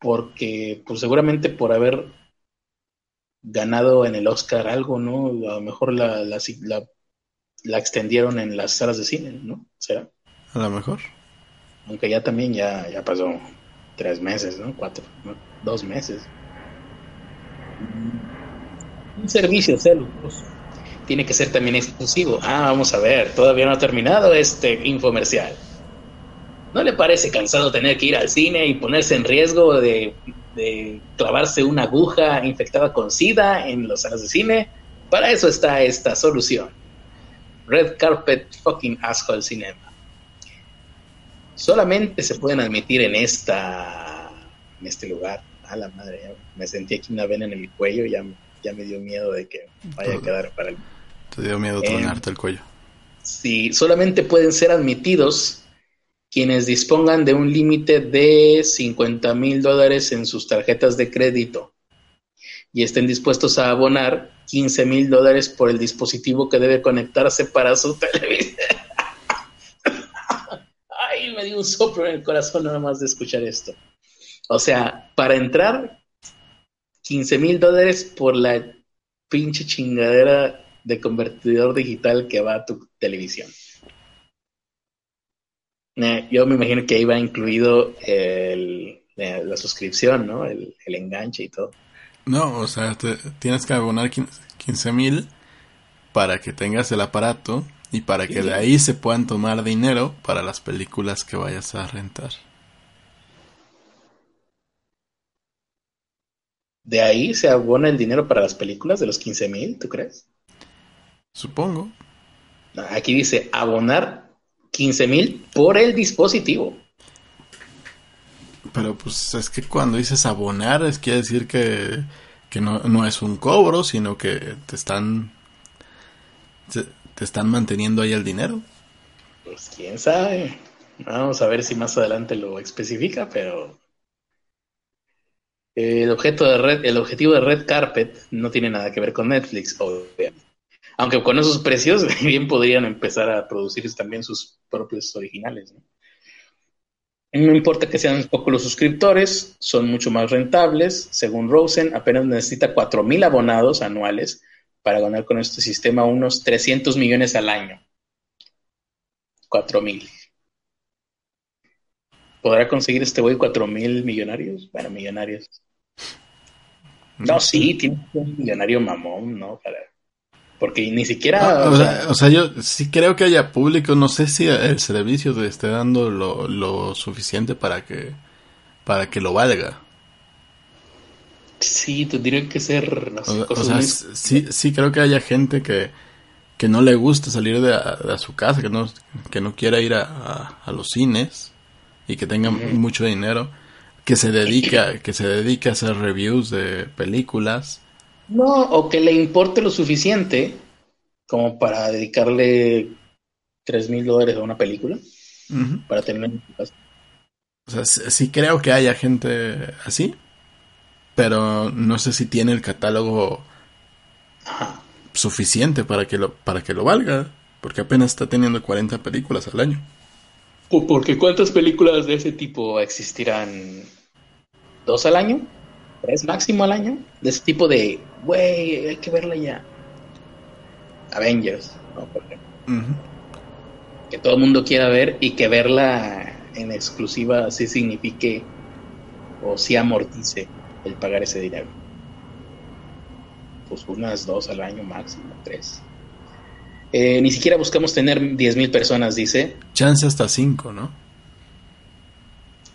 Porque, pues seguramente por haber ganado en el Oscar algo, ¿no? A lo mejor la, la, la la extendieron en las salas de cine, ¿no? ¿Será? A lo mejor. Aunque ya también ya, ya pasó tres meses, ¿no? Cuatro, dos meses. Un servicio celuloso tiene que ser también exclusivo. Ah, vamos a ver, todavía no ha terminado este infomercial. ¿No le parece cansado tener que ir al cine y ponerse en riesgo de, de clavarse una aguja infectada con SIDA en las salas de cine? Para eso está esta solución. Red Carpet Fucking Asshole Cinema. Solamente se pueden admitir en esta en este lugar. A la madre, me sentí aquí una vena en el cuello y ya, ya me dio miedo de que vaya a quedar para el. Te dio miedo tronarte el cuello. Sí, solamente pueden ser admitidos quienes dispongan de un límite de 50 mil dólares en sus tarjetas de crédito y estén dispuestos a abonar 15 mil dólares por el dispositivo que debe conectarse para su televisión. Ay, me dio un soplo en el corazón nada más de escuchar esto. O sea, para entrar, 15 mil dólares por la pinche chingadera de convertidor digital que va a tu televisión. Eh, yo me imagino que ahí va incluido el, la suscripción, ¿no? El, enganche y todo. No, o sea, tienes que abonar 15 mil para que tengas el aparato y para que de ahí se puedan tomar dinero para las películas que vayas a rentar. ¿De ahí se abona el dinero para las películas de los 15 mil, tú crees? Supongo. Aquí dice abonar 15 mil por el dispositivo. Pero pues es que cuando dices abonar, es quiere decir que, no, es un cobro, sino que te están te, están manteniendo ahí el dinero. Pues quién sabe. Vamos a ver si más adelante lo especifica, pero el objeto de red, el objetivo de Red Carpet no tiene nada que ver con Netflix, obviamente. Aunque con esos precios bien podrían empezar a producir también sus propios originales. ¿no? No importa que sean pocos los suscriptores, son mucho más rentables. Según Rosen, apenas necesita 4.000 abonados anuales para ganar con este sistema unos 300 millones al año. 4.000. ¿Podrá conseguir este güey 4.000 millonarios? Bueno, millonarios. No, sí, tiene un millonario mamón, ¿no? Para porque ni siquiera... Ah, o, sea, yo sí creo que haya público, no sé si el servicio te esté dando lo, suficiente para que, para que lo valga. Sí, tendría que ser... o, sea, sí, sí creo que haya gente que, que no le gusta salir de, a, su casa, que no, que no quiera ir a, a, los cines y que tenga mucho dinero, que se dedica, que se dedique a hacer reviews de películas no, o que le importe lo suficiente como para dedicarle tres mil dólares a una película para tener en casa. O sea, sí creo que haya gente así, pero no sé si tiene el catálogo suficiente para que lo para que lo valga, porque apenas está teniendo 40 películas al año. Porque ¿cuántas películas de ese tipo existirán? ¿Dos al año? ¿Tres máximo al año? De ese tipo de güey, hay que verla ya. Avengers, ¿no? Por Que todo el mundo quiera ver y que verla en exclusiva sí signifique o sí amortice el pagar ese dinero. Pues unas dos al año máximo, tres. Eh, ni siquiera buscamos tener 10.000 personas, dice. Chance hasta cinco, ¿no?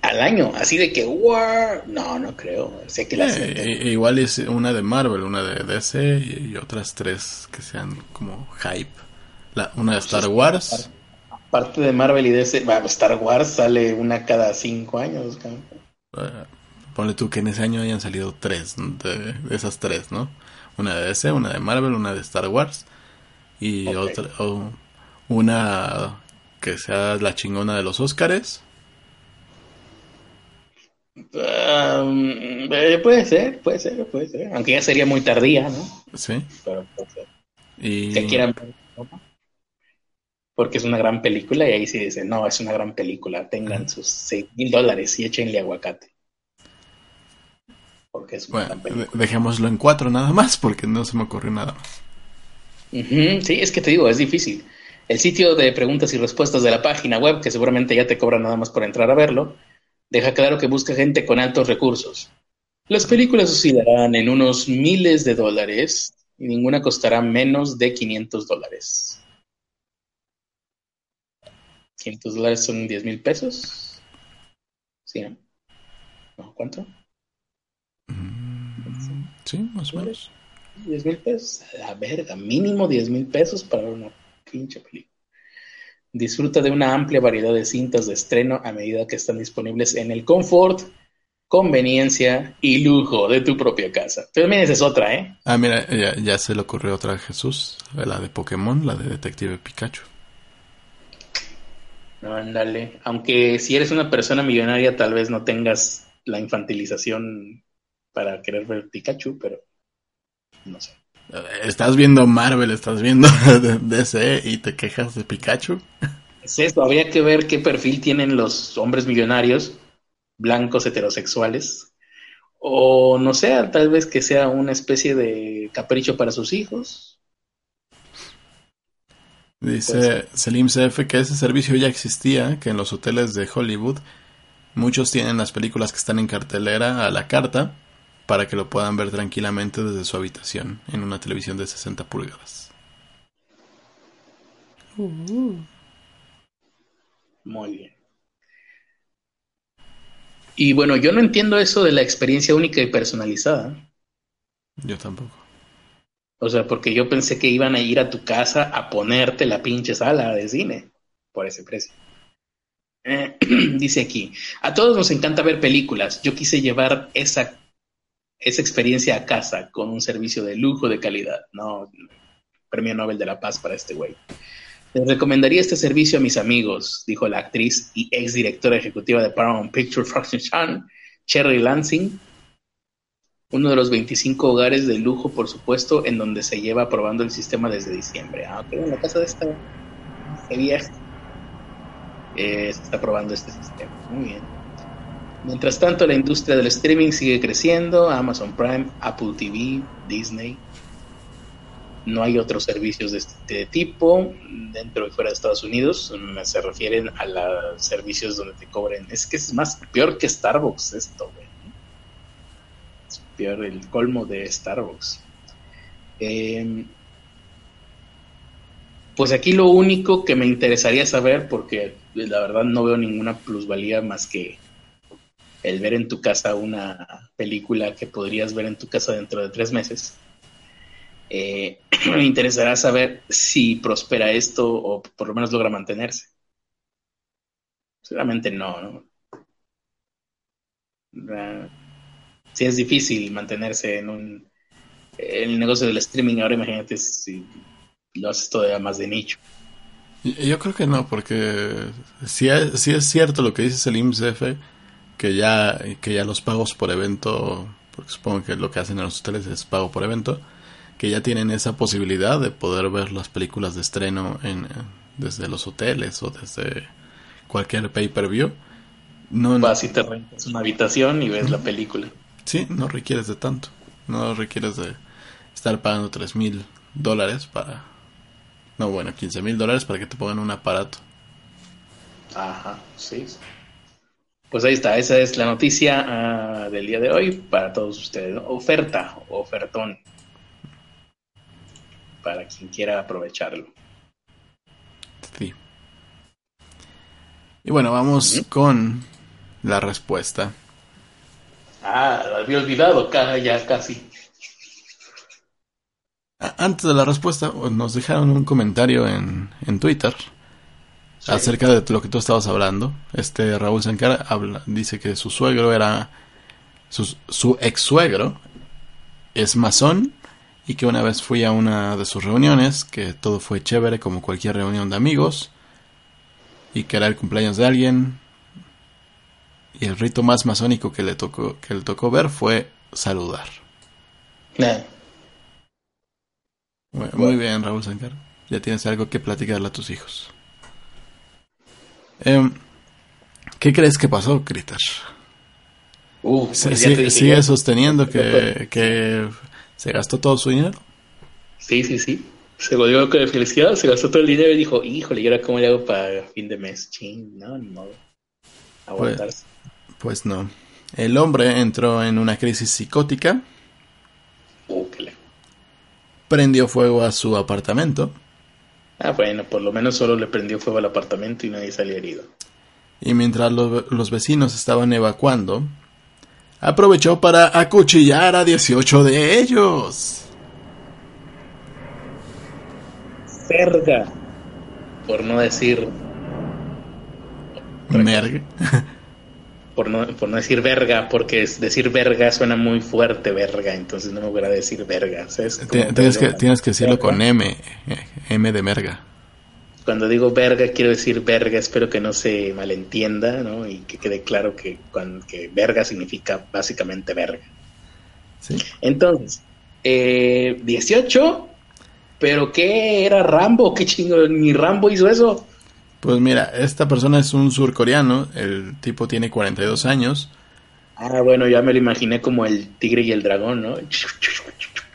Al año, así de que, no, no creo. Sé que eh, igual es una de Marvel, una de DC y, otras tres que sean como hype. La, una de Star Wars. Aparte de Marvel y DC, Star Wars sale una cada cinco años. Uh, ponle tú que en ese año hayan salido tres de, esas tres, ¿no? Una de DC, una de Marvel, una de Star Wars y otra, una que sea la chingona de los Oscars Um, eh, puede ser, puede ser, puede ser. Aunque ya sería muy tardía, ¿no? Sí. Pero puede ser. Y... Que quieran Porque es una gran película y ahí sí dicen, no, es una gran película, tengan sus seis mil dólares y échenle aguacate. Porque es una gran película. Dejémoslo en cuatro nada más porque no se me ocurrió nada más. Sí, es que te digo, es difícil. El sitio de preguntas y respuestas de la página web, que seguramente ya te cobra nada más por entrar a verlo, deja claro que busca gente con altos recursos. Las películas oscilarán en unos miles de dólares y ninguna costará menos de 500 dólares. ¿500 dólares son 10 mil pesos? ¿Sí, no? ¿Cuánto? Mm, sí, más o menos. 10 mil pesos. La verga, mínimo 10 mil pesos para una pinche película. Disfruta de una amplia variedad de cintas de estreno a medida que están disponibles en el confort, conveniencia y lujo de tu propia casa. También esa es otra, ¿eh? Ah, mira, ya, se le ocurrió otra a Jesús, la de Pokémon, la de Detective Pikachu. No, ándale. Aunque si eres una persona millonaria, tal vez no tengas la infantilización para querer ver Pikachu, pero no sé. Estás viendo Marvel, estás viendo DC y te quejas de Pikachu. Es esto, habría que ver qué perfil tienen los hombres millonarios, blancos, heterosexuales. O no sé, tal vez que sea una especie de capricho para sus hijos. Dice Selim CF que ese servicio ya existía, que en los hoteles de Hollywood muchos tienen las películas que están en cartelera a la carta para que lo puedan ver tranquilamente desde su habitación en una televisión de 60 pulgadas. Muy bien. Y bueno, yo no entiendo eso de la experiencia única y personalizada. Yo tampoco. O sea, porque yo pensé que iban a ir a tu casa a ponerte la pinche sala de cine por ese precio. Eh, dice aquí, a todos nos encanta ver películas. Yo quise llevar esa, esa experiencia a casa con un servicio de lujo de calidad. No, premio Nobel de la Paz para este güey. Les recomendaría este servicio a mis amigos, dijo la actriz y ex directora ejecutiva de Paramount Pictures, Chan, Cherry Lansing, uno de los 25 hogares de lujo, por supuesto, en donde se lleva probando el sistema desde diciembre. Ah, ok, en la casa de esta vieja eh, se está probando este sistema. Muy bien. Mientras tanto, la industria del streaming sigue creciendo. Amazon Prime, Apple TV, Disney. No hay otros servicios de este tipo dentro y fuera de Estados Unidos. Se refieren a los servicios donde te cobren. Es que es más peor que Starbucks esto, güey el colmo de Starbucks. Em, pues aquí lo único que me interesaría saber, porque la verdad no veo ninguna plusvalía más que el ver en tu casa una película que podrías ver en tu casa dentro de tres meses. Eh, me interesará saber si prospera esto o por lo menos logra mantenerse. Seguramente no, ¿no? sí es difícil mantenerse en un el negocio del streaming. Ahora imagínate si lo haces todavía más de nicho. Yo creo que no, porque si es, es cierto lo que dice el IMSF, que ya, que ya los pagos por evento, porque supongo que lo que hacen en los hoteles es pago por evento, que ya tienen esa posibilidad de poder ver las películas de estreno en, desde los hoteles o desde cualquier pay-per-view. No, Vas y te rentas una habitación y ves la película. Sí, no requieres de tanto. No requieres de estar pagando tres mil dólares para... No, bueno, 15 mil dólares para que te pongan un aparato. Ajá, sí. Pues ahí está, esa es la noticia ah, del día de hoy para todos ustedes. Oferta, ofertón. Para quien quiera aprovecharlo. Sí. Y bueno, vamos con la respuesta. Ah, había olvidado ya casi. Antes de la respuesta, nos dejaron un comentario en, en Twitter acerca de lo que tú estabas hablando. Este Raúl Sankar habla, dice que su suegro era. Su, su ex suegro es masón y que una vez fui a una de sus reuniones, que todo fue chévere como cualquier reunión de amigos, y que era el cumpleaños de alguien, y el rito más masónico que le tocó, que le tocó ver fue saludar. Muy, bien, Raúl Sankar. Ya tienes algo que platicarle a tus hijos. Em, ¿Qué crees que pasó, Kritar? Uh, pues ¿Sigue sosteniendo que, que, se gastó todo su dinero? Sí, sí, sí. Se volvió con felicidad, se gastó todo el dinero y dijo, híjole, ¿y ahora cómo le hago para fin de mes? Ching, no, ni modo. Pues, Aguantarse. Pues no. El hombre entró en una crisis psicótica. Prendió fuego a su apartamento. Ah, bueno, por lo menos solo le prendió fuego al apartamento y nadie salió herido. Y mientras los vecinos estaban evacuando, aprovechó para acuchillar a 18 de ellos. Verga. Por no decir. Merga. por no, por no decir verga, porque decir verga suena muy fuerte, verga, entonces no me voy a decir verga. Tienes que, tienes que decirlo con M, M de merga. Cuando digo verga, quiero decir verga, espero que no se malentienda, ¿no? Y que quede claro que, cuando, que verga significa básicamente verga. ¿Sí? Entonces, eh, 18, pero ¿qué era Rambo? ¿Qué chingo? Ni Rambo hizo eso. Pues mira, esta persona es un surcoreano, el tipo tiene 42 años. Ah, bueno, ya me lo imaginé como el tigre y el dragón, ¿no?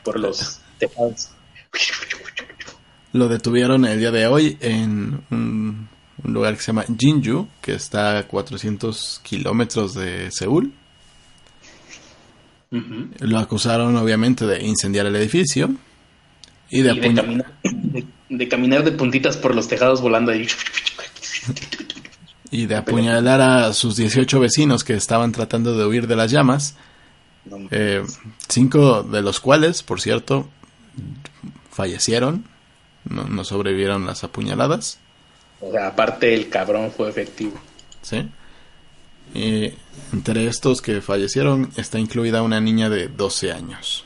Por los tejados. Lo detuvieron el día de hoy en un, lugar que se llama Jinju, que está a 400 kilómetros de Seúl. Lo acusaron obviamente de incendiar el edificio y de, de, caminar, de, puntitas por los tejados volando ahí. Y de apuñalar a sus 18 vecinos que estaban tratando de huir de las llamas. Eh, cinco de los cuales, por cierto, fallecieron. No, no sobrevivieron las apuñaladas. O sea, aparte el cabrón fue efectivo. Sí. Y entre estos que fallecieron está incluida una niña de 12 años.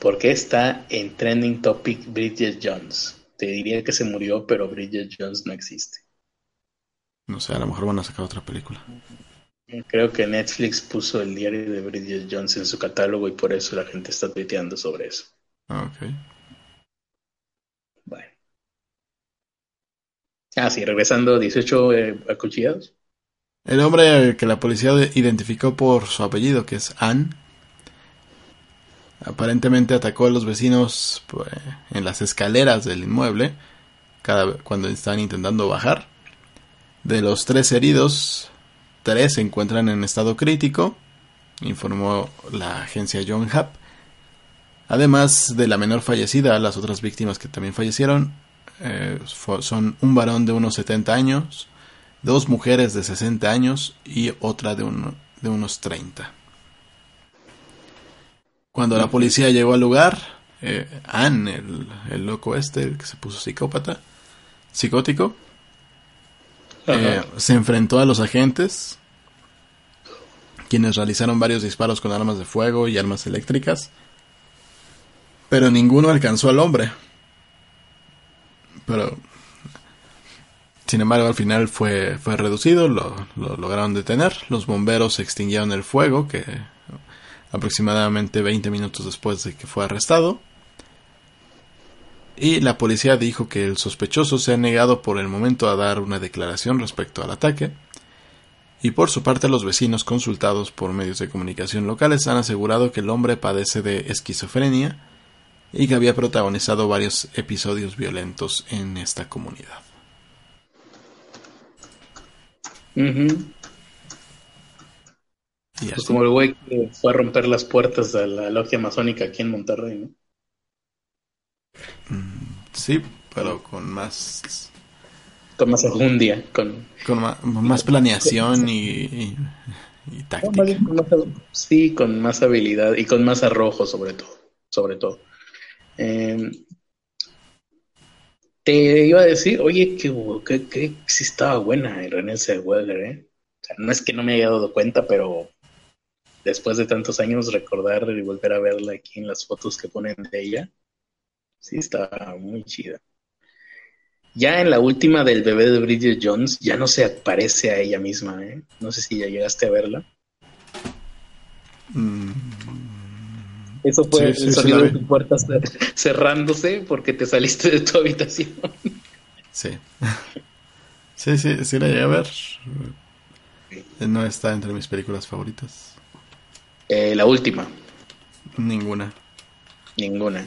¿Por qué está en trending topic Bridget Jones? Te diría que se murió, pero Bridget Jones no existe. No sé, a lo mejor van a sacar otra película. Creo que Netflix puso el diario de Bridget Jones en su catálogo y por eso la gente está tuiteando sobre eso. Ah, ok. Bueno. Ah, sí, regresando 18 eh, acuchillados. El hombre que la policía identificó por su apellido, que es Ann, Aparentemente atacó a los vecinos pues, en las escaleras del inmueble cuando estaban intentando bajar. De los tres heridos, tres se encuentran en estado crítico, informó la agencia John Hub. Además de la menor fallecida, las otras víctimas que también fallecieron eh, son un varón de unos 70 años, dos mujeres de 60 años y otra de, de unos 30. Cuando la policía llegó al lugar, eh, Ann, el, loco este, el que se puso psicópata, psicótico, eh, se enfrentó a los agentes, quienes realizaron varios disparos con armas de fuego y armas eléctricas, pero ninguno alcanzó al hombre. Pero, sin embargo, al final fue, fue reducido, lo, lo lograron detener, los bomberos extinguieron el fuego que aproximadamente 20 minutos después de que fue arrestado. Y la policía dijo que el sospechoso se ha negado por el momento a dar una declaración respecto al ataque. Y por su parte los vecinos consultados por medios de comunicación locales han asegurado que el hombre padece de esquizofrenia y que había protagonizado varios episodios violentos en esta comunidad. Pues como el güey que fue a romper las puertas de la logia masónica aquí en Monterrey, ¿no? Mm, sí, pero con más... Con más enjundia, con... Con más, planeación y, táctica. sí, con más habilidad y con más arrojo sobre todo, sobre todo. Em, te iba a decir, oye, que, que, que sí estaba buena René Zellweger, ¿eh? O sea, no es que no me haya dado cuenta, pero después de tantos años recordar y volver a verla aquí en las fotos que ponen de ella, sí está muy chida. Ya en la última del bebé de Bridget Jones, ya no se parece a ella misma, ¿eh? No sé si ya llegaste a verla. Mm. Eso fue el sonido de tu puerta cerrándose porque te saliste de tu habitación. Sí. Sí, sí, sí la llegué a ver. No está entre mis películas favoritas. Eh, la última. Ninguna. Ninguna.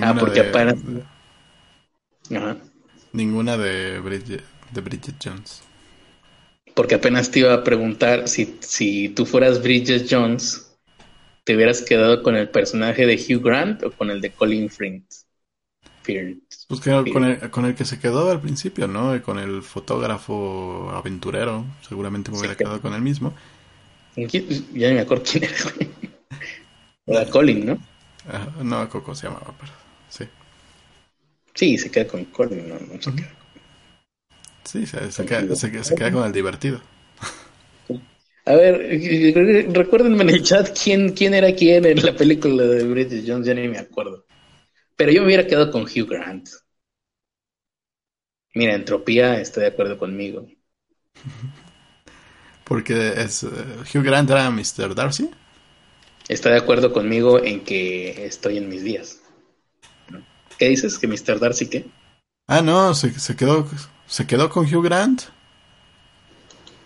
ah, porque apenas. Ninguna de Bridget, de Bridget Jones. Porque apenas te iba a preguntar si, si tú fueras Bridget Jones, ¿te hubieras quedado con el personaje de Hugh Grant o con el de Colin Firth? Pues con, el, con el que se quedó al principio, ¿no? Con el fotógrafo aventurero, seguramente me hubiera quedado con el mismo. Ya ni me acuerdo quién era, Era Colin, ¿no? no, Coco se llamaba, pero sí. Sí, se queda con Colin, no, no se queda Sí, se, queda, se, queda, con el divertido. A ver, recuérdenme en el chat quién, quién era quién en la película de Bridget Jones, ya ni me acuerdo. Pero yo me hubiera quedado con Hugh Grant. Mira, Entropía está de acuerdo conmigo. Porque es, eh, Hugh Grant era Mr. Darcy. Está de acuerdo conmigo en que estoy en mis días. ¿Qué dices? ¿Que Mr. Darcy qué? Ah, no, se, se quedó se quedó con Hugh Grant.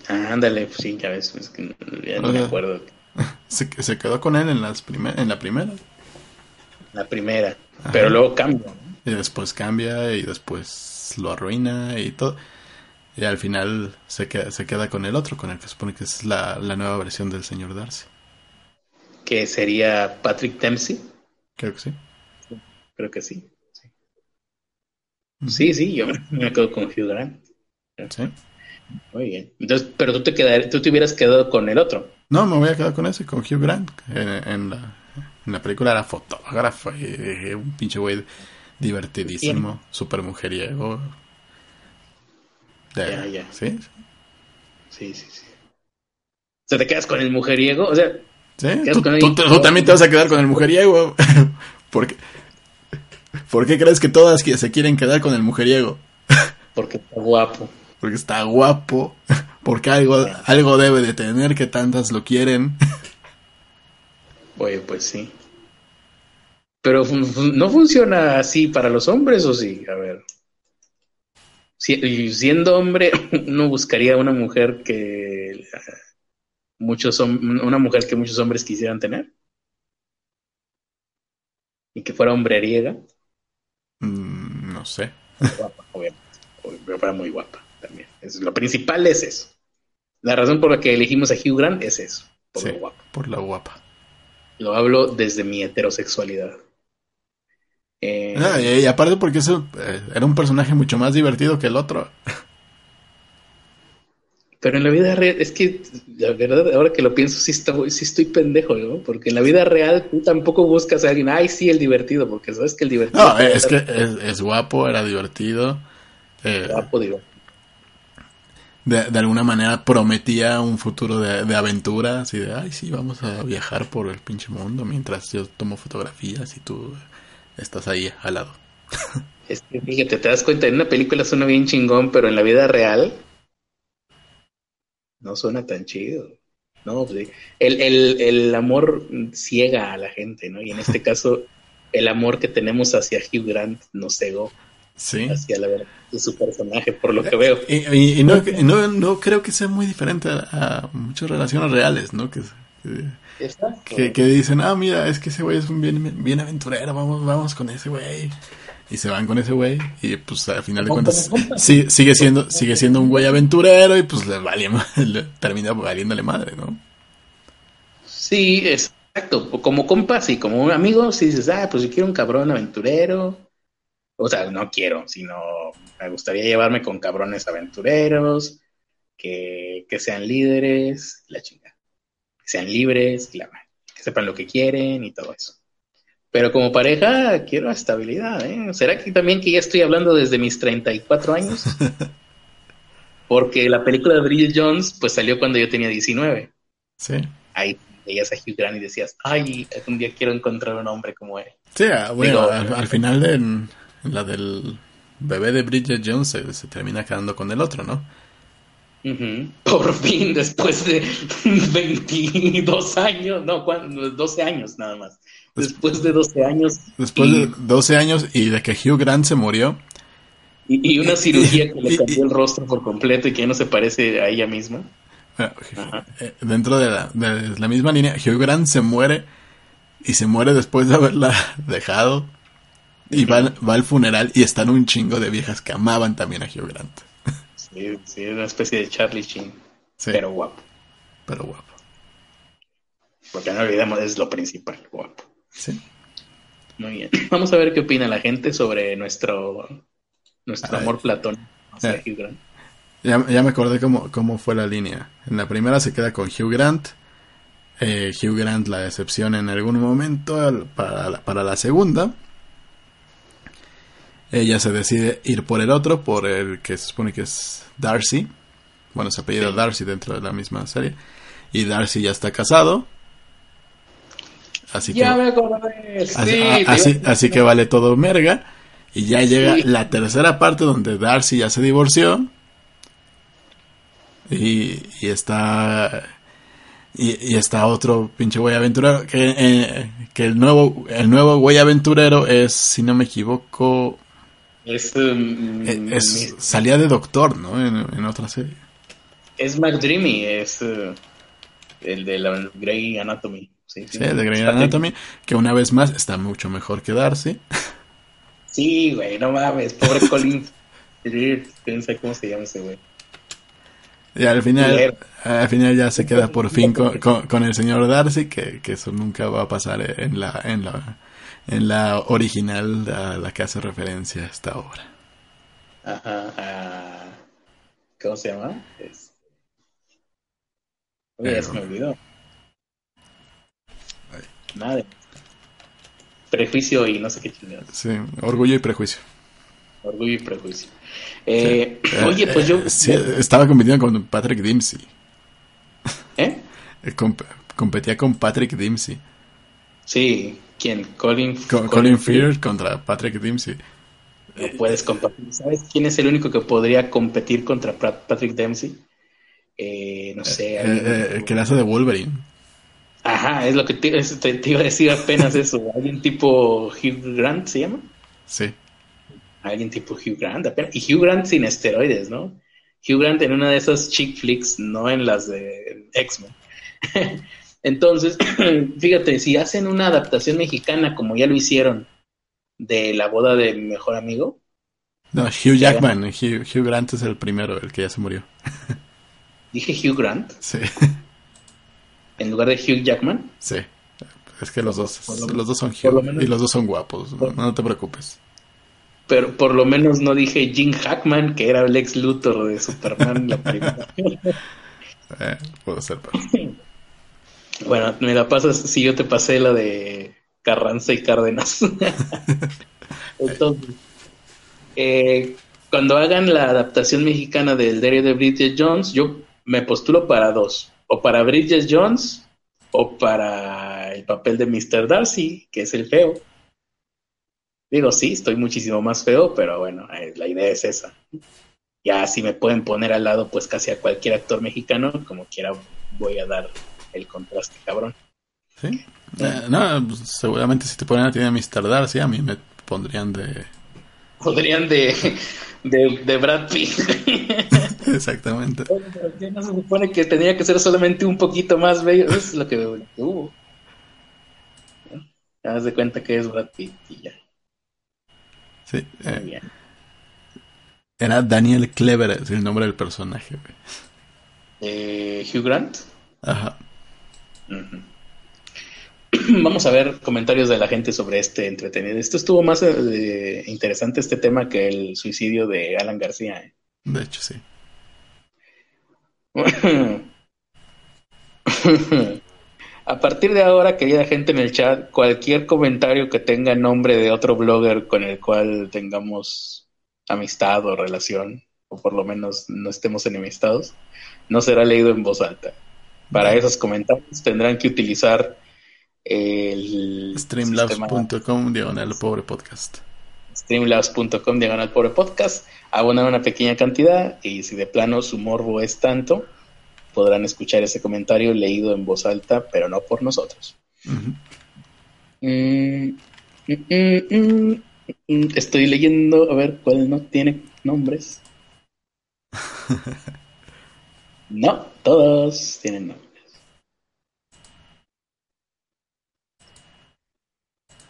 Ah, ándale, pues sí, ya ves, es que ya no me acuerdo. Se, se, quedó con él en, las primer, en la primera. La primera, pero luego cambia. Y después cambia y después lo arruina y todo. Y al final se queda, se queda con el otro, con el que supone que es la, nueva versión del señor Darcy. ¿Que sería Patrick Dempsey? Creo que sí. Creo que sí. Sí, sí, yo me quedo con Hugh Grant. Sí. Muy bien. Entonces, pero tú te quedar, tú te hubieras quedado con el otro. No, me voy a quedar con ese, con Hugh Grant. En, la, en la, película era fotógrafo y, un pinche güey divertidísimo, súper mujeriego. Ya, ya. ¿Sí? Sí, sí, sí. O sea, te quedas con el mujeriego, o sea... Sí, tú, tú, también te vas a quedar con el mujeriego. ¿Por qué crees que todas se quieren quedar con el mujeriego? Porque está guapo. Porque está guapo. Porque algo, algo debe de tener que tantas lo quieren. Oye, pues sí. Pero no funciona así para los hombres o sí, a ver. Siendo hombre, uno buscaría una mujer que muchos una mujer que muchos hombres quisieran tener y que fuera hombreriega. Mm, no sé. Guapa, obviamente. Fuera muy guapa también. lo principal es eso. La razón por la que elegimos a Hugh Grant es eso. Por lo guapa. Por la guapa. Lo hablo desde mi heterosexualidad. Eh, ah, y, aparte porque eso eh, era un personaje mucho más divertido que el otro. Pero en la vida real, es que la verdad, ahora que lo pienso, sí, sí estoy pendejo, ¿no? Porque en la vida real tú tampoco buscas a alguien, ay, sí, el divertido, porque sabes que el divertido. No, es que es, guapo, era divertido. Eh, guapo, digo. De, de, alguna manera prometía un futuro de, de aventura, así de, ay, sí, vamos a viajar por el pinche mundo mientras yo tomo fotografías y tú estás ahí al lado. Es que fíjate, te das cuenta, en una película suena bien chingón, pero en la vida real no suena tan chido. No, pues, el, el, el amor ciega a la gente, ¿no? Y en este caso, el amor que tenemos hacia Hugh Grant nos cegó. Sí. Hacia la verdad de su personaje, por lo que veo. Y, y, no, no, no, creo que sea muy diferente a, muchas relaciones reales, ¿no? Que, que, que, dicen, ah, mira, es que ese güey es un bien, bien aventurero, vamos, vamos con ese güey y se van con ese güey y pues al final de cuentas sí, sigue siendo sigue siendo un güey aventurero y pues le, vale, le termina valiéndole madre, ¿no? Sí, exacto. Como compas y como un amigo, si dices, ah, pues yo quiero un cabrón aventurero. O sea, no quiero, sino me gustaría llevarme con cabrones aventureros, que, que sean líderes, la chingada. Que sean libres, que sepan lo que quieren y todo eso. Pero como pareja quiero estabilidad, ¿eh? ¿Será que también que ya estoy hablando desde mis 34 años? Porque la película de Bridget Jones pues salió cuando yo tenía 19. Sí. Ahí veías a Hugh Grant y decías, ay, un día quiero encontrar un hombre como él. Sí, ah, bueno, al, final de la del bebé de Bridget Jones se, termina quedando con el otro, ¿no? Por fin, después de 22 años, no, 12 años nada más. Después de 12 años. Después de 12 años y de que Hugh Grant se murió. Y, una cirugía que le cambió el rostro por completo y que ya no se parece a ella misma. Eh, dentro de la, de la misma línea, Hugh Grant se muere y se muere después de haberla dejado. Y va, va, al funeral y están un chingo de viejas que amaban también a Hugh Grant. Sí, sí, una especie de Charlie Sheen. Pero guapo. Pero guapo. Porque no olvidemos, es lo principal, guapo. Sí. Muy bien. Vamos a ver qué opina la gente sobre nuestro, nuestro amor platón hacia Hugh Grant. Ya, me acordé cómo, cómo fue la línea. En la primera se queda con Hugh Grant. Eh, Hugh Grant la decepciona en algún momento para la, para la segunda. Ella se decide ir por el otro, por el que se supone que es Darcy. Bueno, se apellida Darcy dentro de la misma serie. Y Darcy ya está casado. Así que, así, que vale todo merga. Y ya llega la tercera parte donde Darcy ya se divorció. Y, y está. Y, está otro pinche güey aventurero. Que, eh, que el nuevo el nuevo güey aventurero es, si no me equivoco. Es, um, eh, salía de doctor, ¿no? En, otra serie. Es McDreamy, es uh, el de la Grey Anatomy. Sí, de Grey Anatomy, que una vez más está mucho mejor que Darcy. Sí, güey, no mames, pobre Colin. Piensa cómo se llama ese güey. Y al final, al final ya se queda por fin con, con, el señor Darcy, que, que, eso nunca va a pasar en la, en la, en la original a la que hace referencia esta obra. Ajá, ¿cómo se llama? Es... Oye, se me olvidó. Nada. Prejuicio y no sé qué chingados. Sí, orgullo y prejuicio. Orgullo y prejuicio. Eh, Oye, pues yo. estaba compitiendo con Patrick Dempsey. ¿Eh? competía con Patrick Dempsey. Sí, ¿quién? Colin, Colin, Fear contra Patrick Dempsey. No puedes competir. ¿Sabes quién es el único que podría competir contra Patrick Dempsey? Eh, no sé. Eh, eh, que le hace de Wolverine. Ajá, es lo que te, te, iba a decir apenas eso. ¿Alguien tipo Hugh Grant se llama? Sí alguien tipo Hugh Grant, y Hugh Grant sin esteroides, ¿no? Hugh Grant en una de esas chick flicks, no en las de X-Men. Entonces, fíjate, si hacen una adaptación mexicana como ya lo hicieron de la boda de mi mejor amigo. No, Hugh Jackman, Hugh, Grant es el primero, el que ya se murió. ¿Dije Hugh Grant? Sí. ¿En lugar de Hugh Jackman? Sí. Es que los dos, los dos son Hugh y los dos son guapos, no te preocupes pero por lo menos no dije Jim Hackman, que era el ex Luthor de Superman la primera. eh, puedo ser. Bueno, me la pasas si yo te pasé la de Carranza y Cárdenas. Entonces, eh, cuando hagan la adaptación mexicana del diario de Bridget Jones, yo me postulo para dos. O para Bridget Jones o para el papel de Mr. Darcy, que es el feo. Digo, sí, estoy muchísimo más feo, pero bueno, eh, la idea es esa. Ya si me pueden poner al lado, pues casi a cualquier actor mexicano, como quiera, voy a dar el contraste, cabrón. Sí. Eh, no, pues, seguramente si te ponen a ti de Mr. Darcy, a mí me pondrían de. Podrían de. de, Brad Pitt. Exactamente. no se supone que tenía que ser solamente un poquito más bello. Eso es lo que, hubo. Haz de cuenta que es Brad Pitt y ya. Sí. Eh, era Daniel Clever, es el nombre del personaje. Eh, Hugh Grant. Ajá. Vamos a ver comentarios de la gente sobre este entretenido. Esto estuvo más eh, interesante este tema que el suicidio de Alan García. ¿eh? De hecho, sí. A partir de ahora, querida gente en el chat, cualquier comentario que tenga nombre de otro blogger con el cual tengamos amistad o relación, o por lo menos no estemos enemistados, no será leído en voz alta. Para esos comentarios tendrán que utilizar el streamlabs.com diagonal pobre podcast. Streamlabs.com diagonal pobre podcast, abonar una pequeña cantidad y si de plano su morbo es tanto, podrán escuchar ese comentario leído en voz alta, pero no por nosotros. Mm, mm, mm, estoy leyendo, a ver cuál no tiene nombres. no, todos tienen nombres.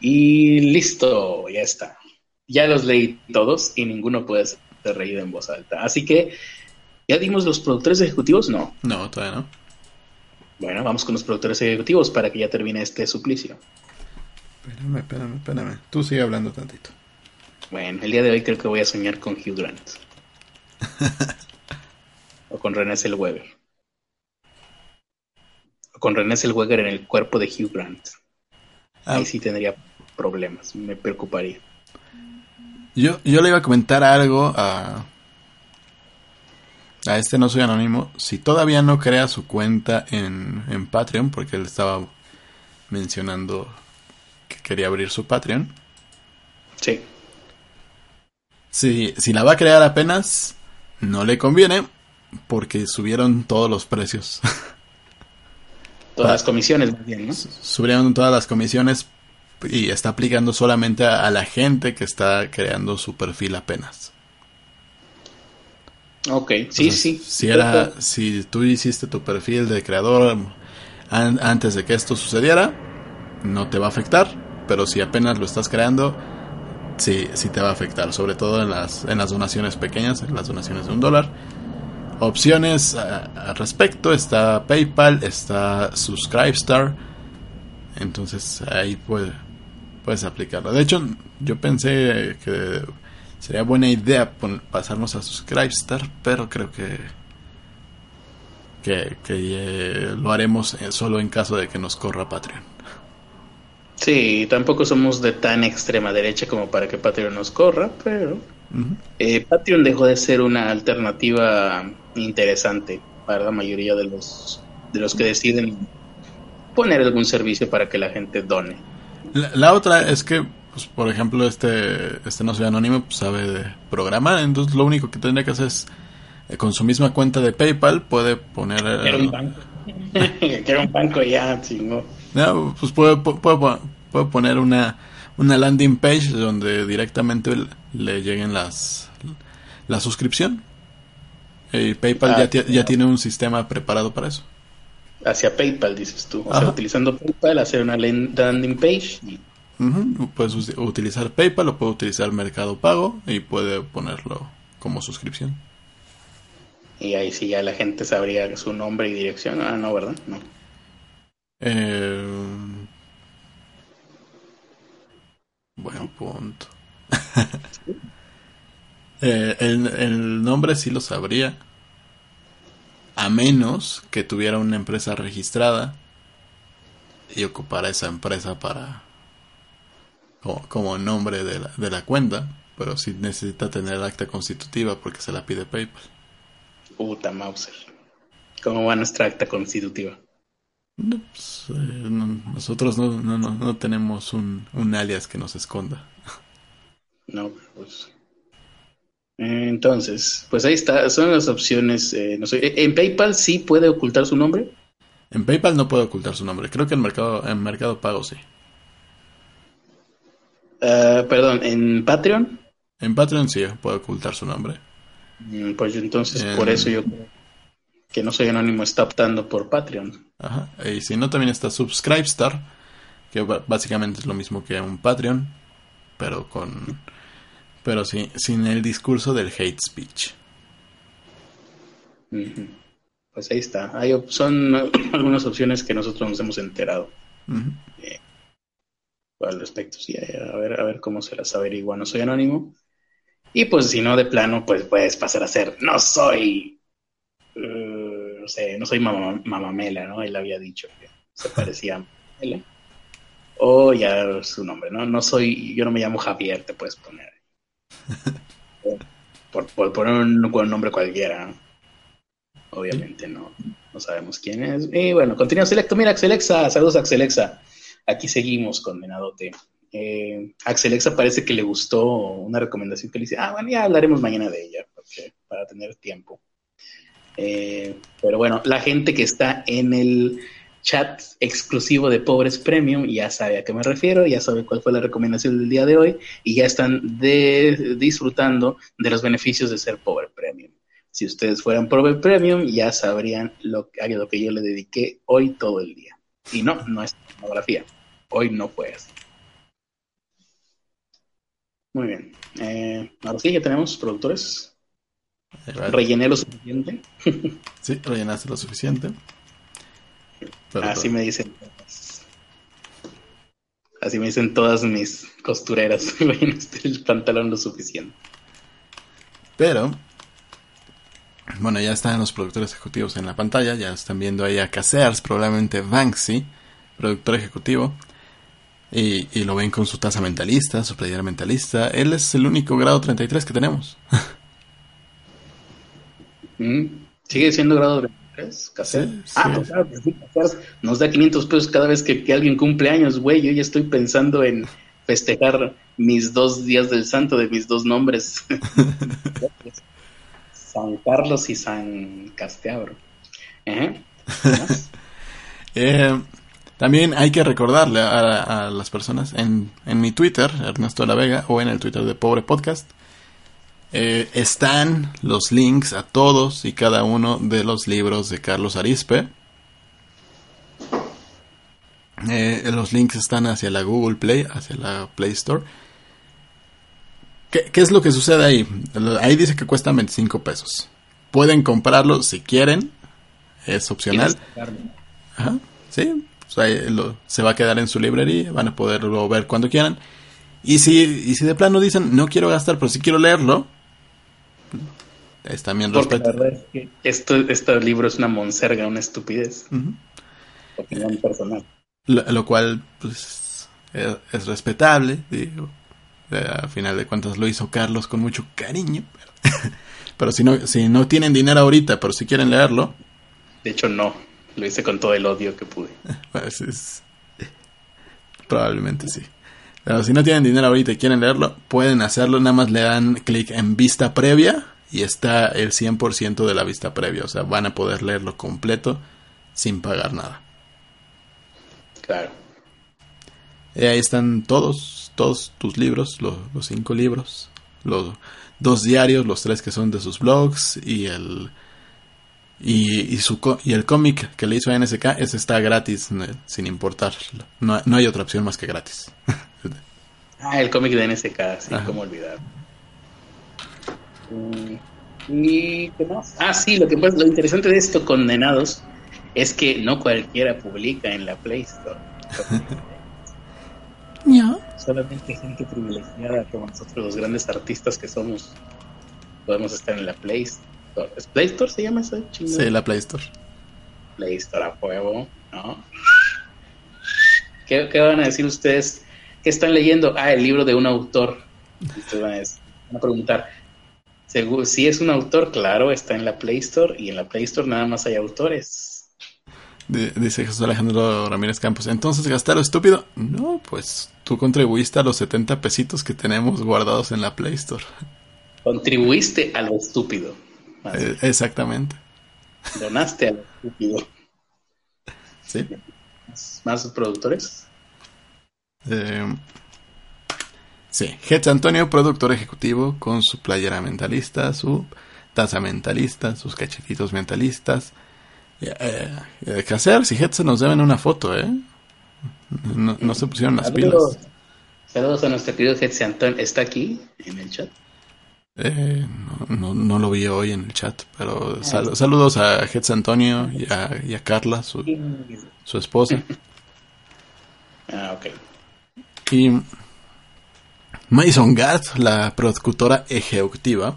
Y listo, ya está. Ya los leí todos y ninguno puede ser reído en voz alta. Así que ¿Ya dimos los productores ejecutivos? No. No, todavía no. Bueno, vamos con los productores ejecutivos para que ya termine este suplicio. Espérame, espérame, espérame. Tú sigue hablando tantito. Bueno, el día de hoy creo que voy a soñar con Hugh Grant. o con René Zellweger. Con René Zellweger en el cuerpo de Hugh Grant. Ahí ah. sí tendría problemas, me preocuparía. Yo, yo le iba a comentar algo a, a este no soy anónimo, si todavía no crea su cuenta en, en Patreon, porque él estaba mencionando que quería abrir su Patreon. Sí. Si, si la va a crear apenas, no le conviene, porque subieron todos los precios. Todas las comisiones, más bien, ¿no? Subieron todas las comisiones y está aplicando solamente a la gente que está creando su perfil apenas. Ok, sí, sí. Si, era, si tú hiciste tu perfil de creador antes de que esto sucediera, no te va a afectar, pero si apenas lo estás creando, sí, sí te va a afectar, sobre todo en las, en las donaciones pequeñas, en las donaciones de un dólar. Opciones al respecto, está PayPal, está Subscribestar, entonces ahí puede, puedes aplicarlo. De hecho, yo pensé que sería buena idea pasarnos a Subscribestar, pero creo que que, eh, lo haremos eh, solo en caso de que nos corra Patreon. Sí, tampoco somos de tan extrema derecha como para que Patreon nos corra, pero eh, Patreon dejó de ser una alternativa interesante para la mayoría de los de los que deciden poner algún servicio para que la gente done. La, otra es que, pues, por ejemplo, este, este no soy anónimo, pues, sabe de programar, entonces lo único que tendría que hacer es, eh, con su misma cuenta de PayPal, puede poner... Quiero un banco. Quiero un banco ya, chingo. No, pues puede, puede, puede, poner una, una landing page donde directamente le lleguen las la suscripción. Y PayPal ya, ah, ya tiene un sistema preparado para eso hacia PayPal, dices tú. O sea, utilizando PayPal, hacer una landing page. Puedes utilizar PayPal o puede utilizar Mercado Pago y puede ponerlo como suscripción. Y ahí sí ya la gente sabría su nombre y dirección. Ah, no, ¿verdad? No. Eh... Buen punto. Eh, el, el nombre sí lo sabría a menos que tuviera una empresa registrada y ocupara esa empresa para como, nombre de la, de la cuenta, pero sí necesita tener acta constitutiva porque se la pide PayPal. Puta Mauser. ¿Cómo va nuestra acta constitutiva? Pues, eh, nosotros no, no, no, tenemos un, un alias que nos esconda. No, pues entonces, pues ahí está, son las opciones. Eh, no sé, ¿En PayPal sí puede ocultar su nombre? En PayPal no puede ocultar su nombre. Creo que en Mercado, en mercado Pago sí. Ah, perdón, ¿en Patreon? En Patreon sí puede ocultar su nombre. Mm, pues entonces, por eso yo creo que no soy anónimo está optando por Patreon. Ajá. Y si no, también está Subscribestar, que básicamente es lo mismo que un Patreon, pero con pero sí, sin el discurso del hate speech. Pues ahí está. Hay son algunas opciones que nosotros nos hemos enterado. Eh, al respecto, sí, a ver, a ver cómo se las averigua. No soy anónimo. Y pues si no, de plano, pues puedes pasar a ser, no soy, uh, no sé, no soy mamamela, ¿no? Él había dicho que se parecía a Mamamela. O ya su nombre, ¿no? No soy, yo no me llamo Javier, te puedes poner por, poner un, nombre cualquiera. Obviamente no, no sabemos quién es. Y bueno, continúa selecto. Mira, Axelexa, saludos Axelexa. Aquí seguimos, condenadote. Eh, Axelexa parece que le gustó una recomendación que le ah, bueno, ya hablaremos mañana de ella, para tener tiempo. Eh, pero bueno, la gente que está en el chat exclusivo de Pobres Premium, ya sabe a qué me refiero, ya sabe cuál fue la recomendación del día de hoy y ya están disfrutando de los beneficios de ser Pobre Premium. Si ustedes fueran Pobre Premium, ya sabrían lo, a lo que yo le dediqué hoy todo el día. Y no, no es pornografía. Hoy no fue así. Muy bien. Eh, ahora sí, ya tenemos productores. ¿Rellené lo suficiente? sí, rellenaste lo suficiente. Así me dicen. Así me dicen todas mis costureras. el pantalón lo suficiente. Pero, bueno, ya están los productores ejecutivos en la pantalla. Ya están viendo ahí a Casears, probablemente Banksy, productor ejecutivo. Y, y, lo ven con su tasa mentalista, su playera mentalista. Él es el único grado 33 que tenemos. Mm, sigue siendo grado 33 ah, pues claro, pues nos da 500 pesos cada vez que, alguien cumple años, güey. Yo ya estoy pensando en festejar mis dos días del santo de mis dos nombres. San Carlos y San Casteabro. Eh, también hay que recordarle a, a las personas en, en, mi Twitter, Ernesto La Vega, o en el Twitter de Pobre Podcast, eh, están los links a todos y cada uno de los libros de Carlos Arispe. Eh, los links están hacia la Google Play, hacia la Play Store. ¿qué, ¿qué, es lo que sucede ahí? Ahí dice que cuesta 25 pesos. Pueden comprarlo si quieren, es opcional. Ajá, sí, se va a quedar en su librería, van a poderlo ver cuando quieran. Y si, y si de plano dicen, no quiero gastar, pero sí quiero leerlo, es también Porque la verdad es que esto, este libro es una monserga, una estupidez. Opinión personal. Lo, cual, pues, es, respetable, digo. A final de cuentas lo hizo Carlos con mucho cariño. Pero, si, no, si no tienen dinero ahorita, pero si quieren leerlo. De hecho, no. Lo hice con todo el odio que pude. Pues Probablemente sí. Pero si no tienen dinero ahorita y quieren leerlo, pueden hacerlo. Nada más le dan clic en vista previa y está el 100% de la vista previa. O sea, van a poder leerlo completo sin pagar nada. Claro. Y ahí están todos, todos tus libros, los, los cinco libros, los dos diarios, los tres que son de sus blogs y el y, y, su, y el cómic que le hizo a NSK, ese está gratis, sin importar. No, no hay otra opción más que gratis. ah, el cómic de NSK, sí, como olvidar. ¿Y qué más? Ah, sí, lo, que, lo interesante de esto, Condenados, es que no cualquiera publica en la Play Store. ¿No? Solamente gente privilegiada como nosotros, los grandes artistas que somos, podemos estar en la Play Store. ¿Play Store se llama eso? Sí, la Play Store. Play Store a huevo, ¿no? ¿Qué, van a decir ustedes? ¿Qué están leyendo? Ah, el libro de un autor. Ustedes van a, preguntar, si es un autor, claro, está en la Play Store y en la Play Store nada más hay autores. dice Jesús Alejandro Ramírez Campos. Entonces, ¿gastar estúpido? No, pues tú contribuiste a los 70 pesitos que tenemos guardados en la Play Store. Contribuiste a lo estúpido. Eh, exactamente. Donaste al estúpido. Sí. ¿Más, productores? Eh, sí, Hetz Antonio, productor ejecutivo, con su playera mentalista, su taza mentalista, sus cachetitos mentalistas. Eh, eh, ¿Qué hacer? Si Hetz nos deben una foto, ¿eh? No, se pusieron las pilas. Saludos a nuestro querido Hetz Antonio. ¿Está aquí en el chat? Eh, no, no, lo vi hoy en el chat, pero saludos a Hetz Antonio y a, Carla, su, su esposa. Ah, ok. Y Madison Gart, la productora ejecutiva.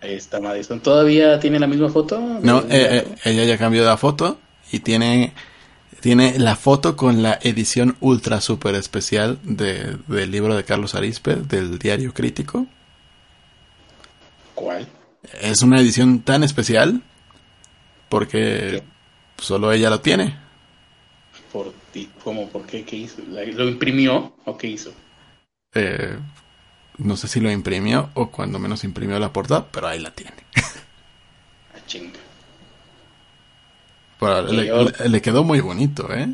Ahí está Madison. ¿Todavía tiene la misma foto? No, eh, eh, ella ya cambió de foto y tiene, tiene la foto con la edición ultra super especial de, del libro de Carlos Arispe, del Diario Crítico. ¿Cuál? Es una edición tan especial porque solo ella lo tiene. ¿Por ti? ¿Cómo? ¿Por qué? ¿Qué hizo? ¿Lo imprimió o qué hizo? Eh, no sé si lo imprimió o cuando menos imprimió la portada, pero ahí la tiene. Ah, chinga. le, quedó muy bonito, ¿eh?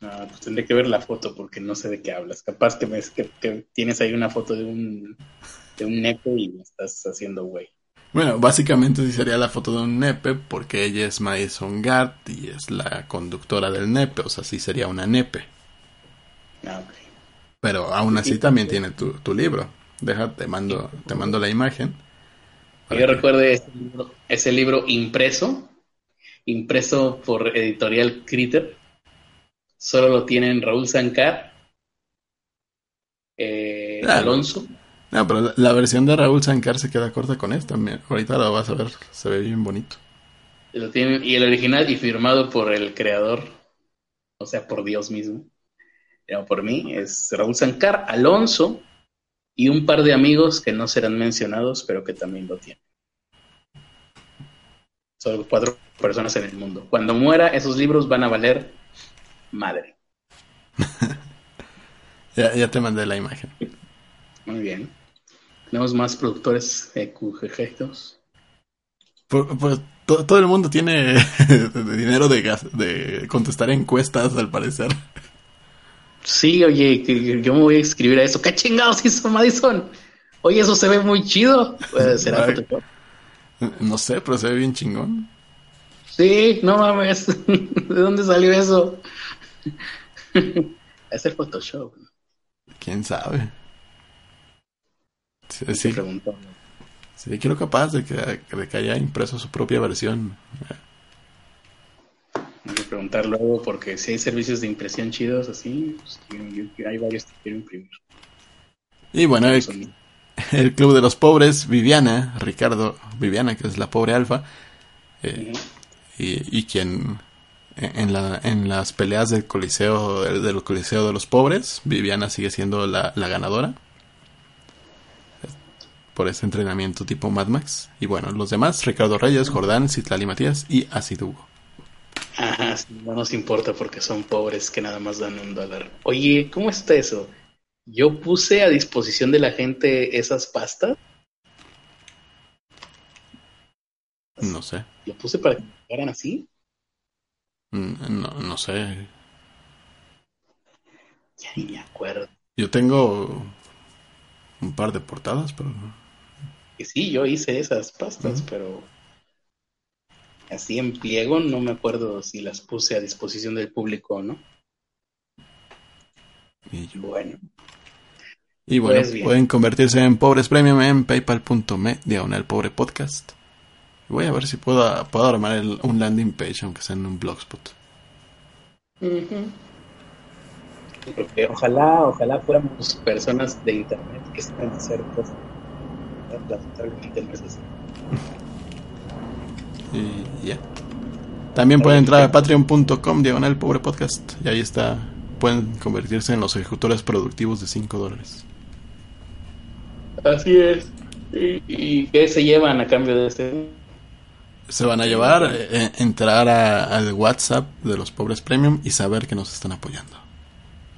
No, pues tendré que ver la foto porque no sé de qué hablas. Capaz que, me, que tienes ahí una foto de un de un nepe y me estás haciendo güey. Bueno, básicamente sí sería la foto de un nepe porque ella es Madison Gart y es la conductora del nepe, o sea, sí sería una nepe. Ah, ok. Pero aún así también tiene tu, tu libro. Deja, te mando, te mando la imagen. Yo recuerdo ese libro, impreso, impreso por Editorial Critter. Solo lo tienen Raúl Sancar, eh, Alonso no, pero la, versión de Raúl Sankar se queda corta con esto. Ahorita lo vas a ver, se ve bien bonito. Lo tienen, y el original y firmado por el creador, o sea, por Dios mismo, por mí, es Raúl Sankar, Alonso y un par de amigos que no serán mencionados, pero que también lo tienen. Son cuatro personas en el mundo. Cuando muera, esos libros van a valer madre. ya, ya te mandé la imagen. Muy bien. Tenemos más productores QGG Pues, todo el mundo tiene dinero de, de contestar encuestas, al parecer. Sí, oye, yo me voy a escribir a eso. ¿Qué chingados hizo Madison? Oye, eso se ve muy chido. ¿Será No sé, pero se ve bien chingón. Sí, no mames. ¿De dónde salió eso? es el Photoshop. ¿Quién sabe? Sí, sí. sí quiero capaz de que, de que haya impreso su propia versión. Hay que preguntar luego porque si hay servicios de impresión chidos así, pues, hay varios que quiero imprimir. Y bueno, el, Club de los Pobres, Viviana, Ricardo Viviana, que es la pobre alfa, eh, y, y, quien en, la, en las peleas del Coliseo, del, Coliseo de los Pobres, Viviana sigue siendo la, la ganadora por ese entrenamiento tipo Mad Max. Y bueno, los demás, Ricardo Reyes, Jordán, Citlali Matías y Acid Hugo. Ajá, no nos importa porque son pobres que nada más dan un dólar. Oye, ¿cómo está eso? Yo puse a disposición de la gente esas pastas. No sé. ¿Lo puse para que hagan así? Mm, no, no sé. Ya ni me acuerdo. Yo tengo un par de portadas, pero... Y sí, yo hice esas pastas, pero así en pliego no me acuerdo si las puse a disposición del público o no. Y Bueno. Y bueno, pues pueden convertirse en pobres premium en paypal.me diagonal pobre podcast. Voy a ver si puedo, puedo armar un landing page, aunque sea en un blogspot. ojalá, ojalá fuéramos personas de internet que estén hacer cosas. Y ya. También pueden entrar a patreon.com diagonal pobre podcast. Y ahí está. Pueden convertirse en los ejecutores productivos de 5 dólares. Así es. ¿Y, qué se llevan a cambio de este? Se van a llevar, eh, entrar al WhatsApp de los pobres premium y saber que nos están apoyando.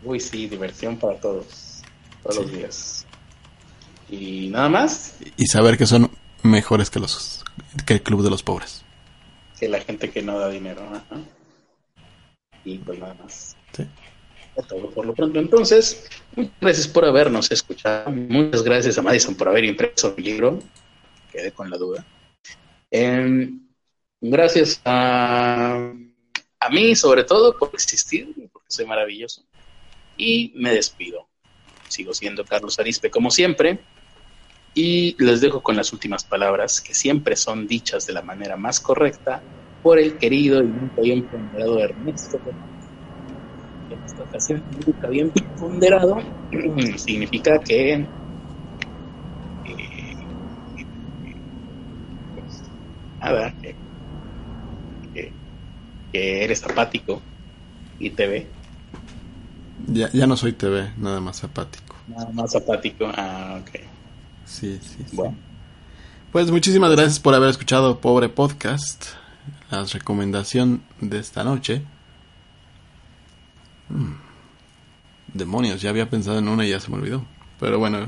Uy, sí, diversión para todos. Todos los días. ¿Y nada más? Y saber que son mejores que los que el club de los pobres. Que la gente que no da dinero. Y pues nada más. Sí todo por lo pronto. Entonces, muchas gracias por habernos escuchado. Muchas gracias a Madison por haber impreso el libro. Quedé con la duda. Em, gracias a, a mí, sobre todo, por existir, porque soy maravilloso. Y me despido. Sigo siendo Carlos Arispe, como siempre. Y les dejo con las últimas palabras, que siempre son dichas de la manera más correcta por el querido y nunca bien ponderado Ernesto en esta ocasión nunca bien ponderado, significa que eh, pues, nada, que, que, eres apático y TV. Ya, ya no soy TV, nada más apático. Nada más apático, ah, ok. Sí, sí, sí. Bueno. Pues muchísimas gracias por haber escuchado Pobre Podcast, la recomendación de esta noche. Hmm. Demonios, ya había pensado en una y ya se me olvidó. Pero bueno,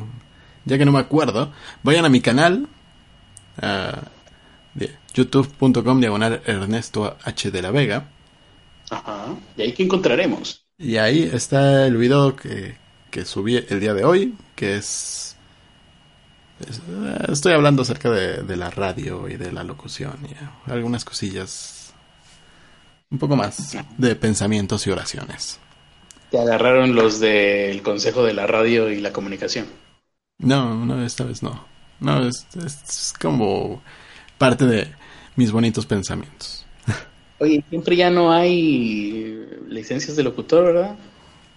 ya que no me acuerdo, vayan a mi canal, youtube.com diagonal Ernesto H de la Vega. Ajá, y ahí que encontraremos. Y ahí está el video que, que subí el día de hoy, que es, estoy hablando acerca de, de, la radio y de la locución y algunas cosillas un poco más de pensamientos y oraciones. Te agarraron los del Consejo de la Radio y la Comunicación. No, no, esta vez no. No, es, es, como parte de mis bonitos pensamientos. Oye, siempre ya no hay licencias de locutor, ¿verdad?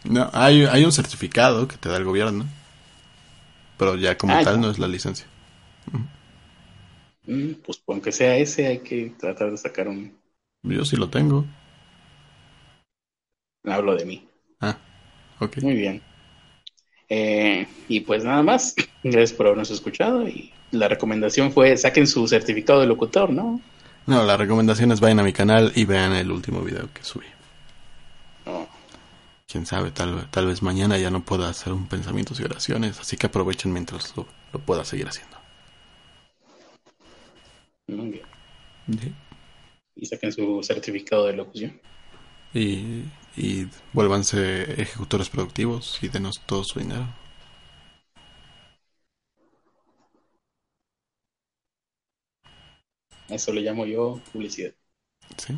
No, hay, hay un certificado que te da el gobierno, pero ya como ah, tal no es la licencia. Mm, pues aunque sea ese, hay que tratar de sacar un... Yo sí lo tengo. Hablo de mí. Ah, ok. Muy bien. Eh, y pues nada más. Gracias por habernos escuchado. Y la recomendación fue saquen su certificado de locutor, ¿no? No, la recomendación es vayan a mi canal y vean el último video que subí. Quién sabe, tal, tal vez mañana ya no pueda hacer un pensamientos y oraciones, así que aprovechen mientras lo, pueda seguir haciendo. Muy bien. Y saquen su certificado de locución. Y y vuélvanse ejecutores productivos y denos todo su dinero. Eso le llamo yo publicidad. Sí.